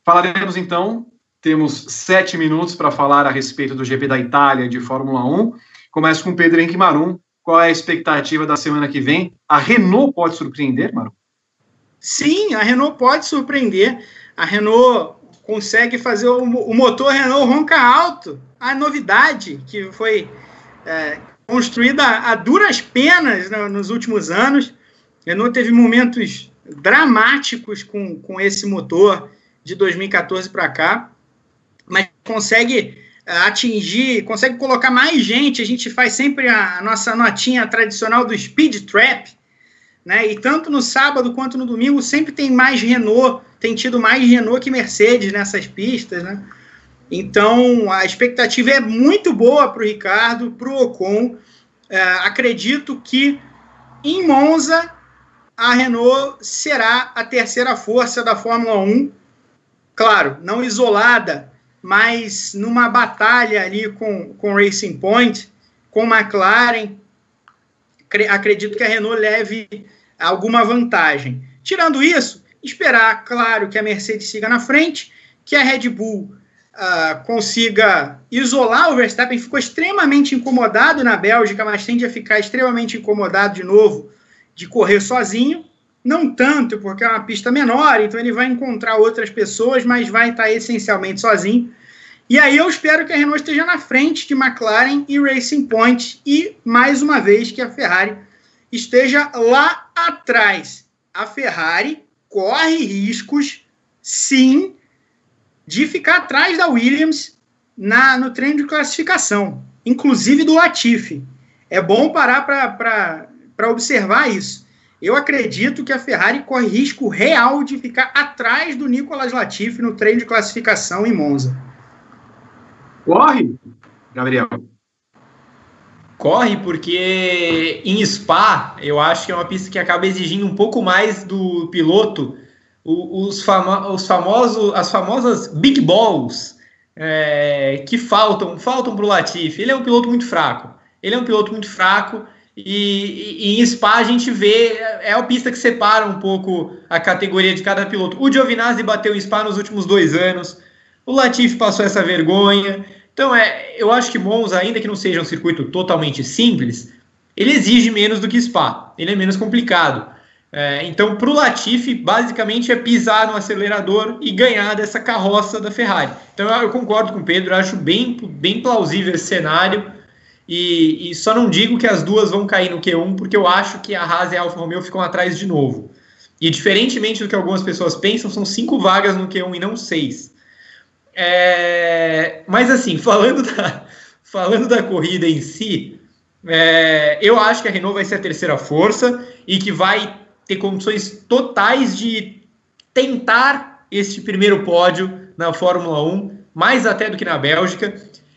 Falaremos então, temos sete minutos para falar a respeito do GP da Itália de Fórmula 1. Começo com Pedro Henrique Marum. Qual é a expectativa da semana que vem? A Renault pode surpreender, Marum? Sim, a Renault pode surpreender. A Renault consegue fazer o, o motor Renault ronca alto. A novidade que foi é, construída a duras penas no, nos últimos anos. Renault teve momentos dramáticos com, com esse motor de 2014 para cá, mas consegue é, atingir, consegue colocar mais gente. A gente faz sempre a, a nossa notinha tradicional do speed trap, né? E tanto no sábado quanto no domingo sempre tem mais Renault tem tido mais Renault que Mercedes nessas pistas, né? Então a expectativa é muito boa para o Ricardo, para o Ocon. É, acredito que em Monza a Renault será a terceira força da Fórmula 1. Claro, não isolada, mas numa batalha ali com, com Racing Point, com McLaren. Acredito que a Renault leve alguma vantagem. Tirando isso, esperar, claro, que a Mercedes siga na frente, que a Red Bull uh, consiga isolar o Verstappen. Ficou extremamente incomodado na Bélgica, mas tende a ficar extremamente incomodado de novo de correr sozinho, não tanto, porque é uma pista menor, então ele vai encontrar outras pessoas, mas vai estar essencialmente sozinho. E aí eu espero que a Renault esteja na frente de McLaren e Racing Point e, mais uma vez, que a Ferrari esteja lá atrás. A Ferrari corre riscos, sim, de ficar atrás da Williams na, no treino de classificação, inclusive do Latifi. É bom parar para observar isso. Eu acredito que a Ferrari corre risco real de ficar atrás do Nicolas Latifi no treino de classificação em Monza. Corre, Gabriel. Corre porque em Spa eu acho que é uma pista que acaba exigindo um pouco mais do piloto os, famo os famosos, as famosas big balls é, que faltam, faltam para o Latifi. Ele é um piloto muito fraco. Ele é um piloto muito fraco e, e, em Spa a gente vê, é a pista que separa um pouco a categoria de cada piloto. O Giovinazzi bateu em Spa nos últimos dois anos, o Latifi passou essa vergonha. Então, é, eu acho que Monza, ainda que não seja um circuito totalmente simples, ele exige menos do que Spa, ele é menos complicado. É, então, para o Latifi, basicamente é pisar no acelerador e ganhar dessa carroça da Ferrari. Então, eu, eu concordo com o Pedro, acho bem, bem plausível esse cenário. E, e, só não digo que as duas vão cair no Q1, porque eu acho que a Haas e a Alfa Romeo ficam atrás de novo. E diferentemente do que algumas pessoas pensam, são cinco vagas no Q1 e não seis. É, mas assim, falando da, falando da corrida em si, é, eu acho que a Renault vai ser a terceira força e que vai ter condições totais de tentar este primeiro pódio na Fórmula 1, mais até do que na Bélgica.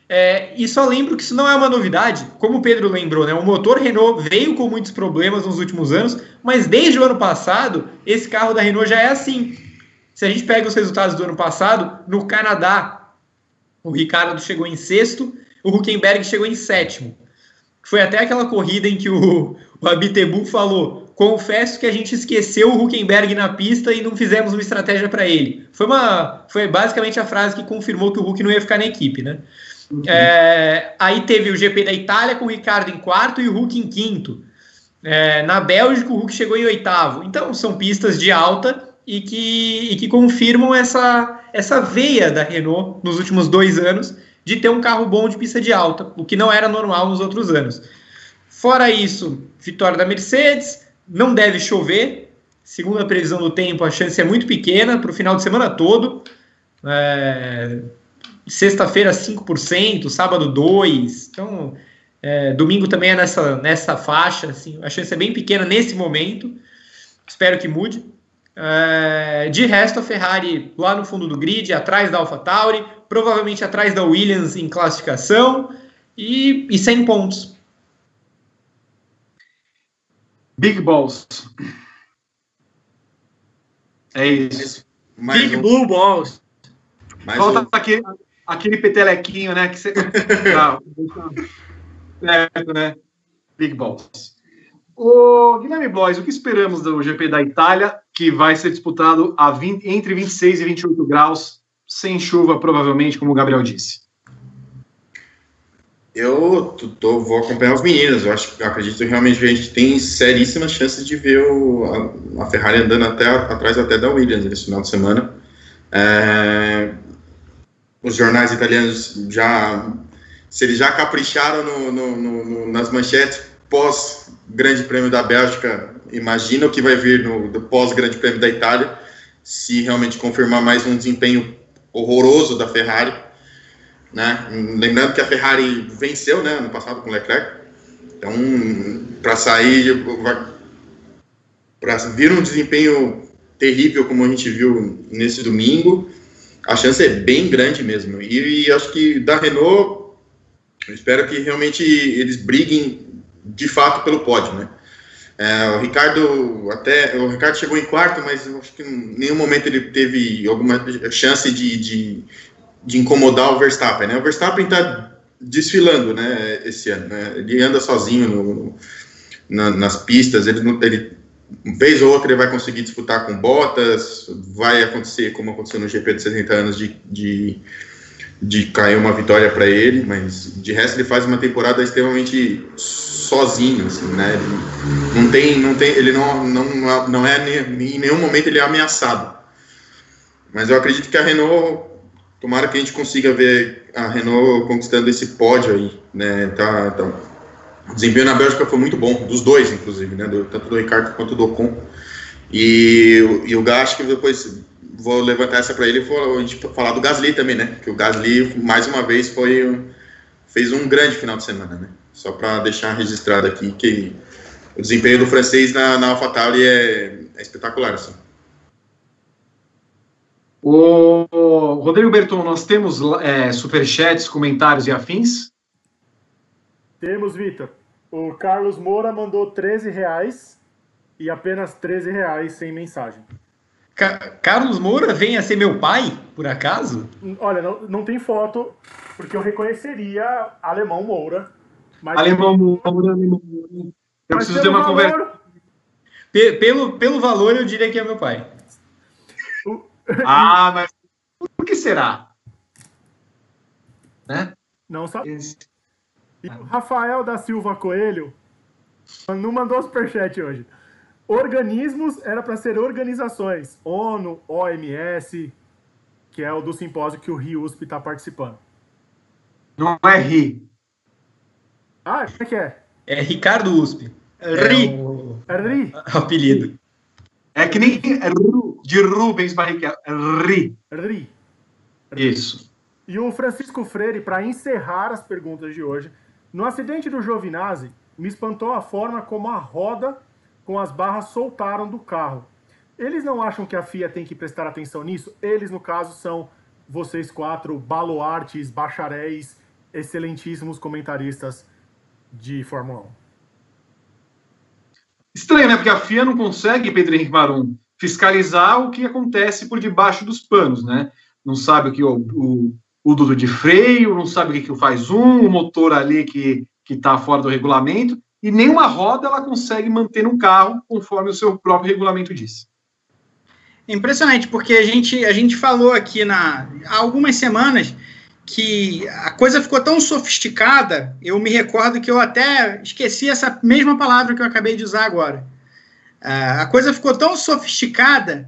É, e só lembro que isso não é uma novidade, como o Pedro lembrou, né? O motor Renault veio com muitos problemas nos últimos anos, mas desde o ano passado, esse carro da Renault já é assim. Se a gente pega os resultados do ano passado, no Canadá, o Ricardo chegou em sexto, o Huckenberg chegou em sétimo. Foi até aquela corrida em que o, o Abitebu falou: confesso que a gente esqueceu o Huckenberg na pista e não fizemos uma estratégia para ele. Foi, uma, foi basicamente a frase que confirmou que o Huck não ia ficar na equipe, né? Uhum. É, aí teve o GP da Itália com o Ricardo em quarto e o Hulk em quinto. É, na Bélgica, o Hulk chegou em oitavo. Então, são pistas de alta e que, e que confirmam essa, essa veia da Renault nos últimos dois anos de ter um carro bom de pista de alta, o que não era normal nos outros anos. Fora isso, vitória da Mercedes, não deve chover. Segundo a previsão do tempo, a chance é muito pequena para o final de semana todo. É, sexta-feira 5%, sábado 2%. Então, é, domingo também é nessa, nessa faixa. Assim, a chance é bem pequena nesse momento. Espero que mude. É, de resto, a Ferrari lá no fundo do grid, atrás da AlphaTauri, provavelmente atrás da Williams em classificação e, e 100 pontos. Big Balls. É isso. Mais Big um. Blue Balls. Mais Falta um. aquele, aquele petelequinho, né? Que você. Não, certo, né? Big Balls. O Guilherme Blois, o que esperamos do GP da Itália, que vai ser disputado a 20, entre 26 e 28 graus, sem chuva, provavelmente, como o Gabriel disse? Eu tô, vou acompanhar os meninos. Eu acho, eu acredito realmente que a gente tem seríssimas chances de ver o, a, a Ferrari andando até atrás até da Williams nesse final de semana. É, os jornais italianos já, se eles já capricharam no, no, no, nas manchetes pós Grande Prêmio da Bélgica, imagina o que vai vir no pós Grande Prêmio da Itália, se realmente confirmar mais um desempenho horroroso da Ferrari, né? Lembrando que a Ferrari venceu, né, ano passado com o Leclerc, então para sair, para vir um desempenho terrível como a gente viu nesse domingo, a chance é bem grande mesmo. E, e acho que da Renault, eu espero que realmente eles briguem de fato pelo pódio, né? É, o Ricardo até o Ricardo chegou em quarto, mas eu acho que em nenhum momento ele teve alguma chance de, de, de incomodar o Verstappen, né? O Verstappen está desfilando, né? Esse ano, né? Ele anda sozinho no, no, na, nas pistas, ele, ele vez ou outra ele vai conseguir disputar com Bottas, vai acontecer como aconteceu no GP de 70 anos de, de, de cair uma vitória para ele, mas de resto ele faz uma temporada extremamente sozinho, assim, né? Ele não tem, não tem, ele não, não, não é em nenhum momento ele é ameaçado. Mas eu acredito que a Renault, tomara que a gente consiga ver a Renault conquistando esse pódio aí, né? Tá, tá. O desempenho na Bélgica foi muito bom, dos dois, inclusive, né? Do, tanto do Ricardo quanto do Ocon. E, e o que depois vou levantar essa para ele e vou a gente falar do Gasly também, né? Que o Gasly, mais uma vez, foi fez um grande final de semana, né? Só para deixar registrado aqui que o desempenho do francês na, na AlphaTauri é, é espetacular, assim. O Rodrigo Berton, nós temos é, superchats, comentários e afins? Temos, Vitor. O Carlos Moura mandou 13 reais e apenas 13 reais sem mensagem. Ca Carlos Moura vem a ser meu pai, por acaso? Olha, não, não tem foto, porque eu reconheceria Alemão Moura. Mas alemão Moura, Alemão Moura. Eu preciso ter uma valor... conversa. Pelo, pelo valor, eu diria que é meu pai. ah, mas por que será? Né? Não sabe. Rafael da Silva Coelho não mandou superchat hoje. Organismos era para ser organizações. ONU, OMS, que é o do simpósio que o RIUSP está participando. Não é RI. Ah, como é que é? É Ricardo USP. É RI. O... É RI. Apelido. É que nem de Rubens Barrichello. É RI. RI. Isso. E o Francisco Freire, para encerrar as perguntas de hoje, no acidente do Giovinazzi, me espantou a forma como a roda com as barras soltaram do carro. Eles não acham que a FIA tem que prestar atenção nisso? Eles, no caso, são vocês quatro baluartes, bacharéis, excelentíssimos comentaristas de Fórmula 1. Estranho, né? Porque a FIA não consegue, Pedro Henrique Marum, fiscalizar o que acontece por debaixo dos panos, né? Não sabe o que o, o, o duto de freio, não sabe o que, que faz um, o motor ali que está fora do regulamento e nenhuma roda ela consegue manter no carro conforme o seu próprio regulamento diz. Impressionante, porque a gente, a gente falou aqui na, há algumas semanas que a coisa ficou tão sofisticada, eu me recordo que eu até esqueci essa mesma palavra que eu acabei de usar agora. Uh, a coisa ficou tão sofisticada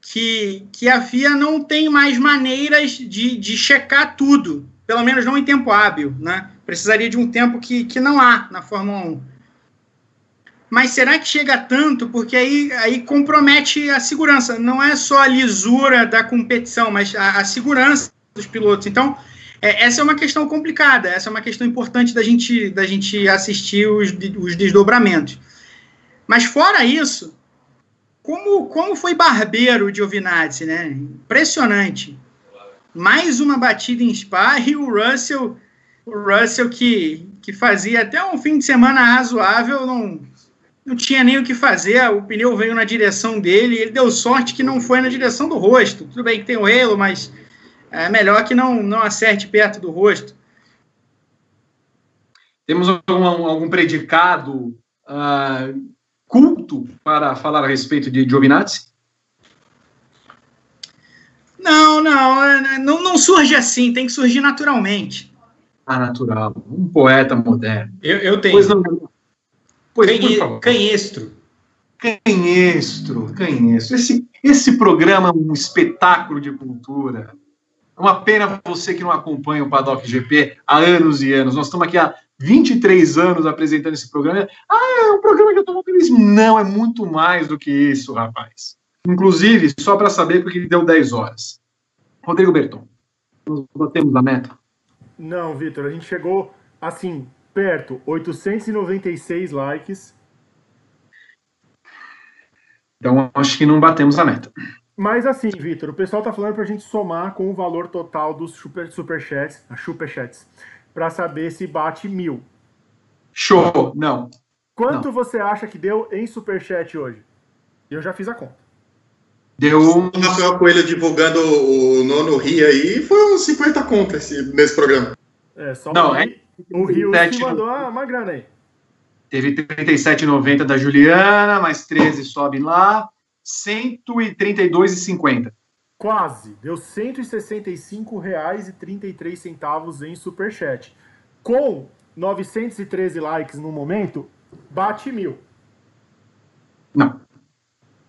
que, que a FIA não tem mais maneiras de, de checar tudo, pelo menos não em tempo hábil, né? Precisaria de um tempo que, que não há na Fórmula 1. Mas será que chega tanto? Porque aí, aí compromete a segurança. Não é só a lisura da competição, mas a, a segurança dos pilotos. Então, é, essa é uma questão complicada. Essa é uma questão importante da gente, da gente assistir os, os desdobramentos. Mas fora isso, como, como foi barbeiro o Giovinazzi, né? Impressionante. Mais uma batida em Spa e o Russell o Russell que, que fazia até um fim de semana razoável, não, não tinha nem o que fazer, o pneu veio na direção dele, ele deu sorte que não foi na direção do rosto. Tudo bem que tem o Halo, mas é melhor que não, não acerte perto do rosto. Temos algum, algum predicado uh, culto para falar a respeito de Giovinazzi? Não, não, não, não surge assim, tem que surgir naturalmente natural, um poeta moderno. Eu, eu tenho. Pois não. Pois, Canhe, canhestro. Canhestro, canhestro. Esse, esse programa é um espetáculo de cultura. É uma pena você que não acompanha o Paddock GP há anos e anos. Nós estamos aqui há 23 anos apresentando esse programa. Ah, é um programa que eu estou feliz. Não, é muito mais do que isso, rapaz. Inclusive, só para saber porque deu 10 horas. Rodrigo Berton, nós batemos a meta. Não, Vitor, a gente chegou assim, perto, 896 likes. Então, acho que não batemos a meta. Mas assim, Vitor, o pessoal tá falando pra gente somar com o valor total dos super, superchats, as superchats, para saber se bate mil. Show! Não. Quanto não. você acha que deu em superchat hoje? Eu já fiz a conta. Deu. O Rafael Coelho divulgando o nono Rio aí foi uns 50 contas nesse programa. É, só Não, é... o Rio que mandou uma grana aí. Teve 37,90 da Juliana, mais 13 sobe lá, 132,50. Quase, deu R$ 165,33 em superchat. Com 913 likes no momento, bate mil. Não.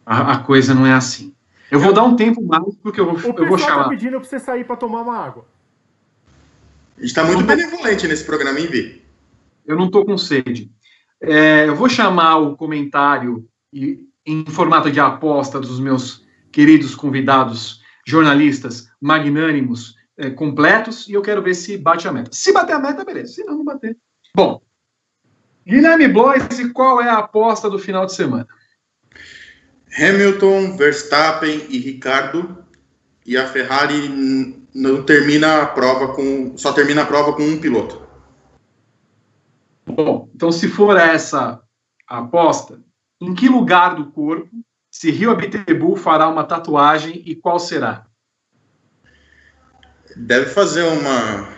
A, a coisa não é assim. Eu vou dar um tempo mais, porque eu vou, O eu vou pessoal tá chamar. pedindo pra você sair pra tomar uma água. A gente tá muito benevolente nesse programa, hein, Vi? Eu não estou com sede. É, eu vou chamar o comentário e- em formato de aposta dos meus queridos convidados jornalistas magnânimos é, completos e eu quero ver se bate a meta. Se bater a meta, beleza. Se não, não bater. Bom, Guilherme Blois, qual é a aposta do final de semana? Hamilton, Verstappen e Ricardo. E a Ferrari não termina a prova com. Só termina a prova com um piloto. Bom, então se for essa a aposta, em que lugar do corpo se Rio Abitebu fará uma tatuagem e qual será? Deve fazer uma.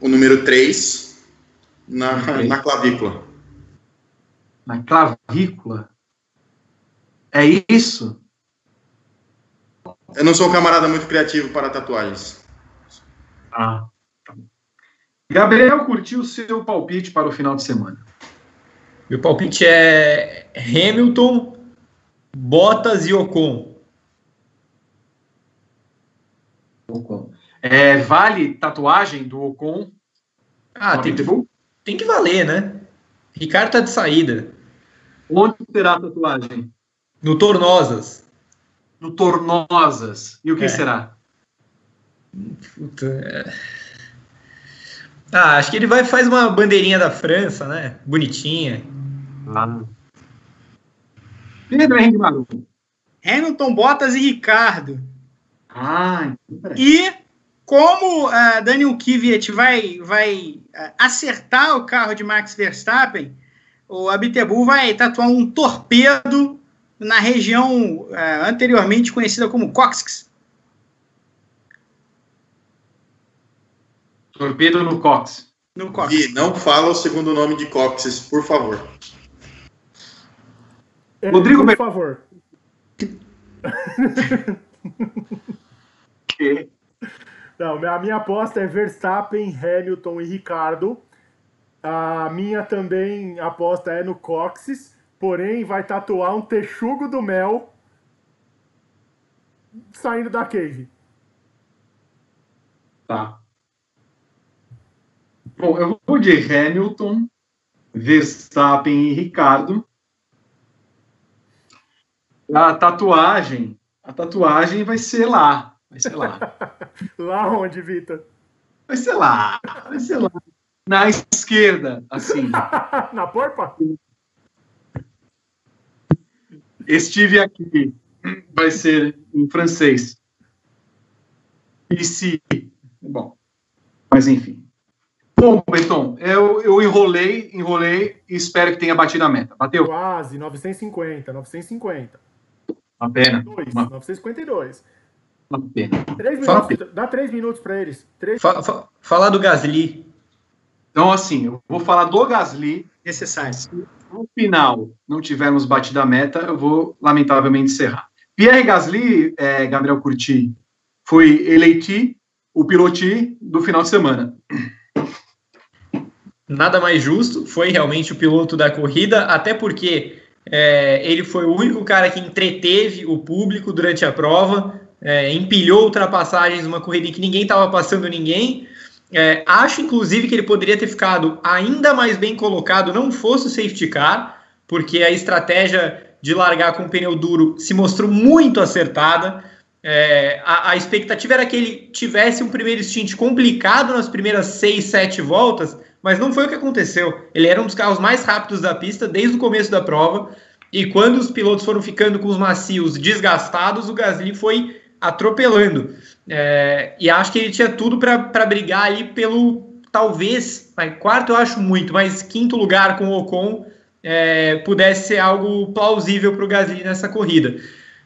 O número 3 na, Ok. na clavícula. Na clavícula? É isso? Eu não sou um camarada muito criativo para tatuagens. Ah, tá bom. Gabriel curtiu o seu palpite para o final de semana. Meu palpite é Hamilton, Bottas e Ocon. Ocon. É, vale tatuagem do Ocon? Ah, tem que, tem que valer, né? Ricardo tá de saída. Onde terá a tatuagem? No Tornosas. No Tornosas. E o que É. será? Puta, é. Ah, acho que ele vai faz uma bandeirinha da França, né? Bonitinha. Pedro Henrique Maru. Hamilton, Bottas e Ricardo. Ah. E como a Daniel Kvyat vai, vai ah, acertar o carro de Max Verstappen, o Abitebu vai tatuar um torpedo na região ah, anteriormente conhecida como cóccix. Torpedo no Cox. No cóccix. Vi, não fala o segundo nome de Coxes, por favor. É, Rodrigo por favor. Que? Não, a minha aposta é Verstappen, Hamilton e Ricardo. A minha também aposta é no Coxes, porém vai tatuar um texugo do mel saindo da cave. Tá. Bom, eu vou de Hamilton, Verstappen e Ricardo. A tatuagem, a tatuagem vai ser lá, vai ser lá, Lá onde, Vitor? vai ser lá, vai ser lá, na esquerda, assim. Na porpa? Estive aqui, vai ser em francês. Ici, bom, mas enfim. Bom, Beton, eu, eu enrolei, enrolei e espero que tenha batido a meta. Bateu? Quase, 950, 950. Uma pena. Dois, Uma, 952. uma pena. Três Fala, minutos, dá três minutos pra eles. Três... Fa- fa- falar do Gasly. Então, assim, eu vou falar do Gasly. Necessário. No final não tivermos batido a meta, eu vou, lamentavelmente, encerrar. Pierre Gasly, é, Gabriel Curti, foi eleito o piloti do final de semana. Nada mais justo, foi realmente o piloto da corrida, até porque é, ele foi o único cara que entreteve o público durante a prova, é, empilhou ultrapassagens numa corrida em que ninguém estava passando ninguém. É, acho, inclusive, que ele poderia ter ficado ainda mais bem colocado, não fosse o safety car, porque a estratégia de largar com o pneu duro se mostrou muito acertada. É, a, a expectativa era que ele tivesse um primeiro stint complicado nas primeiras seis, sete voltas, mas não foi o que aconteceu. Ele era um dos carros mais rápidos da pista desde o começo da prova, e quando os pilotos foram ficando com os macios desgastados, o Gasly foi atropelando. É, e acho que ele tinha tudo para brigar ali pelo, talvez, vai, quarto eu acho muito, mas quinto lugar com o Ocon é, pudesse ser algo plausível para o Gasly nessa corrida.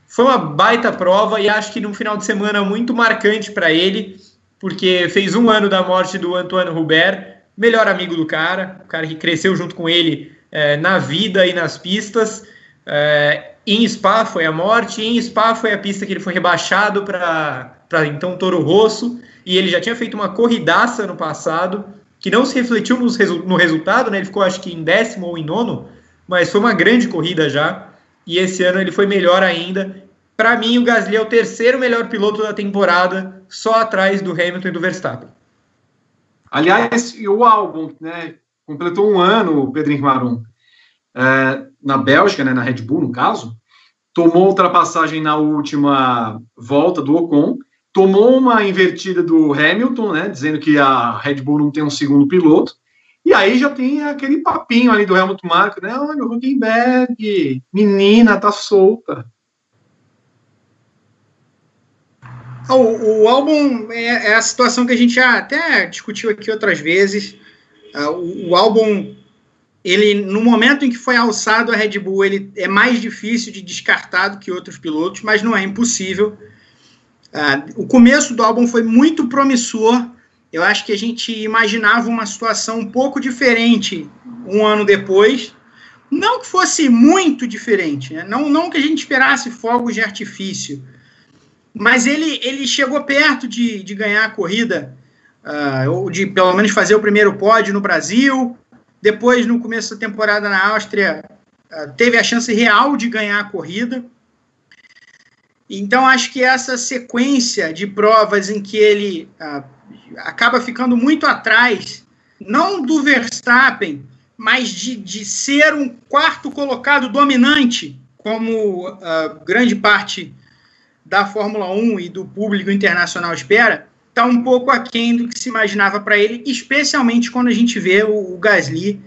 Foi uma baita prova e acho que num final de semana muito marcante para ele, porque fez um ano da morte do Antoine Hubert, melhor amigo do cara, o cara que cresceu junto com ele é, na vida e nas pistas. É, em Spa foi a morte, em Spa foi a pista que ele foi rebaixado para então Toro Rosso, e ele já tinha feito uma corridaça no passado, que não se refletiu no, no resultado, né? Ele ficou acho que em décimo ou em nono, mas foi uma grande corrida já. E esse ano ele foi melhor ainda. Para mim, o Gasly é o terceiro melhor piloto da temporada, só atrás do Hamilton e do Verstappen. Aliás, o álbum, né? Completou um ano, o Pedro Marum, é, na Bélgica, né, na Red Bull, no caso, tomou ultrapassagem na última volta do Ocon, tomou uma invertida do Hamilton, né, dizendo que a Red Bull não tem um segundo piloto, e aí já tem aquele papinho ali do Helmut Marko, né, olha, o Huckenberg, menina, tá solta. O, o álbum é, é, a situação que a gente já até discutiu aqui outras vezes. Uh, o, o, álbum, ele no momento em que foi alçado a Red Bull, ele é mais difícil de descartar do que outros pilotos, mas não é impossível. Uh, o começo do álbum foi muito promissor. Eu acho que a gente imaginava uma situação um pouco diferente um ano depois. Não que fosse muito diferente, né? não, não que a gente esperasse fogos de artifício, mas ele, ele chegou perto de, de ganhar a corrida, uh, ou de pelo menos fazer o primeiro pódio no Brasil. Depois, no começo da temporada na Áustria, uh, teve a chance real de ganhar a corrida. Então, acho que essa sequência de provas em que ele uh, acaba ficando muito atrás, não do Verstappen, mas de, de ser um quarto colocado dominante, como uh, grande parte da Fórmula 1 e do público internacional espera, está um pouco aquém do que se imaginava para ele, especialmente quando a gente vê o, o Gasly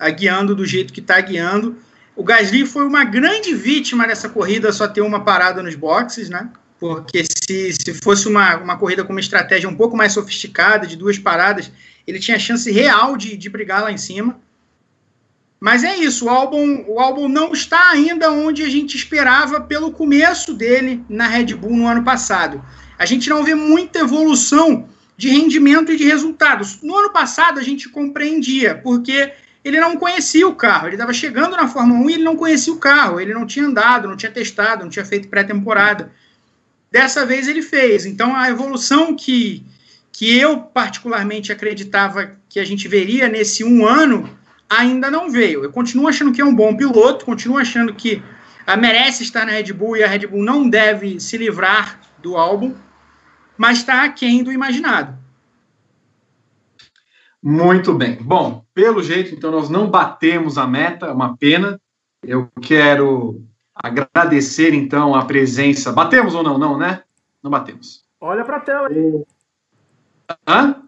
uh, guiando do jeito que está guiando. O Gasly foi uma grande vítima dessa corrida, só ter uma parada nos boxes, né? Porque se, se fosse uma, uma corrida com uma estratégia um pouco mais sofisticada, de duas paradas, ele tinha chance real de, de brigar lá em cima. Mas é isso, o álbum, o álbum não está ainda onde a gente esperava pelo começo dele na Red Bull no ano passado. A gente não vê muita evolução de rendimento e de resultados. No ano passado a gente compreendia, porque ele não conhecia o carro, ele estava chegando na Fórmula 1 e ele não conhecia o carro, ele não tinha andado, não tinha testado, não tinha feito pré-temporada. Dessa vez ele fez. Então a evolução que, que eu particularmente acreditava que a gente veria nesse um ano ainda não veio. Eu continuo achando que é um bom piloto, continuo achando que uh, merece estar na Red Bull e a Red Bull não deve se livrar do álbum, mas está aquém do imaginado. Muito bem. Bom, pelo jeito, então, nós não batemos a meta, é uma pena. Eu quero agradecer, então, a presença. Batemos ou não? Não, né? Não batemos. Olha para a tela aí. Hã?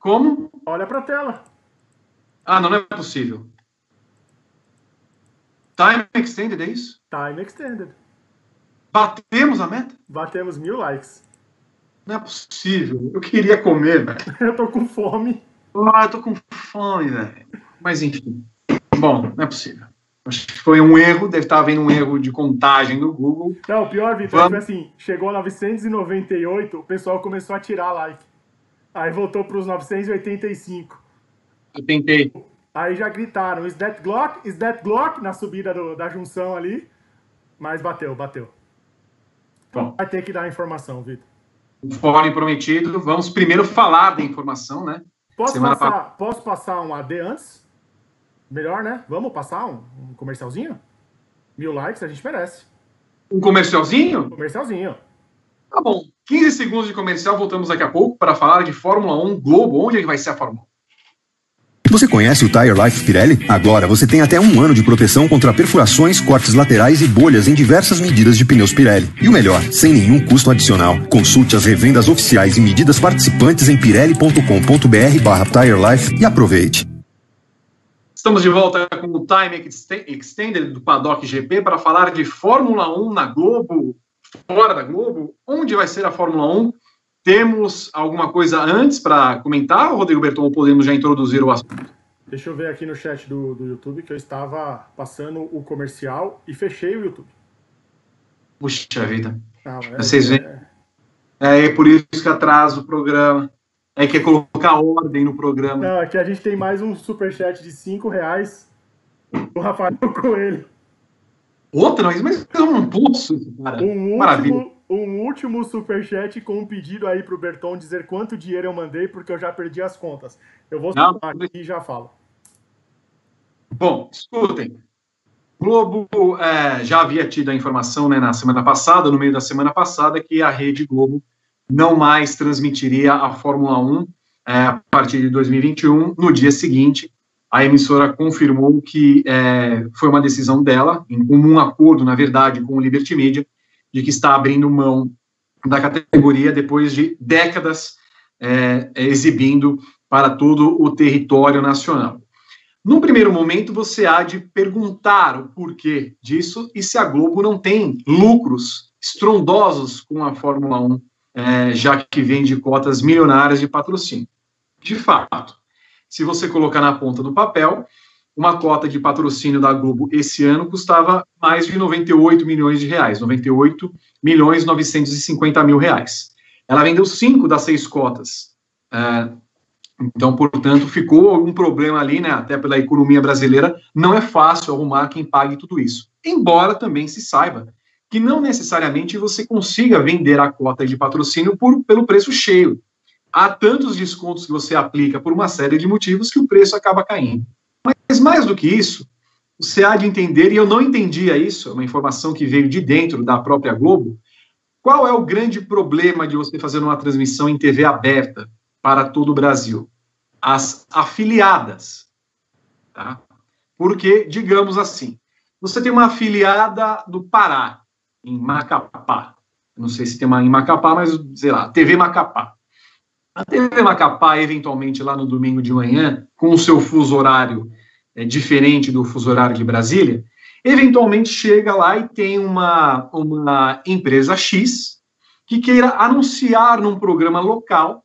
Como? Olha para a tela. Ah, não, não é possível. Time extended, é isso? Time extended. Batemos a meta? Batemos mil likes. Não é possível. Eu queria comer, velho. eu tô com fome. Ah, eu tô com fome, velho. Mas enfim. Bom, não é possível. Acho que foi um erro, deve estar havendo um erro de contagem no Google. Não, o pior, Vitor, Vamos... foi assim: chegou a 998, o pessoal começou a tirar like. Aí voltou para os 985. Eu tentei. Aí já gritaram, is that Glock? Is that Glock? Na subida do, da junção ali. Mas bateu, bateu. Bom. Vai ter que dar a informação, Vitor. Fórum prometido. Vamos primeiro falar da informação, né? Posso, passar, posso passar um AD antes? Melhor, né? Vamos passar um, um comercialzinho? Mil likes, a gente merece. Um comercialzinho? Comercialzinho. Tá bom. 15 segundos de comercial, voltamos daqui a pouco para falar de Fórmula 1 Globo. Onde é que vai ser a Fórmula 1? Você conhece o Tire Life Pirelli? Agora você tem até um ano de proteção contra perfurações, cortes laterais e bolhas em diversas medidas de pneus Pirelli. E o melhor, sem nenhum custo adicional. Consulte as revendas oficiais e medidas participantes em pirelli.com.br barra Tire e aproveite. Estamos de volta com o Time Extended do Paddock GP para falar de Fórmula 1 na Globo fora da Globo, onde vai ser a Fórmula 1? Temos alguma coisa antes para comentar, Rodrigo Berton, ou podemos já introduzir o assunto? Deixa eu ver aqui no chat do, do YouTube que eu estava passando o comercial e fechei o YouTube. Puxa vida. Ah, é, Vocês veem. É... é por isso que atrasa o programa. É que é colocar ordem no programa. Não, aqui a gente tem mais um superchat de 5 reais do Rafael Coelho. Outra, mas eu não posso, cara. Um último, um último superchat com um pedido aí pro Berton dizer quanto dinheiro eu mandei, porque eu já perdi as contas. Eu vou Não, aqui e já falo. Bom, escutem. Globo é, já havia tido a informação né, na semana passada, no meio da semana passada, que a Rede Globo não mais transmitiria a Fórmula 1 é, a partir de 2021. No dia seguinte, a emissora confirmou que é, foi uma decisão dela, em comum acordo, na verdade, com o Liberty Media, de que está abrindo mão da categoria depois de décadas é, exibindo para todo o território nacional. No primeiro momento, você há de perguntar o porquê disso e se a Globo não tem lucros estrondosos com a Fórmula 1, é, já que vende cotas milionárias de patrocínio. De fato, se você colocar na ponta do papel, uma cota de patrocínio da Globo esse ano custava mais de 98 milhões de reais, 98 milhões 950 mil reais. Ela vendeu cinco das seis cotas. É, então, portanto, ficou um problema ali, né? Até pela economia brasileira, não é fácil arrumar quem pague tudo isso. Embora também se saiba que não necessariamente você consiga vender a cota de patrocínio por, pelo preço cheio. Há tantos descontos que você aplica por uma série de motivos que o preço acaba caindo. Mas mais do que isso, você há de entender, e eu não entendia isso, é uma informação que veio de dentro da própria Globo, qual é o grande problema de você fazer uma transmissão em TV aberta? para todo o Brasil. As afiliadas. Tá? Porque, digamos assim, você tem uma afiliada do Pará, em Macapá. Não sei se tem uma em Macapá, mas sei lá, TV Macapá. A TV Macapá, eventualmente, lá no domingo de manhã, com o seu fuso horário é, diferente do fuso horário de Brasília, eventualmente chega lá e tem uma, uma empresa X que queira anunciar num programa local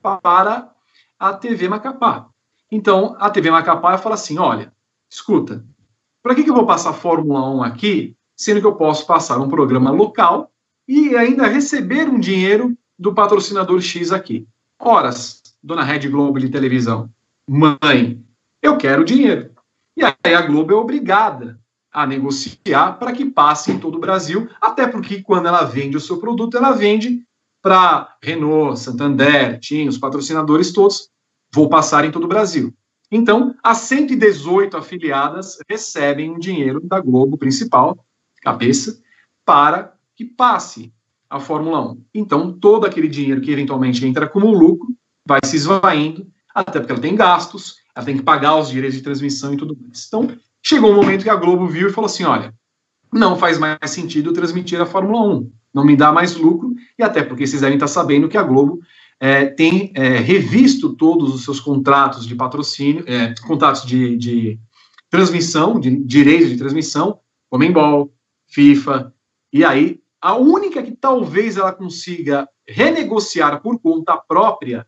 para a TV Macapá. Então, a TV Macapá fala assim: olha, escuta, para que, que eu vou passar Fórmula 1 aqui, sendo que eu posso passar um programa local e ainda receber um dinheiro do patrocinador X aqui? Horas, dona Rede Globo de televisão, mãe, eu quero dinheiro. E aí a Globo é obrigada a negociar para que passe em todo o Brasil, até porque quando ela vende o seu produto, ela vende para Renault, Santander, TIM, os patrocinadores todos, vou passar em todo o Brasil. Então, as 118 afiliadas recebem um dinheiro da Globo principal, cabeça, para que passe a Fórmula 1. Então, todo aquele dinheiro que eventualmente entra como lucro vai se esvaindo, até porque ela tem gastos, ela tem que pagar os direitos de transmissão e tudo mais. Então, chegou um momento que a Globo viu e falou assim: olha, não faz mais sentido transmitir a Fórmula 1 não me dá mais lucro, e até porque vocês devem estar sabendo que a Globo é, tem é, revisto todos os seus contratos de patrocínio, é, contratos de, de, transmissão, de direitos de transmissão, Comembol, FIFA, e aí a única que talvez ela consiga renegociar por conta própria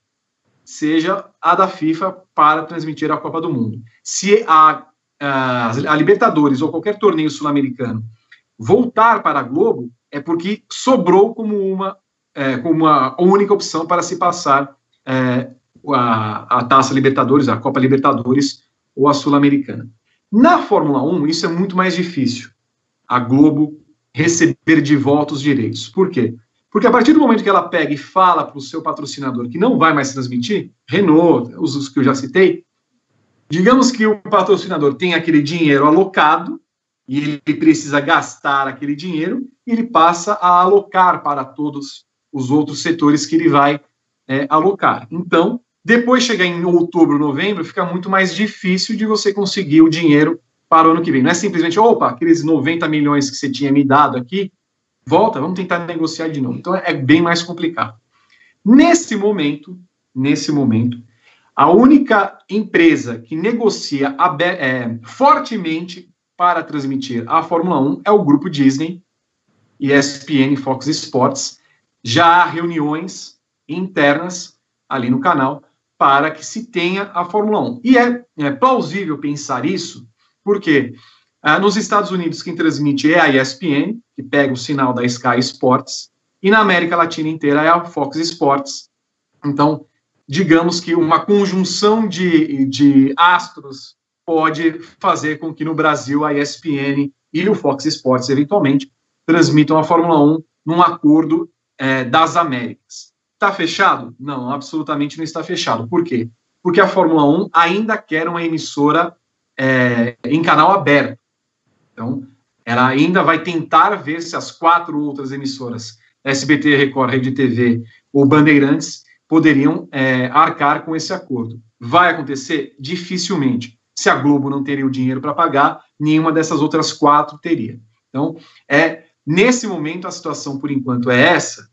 seja a da FIFA para transmitir a Copa do Mundo. Se a, a, a Libertadores ou qualquer torneio sul-americano voltar para a Globo, é porque sobrou como uma, é, como uma única opção para se passar é, a, a Taça Libertadores, a Copa Libertadores ou a Sul-Americana. Na Fórmula 1, isso é muito mais difícil. A Globo receber de volta os direitos. Por quê? Porque a partir do momento que ela pega e fala para o seu patrocinador que não vai mais transmitir, Renault, os, os que eu já citei, digamos que o patrocinador tem aquele dinheiro alocado e ele precisa gastar aquele dinheiro, e ele passa a alocar para todos os outros setores que ele vai é, alocar. Então, depois chegar em outubro, novembro, fica muito mais difícil de você conseguir o dinheiro para o ano que vem. Não é simplesmente, opa, aqueles 90 milhões que você tinha me dado aqui, volta, vamos tentar negociar de novo. Então, é bem mais complicado. Nesse momento, nesse momento, a única empresa que negocia é, fortemente para transmitir a Fórmula 1 é o grupo Disney, ESPN Fox Sports. Já há reuniões internas ali no canal para que se tenha a Fórmula 1. E é, é plausível pensar isso, porque ah, nos Estados Unidos quem transmite é a ESPN, que pega o sinal da Sky Sports, e na América Latina inteira é a Fox Sports. Então, digamos que uma conjunção de, de astros pode fazer com que no Brasil a ESPN e o Fox Sports, eventualmente, transmitam a Fórmula 1 num acordo é, das Américas. Está fechado? Não, absolutamente não está fechado. Por quê? Porque a Fórmula 1 ainda quer uma emissora é, em canal aberto. Então, ela ainda vai tentar ver se as quatro outras emissoras, SBT, Record, Rede TV ou Bandeirantes, poderiam é, arcar com esse acordo. Vai acontecer? Dificilmente. Se a Globo não teria o dinheiro para pagar, nenhuma dessas outras quatro teria. Então, é nesse momento a situação por enquanto é essa.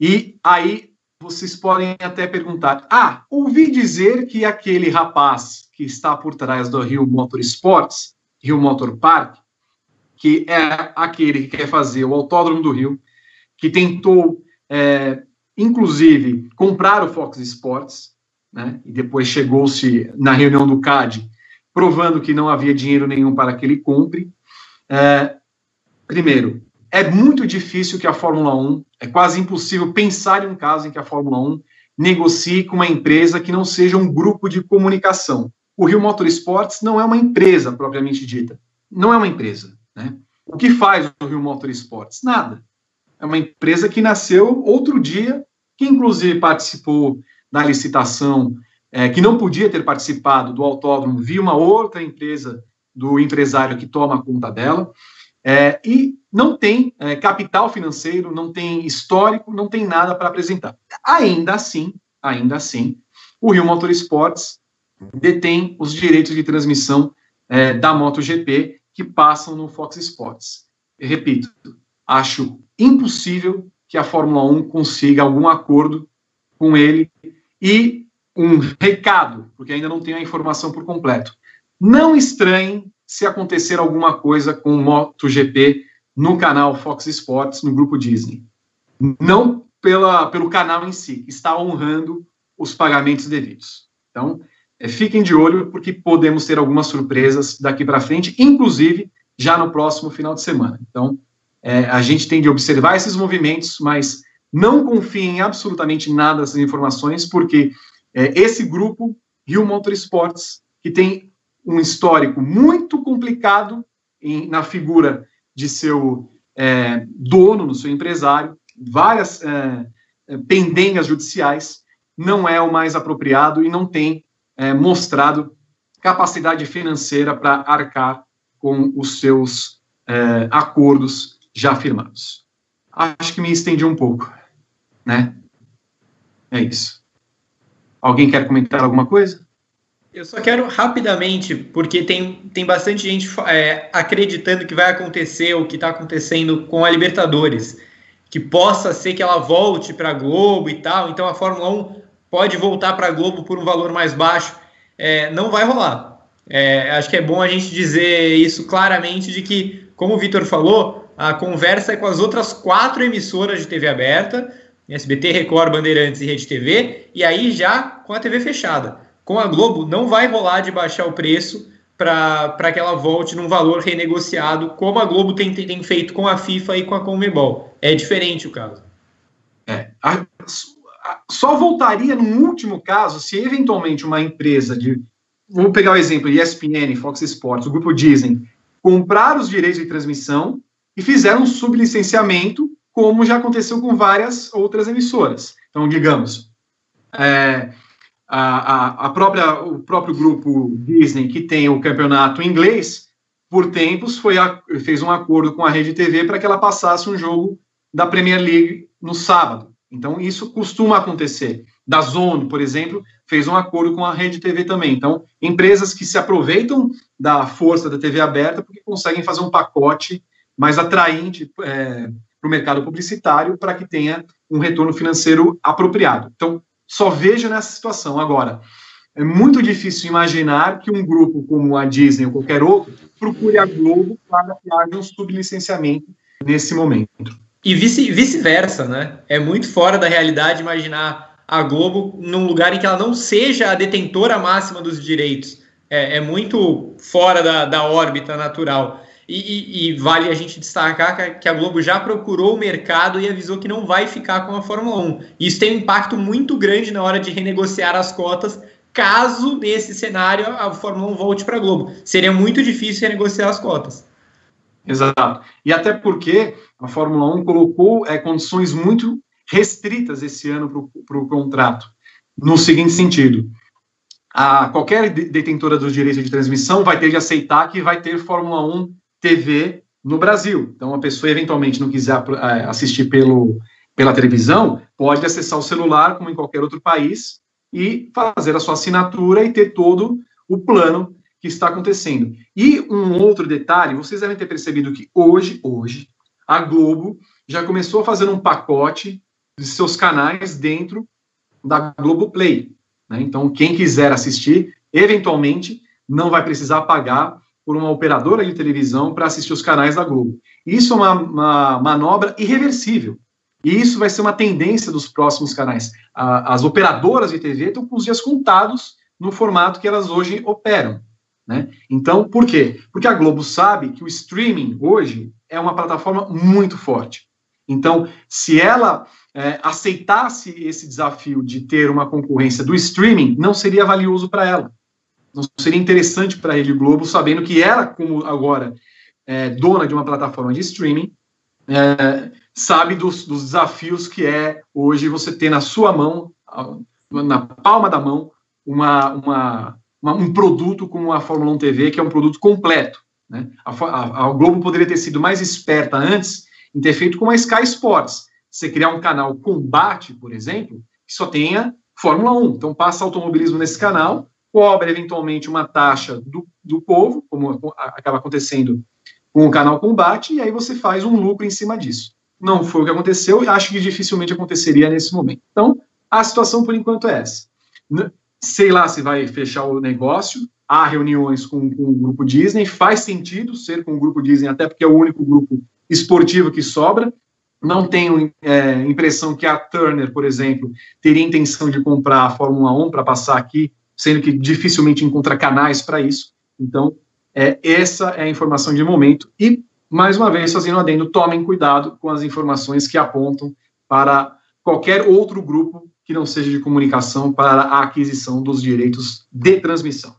E aí vocês podem até perguntar: ah, ouvi dizer que aquele rapaz que está por trás do Rio Motor Sports, Rio Motor Park, que é aquele que quer fazer o Autódromo do Rio, que tentou, é, inclusive, comprar o Fox Sports, né, e depois chegou-se na reunião do CAD, provando que não havia dinheiro nenhum para que ele compre. É, primeiro, é muito difícil que a Fórmula 1, é quase impossível pensar em um caso em que a Fórmula 1 negocie com uma empresa que não seja um grupo de comunicação. O Rio Motorsports não é uma empresa propriamente dita. Não é uma empresa. Né? O que faz o Rio Motorsports? Nada. É uma empresa que nasceu outro dia, que inclusive participou da licitação, é, que não podia ter participado do autódromo, via uma outra empresa do empresário que toma conta dela, é, e não tem é, capital financeiro, não tem histórico, não tem nada para apresentar. Ainda assim, ainda assim, o Rio Motorsports detém os direitos de transmissão é, da MotoGP que passam no Fox Sports. Eu repito, acho impossível que a Fórmula 1 consiga algum acordo com ele e um recado, porque ainda não tenho a informação por completo. Não estranhem se acontecer alguma coisa com o MotoGP no canal Fox Sports, no grupo Disney. Não pela, pelo canal em si, está honrando os pagamentos devidos. Então, é, fiquem de olho, porque podemos ter algumas surpresas daqui para frente, inclusive já no próximo final de semana. Então, é, a gente tem de observar esses movimentos, mas não confiem em absolutamente nada dessas informações, porque é, esse grupo, Rio Motorsports, que tem um histórico muito complicado em, na figura de seu é, dono, no seu empresário, várias é, é pendengas judiciais, não é o mais apropriado e não tem é, mostrado capacidade financeira para arcar com os seus é, acordos já firmados. Acho que me estendi um pouco, né? É isso. Alguém quer comentar alguma coisa? Eu só quero rapidamente, porque tem, tem bastante gente é, acreditando que vai acontecer o que está acontecendo com a Libertadores, que possa ser que ela volte para a Globo e tal. Então a Fórmula 1 pode voltar para a Globo por um valor mais baixo, é, não vai rolar. É, acho que é bom a gente dizer isso claramente de que, como o Vitor falou, a conversa é com as outras quatro emissoras de TV aberta, SBT, Record, Bandeirantes e Rede TV, e aí já com a TV fechada. Com a Globo não vai rolar de baixar o preço para que ela volte num valor renegociado, como a Globo tem, tem feito com a FIFA e com a Conmebol. É diferente o caso. É, só voltaria no último caso se eventualmente uma empresa de. Vou pegar o exemplo ESPN, Fox Sports, o grupo Disney, comprar os direitos de transmissão e fizeram um sublicenciamento, como já aconteceu com várias outras emissoras. Então, digamos, é, a, a, própria, o próprio grupo Disney, que tem o campeonato inglês, por tempos foi a, fez um acordo com a Rede TV para que ela passasse um jogo da Premier League no sábado. Então, isso costuma acontecer. Da Zone, por exemplo, fez um acordo com a Rede TV também. Então, empresas que se aproveitam da força da TV aberta porque conseguem fazer um pacote mais atraente é, para o mercado publicitário para que tenha um retorno financeiro apropriado. Então, só vejo nessa situação. Agora, é muito difícil imaginar que um grupo como a Disney ou qualquer outro procure a Globo para que haja um sublicenciamento nesse momento. E vice-versa, né? É muito fora da realidade imaginar a Globo num lugar em que ela não seja a detentora máxima dos direitos. É, é muito fora da, da órbita natural. E, e, e, vale a gente destacar que a Globo já procurou o mercado e avisou que não vai ficar com a Fórmula 1. Isso tem um impacto muito grande na hora de renegociar as cotas, caso nesse cenário a Fórmula 1 volte para a Globo. Seria muito difícil renegociar as cotas. Exato. E até porque a Fórmula 1 colocou é, condições muito restritas esse ano para o contrato, no seguinte sentido: a, qualquer detentora dos direitos de transmissão vai ter de aceitar que vai ter Fórmula 1 TV no Brasil. Então, a pessoa eventualmente não quiser é, assistir pelo, pela televisão, pode acessar o celular, como em qualquer outro país, e fazer a sua assinatura e ter todo o plano que está acontecendo. E um outro detalhe, vocês devem ter percebido que hoje, hoje, a Globo já começou a fazer um pacote de seus canais dentro da Globo Play. Né? Então, quem quiser assistir, eventualmente, não vai precisar pagar por uma operadora de televisão para assistir os canais da Globo. Isso é uma, uma manobra irreversível. E isso vai ser uma tendência dos próximos canais. as operadoras de TV estão com os dias contados no formato que elas hoje operam. Né? Então, por quê? Porque a Globo sabe que o streaming hoje é uma plataforma muito forte. Então, se ela é, aceitasse esse desafio de ter uma concorrência do streaming, não seria valioso para ela. Não seria interessante para a Rede Globo, sabendo que ela, como agora é, dona de uma plataforma de streaming, é, sabe dos, dos desafios que é hoje você ter na sua mão, na palma da mão, uma, uma uma, um produto como a Fórmula 1 TV, que é um produto completo. Né? A, a, a, Globo poderia ter sido mais esperta antes em ter feito como a Sky Sports. Você criar um canal combate, por exemplo, que só tenha Fórmula 1. Então passa automobilismo nesse canal, cobra eventualmente uma taxa do, do povo, como acaba acontecendo com o canal combate, e aí você faz um lucro em cima disso. Não foi o que aconteceu e acho que dificilmente aconteceria nesse momento. Então, a situação por enquanto é essa sei lá se vai fechar o negócio, há reuniões com, com, o grupo Disney, faz sentido ser com o grupo Disney, até porque é o único grupo esportivo que sobra. Não tenho é, impressão que a Turner, por exemplo, teria intenção de comprar a Fórmula 1 para passar aqui, sendo que dificilmente encontra canais para isso. Então, é, essa é a informação de momento. E, mais uma vez, fazendo adendo, tomem cuidado com as informações que apontam para qualquer outro grupo que não seja de comunicação para a aquisição dos direitos de transmissão.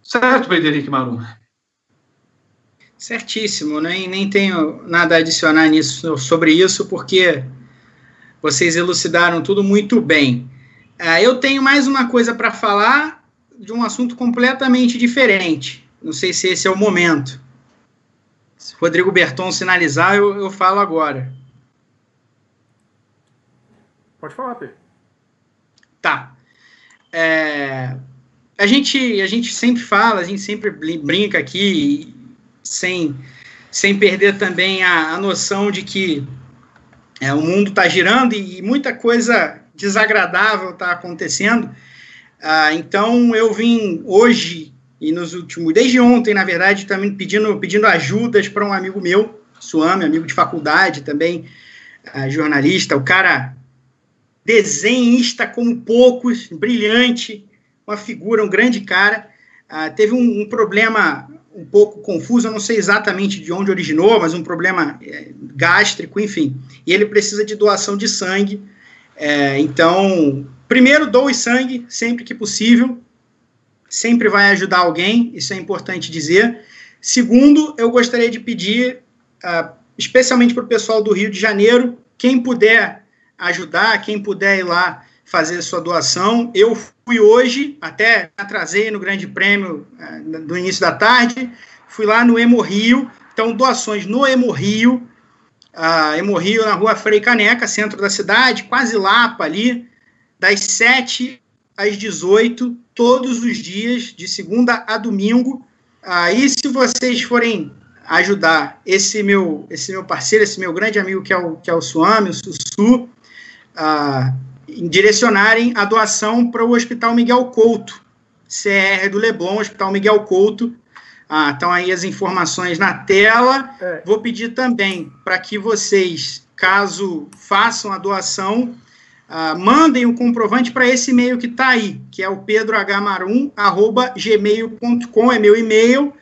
Certo, Henrique Marum? Certíssimo, nem, nem tenho nada a adicionar nisso, sobre isso, porque vocês elucidaram tudo muito bem. Uh, eu tenho mais uma coisa para falar de um assunto completamente diferente. Não sei se esse é o momento. Se Rodrigo Berton sinalizar, eu, eu falo agora. Pode falar, Pedro. Tá. É, a, gente, a gente sempre fala, a gente sempre brinca aqui, sem, sem perder também a, a noção de que é, o mundo está girando e, e, muita coisa desagradável está acontecendo. Ah, então, eu vim hoje e nos últimos, desde ontem, na verdade, também pedindo, pedindo ajudas para um amigo meu, Suame, amigo de faculdade também, ah, jornalista. O cara desenhista como poucos, brilhante, uma figura, um grande cara. Uh, teve um, um, problema um pouco confuso, eu não sei exatamente de onde originou, mas um problema é, gástrico, enfim. E ele precisa de doação de sangue. É, então, primeiro, doe sangue sempre que possível. Sempre vai ajudar alguém, isso é importante dizer. Segundo, eu gostaria de pedir, uh, especialmente para o pessoal do Rio de Janeiro, quem puder ajudar, quem puder ir lá fazer sua doação. Eu fui hoje, até atrasei no Grande Prêmio uh, do início da tarde, fui lá no Hemorrio, então doações no Hemorrio, uh, Hemorrio na rua Frei Caneca, centro da cidade, quase Lapa ali, das 7 às 18, todos os dias, de segunda a domingo. Aí, uh, se vocês forem ajudar esse meu esse meu parceiro, esse meu grande amigo que é o, que é o Suami, o Sussu, ah, direcionarem a doação para o Hospital Miguel Couto, CR do Leblon, Hospital Miguel Couto. Ah, estão aí as informações na tela. É. Vou pedir também para que vocês, caso façam a doação, ah, mandem o um comprovante para esse e-mail que está aí, que é o pedrohmarum.gmail.com, é meu e-mail.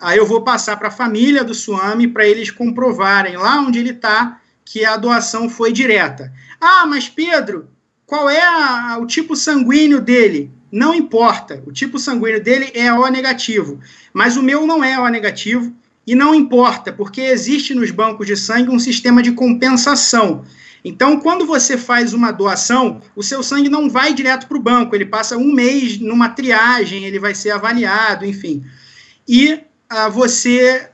Aí eu vou passar para a família do Suami para eles comprovarem lá onde ele está que a doação foi direta. Ah, mas Pedro, qual é a, o tipo sanguíneo dele? Não importa. O tipo sanguíneo dele é O negativo. Mas o meu não é O negativo. e não importa, porque existe nos bancos de sangue um sistema de compensação. Então, quando você faz uma doação, o seu sangue não vai direto para o banco, ele passa um mês numa triagem, ele vai ser avaliado, enfim. E ah, você,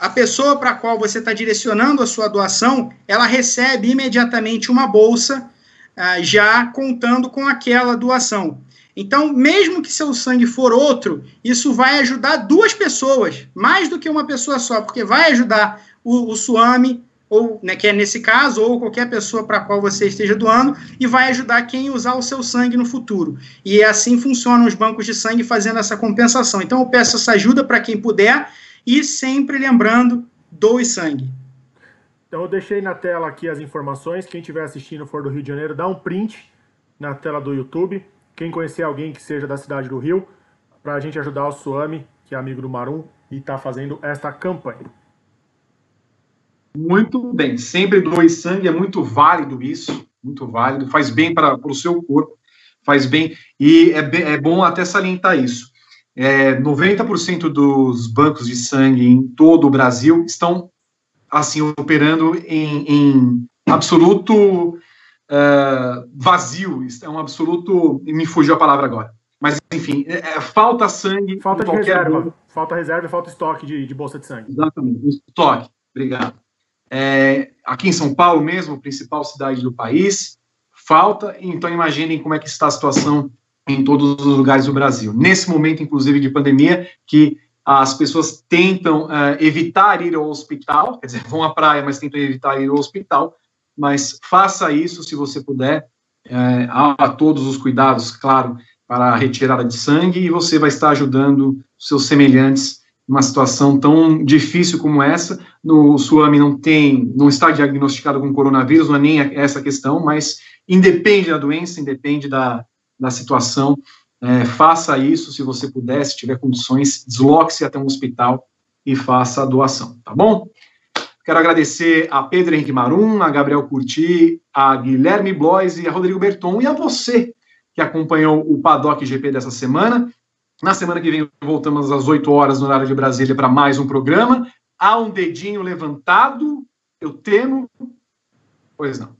a pessoa para a qual você está direcionando a sua doação, ela recebe imediatamente uma bolsa, ah, já contando com aquela doação. Então, mesmo que seu sangue for outro, isso vai ajudar duas pessoas, mais do que uma pessoa só, porque vai ajudar o, o SUAME, ou, né, que é nesse caso, ou qualquer pessoa para qual você esteja doando, e vai ajudar quem usar o seu sangue no futuro. E assim funcionam os bancos de sangue fazendo essa compensação. Então, eu peço essa ajuda para quem puder, e sempre lembrando, doe sangue. Então, eu deixei na tela aqui as informações. Quem estiver assistindo for do Rio de Janeiro, dá um print na tela do YouTube quem conhecer alguém que seja da cidade do Rio, para a gente ajudar o Suami, que é amigo do Marum, e está fazendo esta campanha. Muito bem, sempre doe sangue, é muito válido isso, muito válido, faz bem para o seu corpo, faz bem, e é, é bom até salientar isso. É, 90% dos bancos de sangue em todo o Brasil estão, assim, operando em, em absoluto uh, vazio, é um absoluto. Me fugiu a palavra agora. Mas, enfim, é, é, falta sangue. Falta de reserva. Falta reserva e falta estoque de, de, bolsa de sangue. Exatamente, estoque. Obrigado. É, aqui em São Paulo mesmo, principal cidade do país, falta. Então, imaginem como é que está a situação em todos os lugares do Brasil. Nesse momento, inclusive, de pandemia, que as pessoas tentam uh, evitar ir ao hospital, quer dizer, vão à praia, mas tentam evitar ir ao hospital, mas faça isso se você puder. É, há todos os cuidados, claro, para a retirada de sangue e você vai estar ajudando seus semelhantes numa situação tão difícil como essa. No Suami não tem, não está diagnosticado com coronavírus, não é nem essa questão, mas independe da doença, independe da, da situação. É, faça isso se você puder, se tiver condições, desloque-se até um hospital e faça a doação, tá bom? Quero agradecer a Pedro Henrique Marum, a Gabriel Curti, a Guilherme Blois e a Rodrigo Berton e a você que acompanhou o Paddock GP dessa semana. Na semana que vem voltamos às 8 horas no horário de Brasília para mais um programa. Há um dedinho levantado, eu temo. Pois não.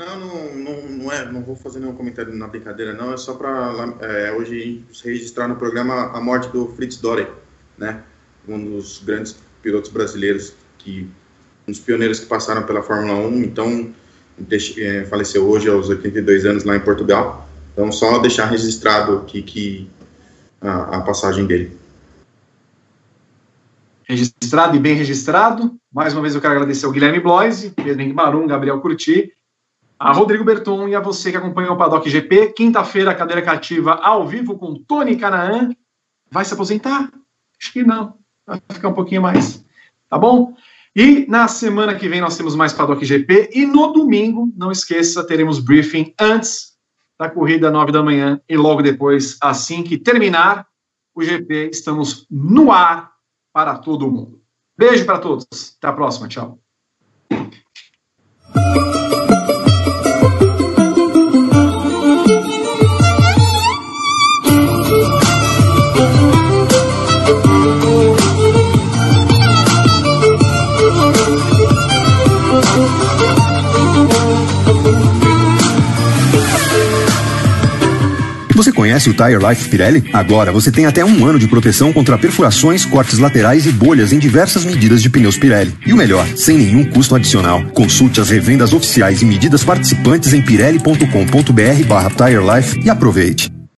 Não, não, não, não, é, não vou fazer nenhum comentário na brincadeira, não. É só para é, hoje registrar no programa a morte do Fritz Dory, né? Um dos grandes pilotos brasileiros que um dos pioneiros que passaram pela Fórmula 1, então é, faleceu hoje aos 82 anos lá em Portugal. Então só deixar registrado aqui que a, a passagem dele. Registrado e bem registrado. Mais uma vez eu quero agradecer ao Guilherme Bloise, Pedro Henrique Gabriel Curti, a Rodrigo Berton e a você que acompanhou o Paddock GP. Quinta-feira, cadeira cativa ao vivo com Tony Canaan. Vai se aposentar? Acho que não vai ficar um pouquinho mais. Tá bom? E na semana que vem nós temos mais Paddock GP. E no domingo, não esqueça, teremos briefing antes da corrida, 9 da manhã. E logo depois, assim que terminar o GP, estamos no ar para todo mundo. Beijo para todos. Até a próxima. Tchau. Você conhece o Tire Life Pirelli? Agora você tem até um ano de proteção contra perfurações, cortes laterais e bolhas em diversas medidas de pneus Pirelli. E o melhor, sem nenhum custo adicional. Consulte as revendas oficiais e medidas participantes em pirelli.com.br barra Tire Life e aproveite.